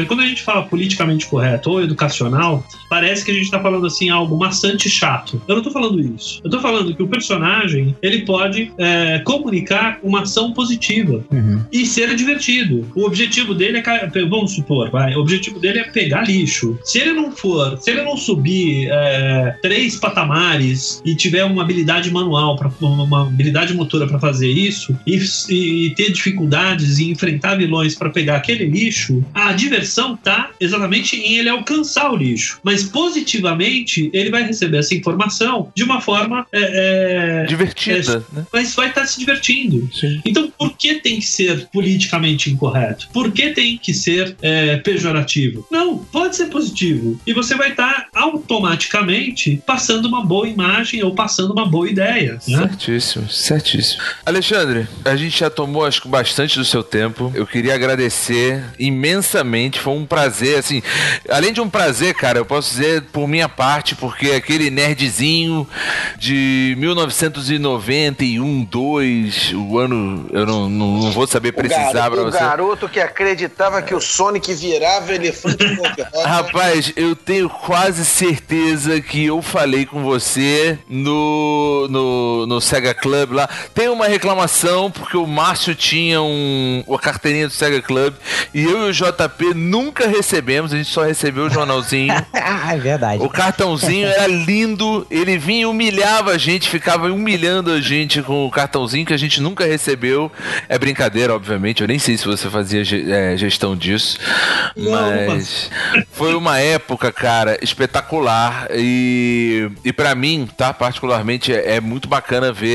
Quando a gente fala politicamente correto ou educacional, parece que a gente tá falando assim algo maçante e chato. Eu não tô falando isso. Eu tô falando que o personagem ele pode é, comunicar uma ação positiva Uhum. e ser divertido. O objetivo dele é, vamos supor, vai, o objetivo dele é pegar lixo. Se ele não for, se ele não subir é, três patamares e tiver uma habilidade manual, pra, uma habilidade motora para fazer isso e, e ter dificuldades em enfrentar vilões para pegar aquele lixo, a diversão tá exatamente em ele alcançar o lixo. Mas positivamente ele vai receber essa informação de uma forma é, é, Divertida, né? mas vai estar se divertindo. Sim. Então, por que tem que ser politicamente incorreto? Por que tem que ser é, pejorativo? Não, pode ser positivo. E você vai estar automaticamente passando uma boa imagem ou passando uma boa ideia. Né? Certíssimo, certíssimo. Alexandre, a gente já tomou acho que bastante do seu tempo. Eu queria agradecer imensamente. Foi um prazer, assim. Além de um prazer, cara, eu posso dizer por minha parte, porque aquele nerdzinho de 1991, 2, o ano. Eu não, não, não vou saber O, precisar garoto, pra o você. garoto que acreditava que o Sonic virava elefante. Rapaz, eu tenho quase certeza que eu falei com você no, no, no Sega Club lá. Tem uma reclamação porque o Márcio tinha um, uma carteirinha do Sega Club e eu e o JP nunca recebemos, a gente só recebeu o jornalzinho. Ah, é verdade. O cartãozinho era lindo, ele vinha e humilhava a gente, ficava humilhando a gente com o cartãozinho que a gente nunca recebeu. É brincadeira, obviamente, eu nem sei se você fazia é, gestão disso, Não, não mas foi uma época, cara, espetacular e, e para mim, tá, particularmente, é, é muito bacana ver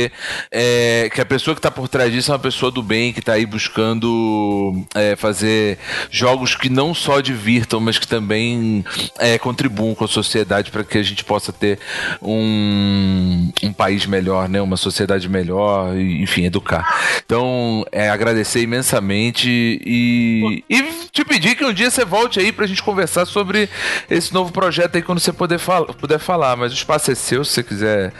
é, que a pessoa que tá por trás disso é uma pessoa do bem, que tá aí buscando é, fazer jogos que não só divirtam, mas que também é, contribuam com a sociedade para que a gente possa ter um, um país melhor, né? Uma sociedade melhor, e, enfim, educar. Então, é, agradecer imensamente e, e te pedir que um dia você volte aí pra gente conversar sobre esse novo projeto aí quando você puder, fal puder falar. Mas o espaço é seu, se você quiser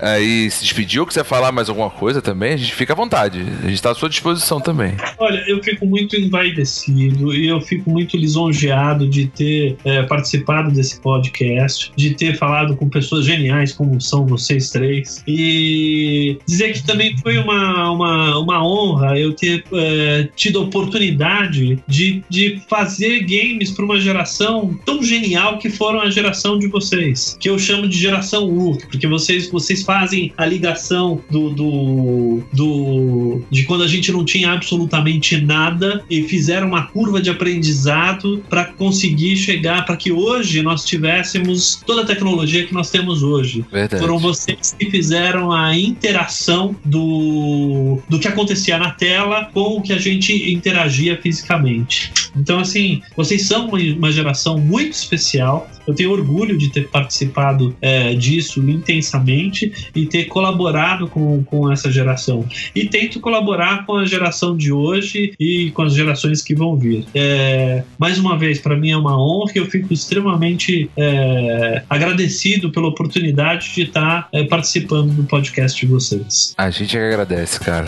aí se despedir ou quiser falar mais alguma coisa também, a gente fica à vontade. A gente tá à sua disposição também. Olha, eu fico muito envaidecido e eu fico muito lisonjeado de ter é, participado desse podcast, de ter falado com pessoas geniais como são vocês três e dizer que também foi uma, uma, uma honra eu ter é, tido a oportunidade de, de fazer games para uma geração tão genial que foram a geração de vocês, que eu chamo de geração U, porque vocês, vocês fazem a ligação do, do, do de quando a gente não tinha absolutamente nada e fizeram uma curva de aprendizado para conseguir chegar para que hoje nós tivéssemos toda a tecnologia que nós temos hoje. Verdade. Foram vocês que fizeram a interação do, do que acontecia na tela com o que a gente interagia fisicamente. Então, assim, vocês são uma, uma geração muito especial. Eu tenho orgulho de ter participado é, disso intensamente e ter colaborado com, com essa geração. E tento colaborar com a geração de hoje e com as gerações que vão vir. É, mais uma vez, para mim é uma honra e eu fico extremamente é, agradecido pela oportunidade de estar é, participando do podcast de vocês. A gente agradece, cara.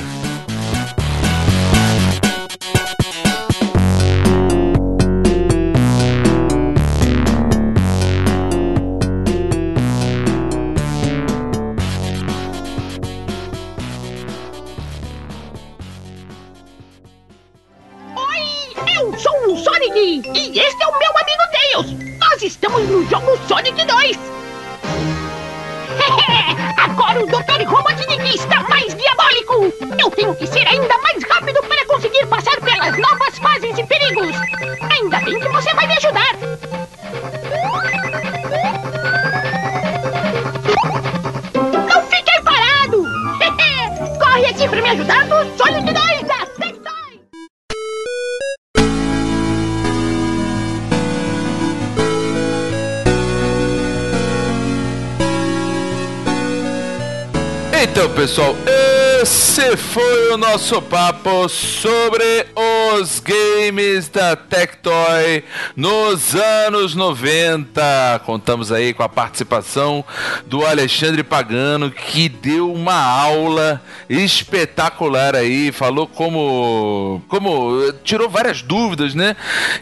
Nosso papo sobre os games da Tectoy nos anos 90. Contamos aí com a participação do Alexandre Pagano, que deu uma aula espetacular aí, falou como como tirou várias dúvidas, né?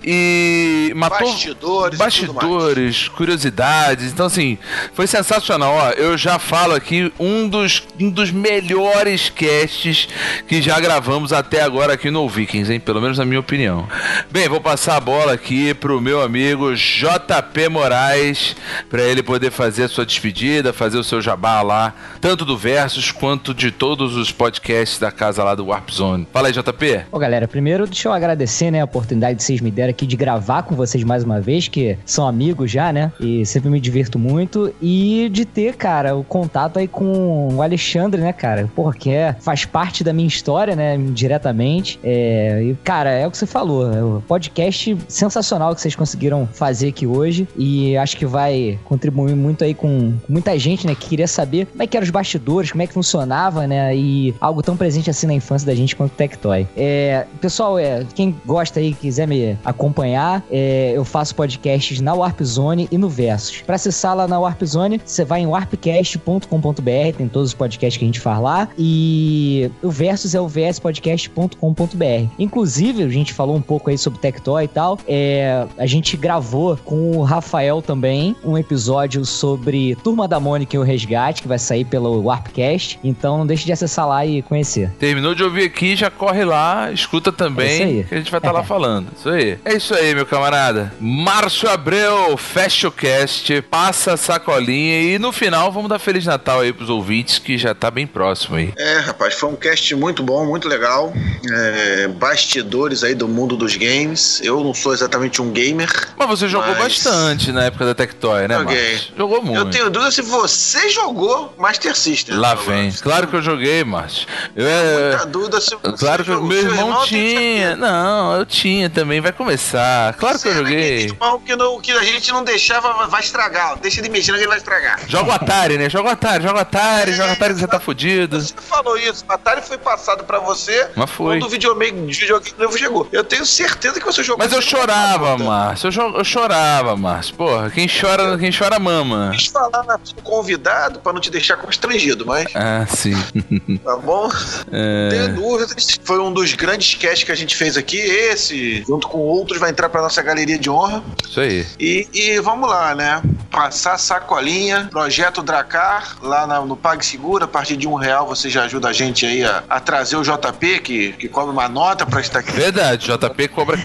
E matou Bastidores, bastidores, curiosidades. Então assim, foi sensacional. Ó, eu já falo aqui um dos um dos melhores casts que já gravamos até agora aqui no Vikings, hein? Pelo menos na minha opinião. Bem, vou passar a bola aqui pro meu amigo JP Moraes, para ele poder fazer a sua despedida, fazer o seu jabá lá, tanto do Versus quanto de todos os podcasts da casa lá do Warp Zone. Fala aí, JP. Ô, galera, primeiro deixa eu agradecer, né, a oportunidade que vocês me deram aqui de gravar com vocês mais uma vez, que são amigos já, né? E sempre me divirto muito. E de ter, cara, o contato aí com o Alexandre, né, cara? Porque é, faz parte da minha história, né, diretamente. É, e, cara, é o que você falou. É o podcast sensacional que vocês conseguiram fazer aqui hoje. E acho que vai contribuir muito aí com muita gente, né, que queria saber como é que eram os bastidores, como é que funcionava, né? E algo tão presente assim na infância da gente quanto o Tectoy. É, pessoal, é, quem gosta aí, quiser me acompanhar, é, eu faço podcasts na Warp Zone e no Versus. Pra acessar lá na Warp Zone, você vai em warpcast.com.br, tem todos os podcasts que a gente faz lá. E o Versus é o vspodcast.com.br. Inclusive, a gente falou um pouco aí sobre Tectoy e tal. É, a gente gravou com o Rafael também um episódio sobre Turma da Mônica e o Resgate, que vai sair pelo Warpcast. Então não deixe de acessar lá e conhecer. Terminou de ouvir aqui, já corre lá, escuta É isso também, aí. que a gente vai estar lá falando. Isso aí. É isso aí, meu camarada. Márcio Abreu, fecha o cast, passa a sacolinha e no final vamos dar Feliz Natal aí pros ouvintes, que já tá bem próximo aí. É, rapaz, foi um cast muito bom, muito legal. É, bastidores aí do mundo dos games. Eu não sou exatamente um gamer. Mas você jogou Mas- bastante na época da Tectoy, né, Joguei. Jogou muito. Eu tenho dúvida se você jogou Master System. Lá vem. Claro que eu joguei, Márcio. Eu, é, Muita dúvida se você Claro que jogou. meu irmão tem tinha. Não, eu tinha também. Vai começar. Claro que eu é joguei. irmão que, não- que a gente não deixava, vai estragar. Deixa de mexer que ele vai estragar. Joga o Atari, né? Joga o Atari, joga o Atari, joga o Atari que você tá fudido. Você falou isso, o Atari foi passado pra você Mas foi. quando o videogame, videogame novo chegou. Eu tenho certeza que você jogou. Mas eu chorava, Márcio. Eu, eu chorava, Márcio. Porra, quem chora, quem chora mama. quis falar na sua convidado pra não te deixar constrangido, mas Ah, sim. tá bom? É, Tenho dúvidas. Foi um dos grandes casts que a gente fez aqui. Esse, junto com outros, vai entrar pra nossa galeria de honra. isso aí. E, e vamos lá, né? Passar sacolinha, projeto Dracar, lá na- no PagSeguro, a partir de um real você já ajuda a gente aí a, a trazer o JP, que, que cobra uma nota pra estar aqui. Verdade, JP cobra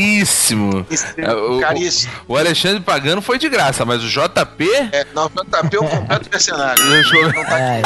caríssimo. É, o- Caríssimo. O Alexandre pagando foi de graça, mas o JP. É, não, o JP é o completo mercenário. É,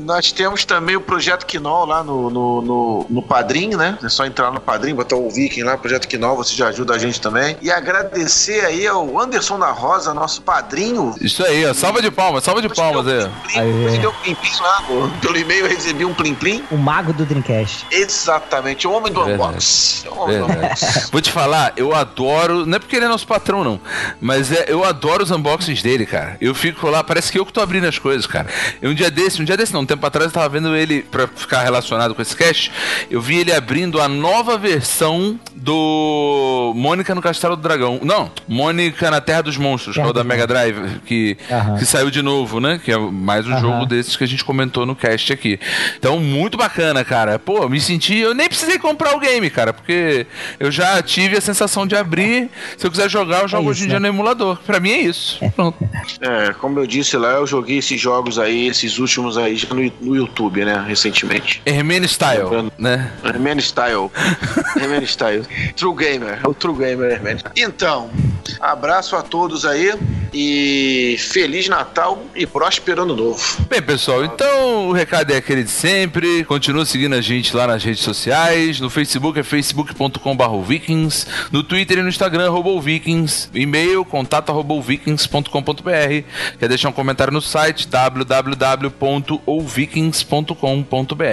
Nós temos também o projeto Quinol lá no, no, no, no Padrim, né? É só entrar no Padrim, botar o Viking lá, projeto Quinol, você já ajuda a gente também. E agradecer aí ao Anderson da Rosa, nosso padrinho. Isso aí, ó. Salva de palmas, salva de palmas aí. Aí. Você deu um plim-plim lá, no- pelo e-mail eu recebi um plim-plim. o mago do Dreamcast. Exatamente, o homem do Verdade. unbox. O homem do Verdade. unbox. Vou te falar, eu adoro. Não é porque ele é nosso patrão, não. Mas é, eu adoro os unboxings dele, cara. Eu fico lá, parece que eu que tô abrindo as coisas, cara. E um dia desse, um dia desse, não, um tempo atrás, eu tava vendo ele, pra ficar relacionado com esse cast, eu vi ele abrindo a nova versão do Mônica no Castelo do Dragão. Não, Mônica na Terra dos Monstros, que é o da Mega Drive, que, Aham. que saiu de novo, né? Que é mais um Aham. jogo desses que a gente comentou no cast aqui. Então, muito bacana, cara. Pô, me senti. Eu nem precisei comprar o game, cara, porque eu já tive a sensação de abrir. Se eu quiser jogar, eu jogo É hoje em isso, dia né? no emulador. Pra mim é isso. Pronto. É, como eu disse lá, eu joguei esses jogos aí, esses últimos aí, já no, no YouTube, né, recentemente. Hermene Style, né? Herman Style. Herman Style. True Gamer. É o True Gamer Herman. Então, abraço a todos aí e Feliz Natal e próspero ano novo. Bem, pessoal, então o recado é aquele de sempre. Continua seguindo a gente lá nas redes sociais. No Facebook é facebook.com.br vikings. No Twitter e no Instagram, arroba o vikings. E-mail, contato arroba. Quer deixar um comentário no site www.ouvikings.com.br.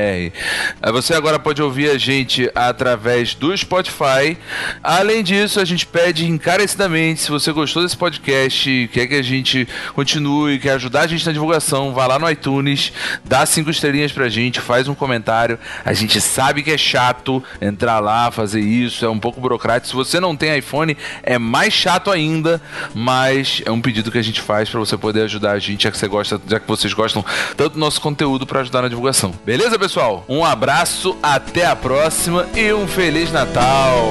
Aí Você agora pode ouvir a gente através do Spotify. Além disso, a gente pede encarecidamente se você gostou desse podcast, quer que a gente continue, quer ajudar a gente na divulgação, vá lá no iTunes, dá cinco estrelinhas pra gente, faz um comentário. A gente sabe que é chato entrar lá, fazer isso, é um pouco burocrático. Se você não tem iPhone, é mais chato ainda, mas é um pedido que a gente faz para você poder ajudar a gente, já que você gosta, já que vocês gostam tanto do nosso conteúdo para ajudar na divulgação. Beleza, pessoal? Um abraço, até a próxima e um feliz Natal.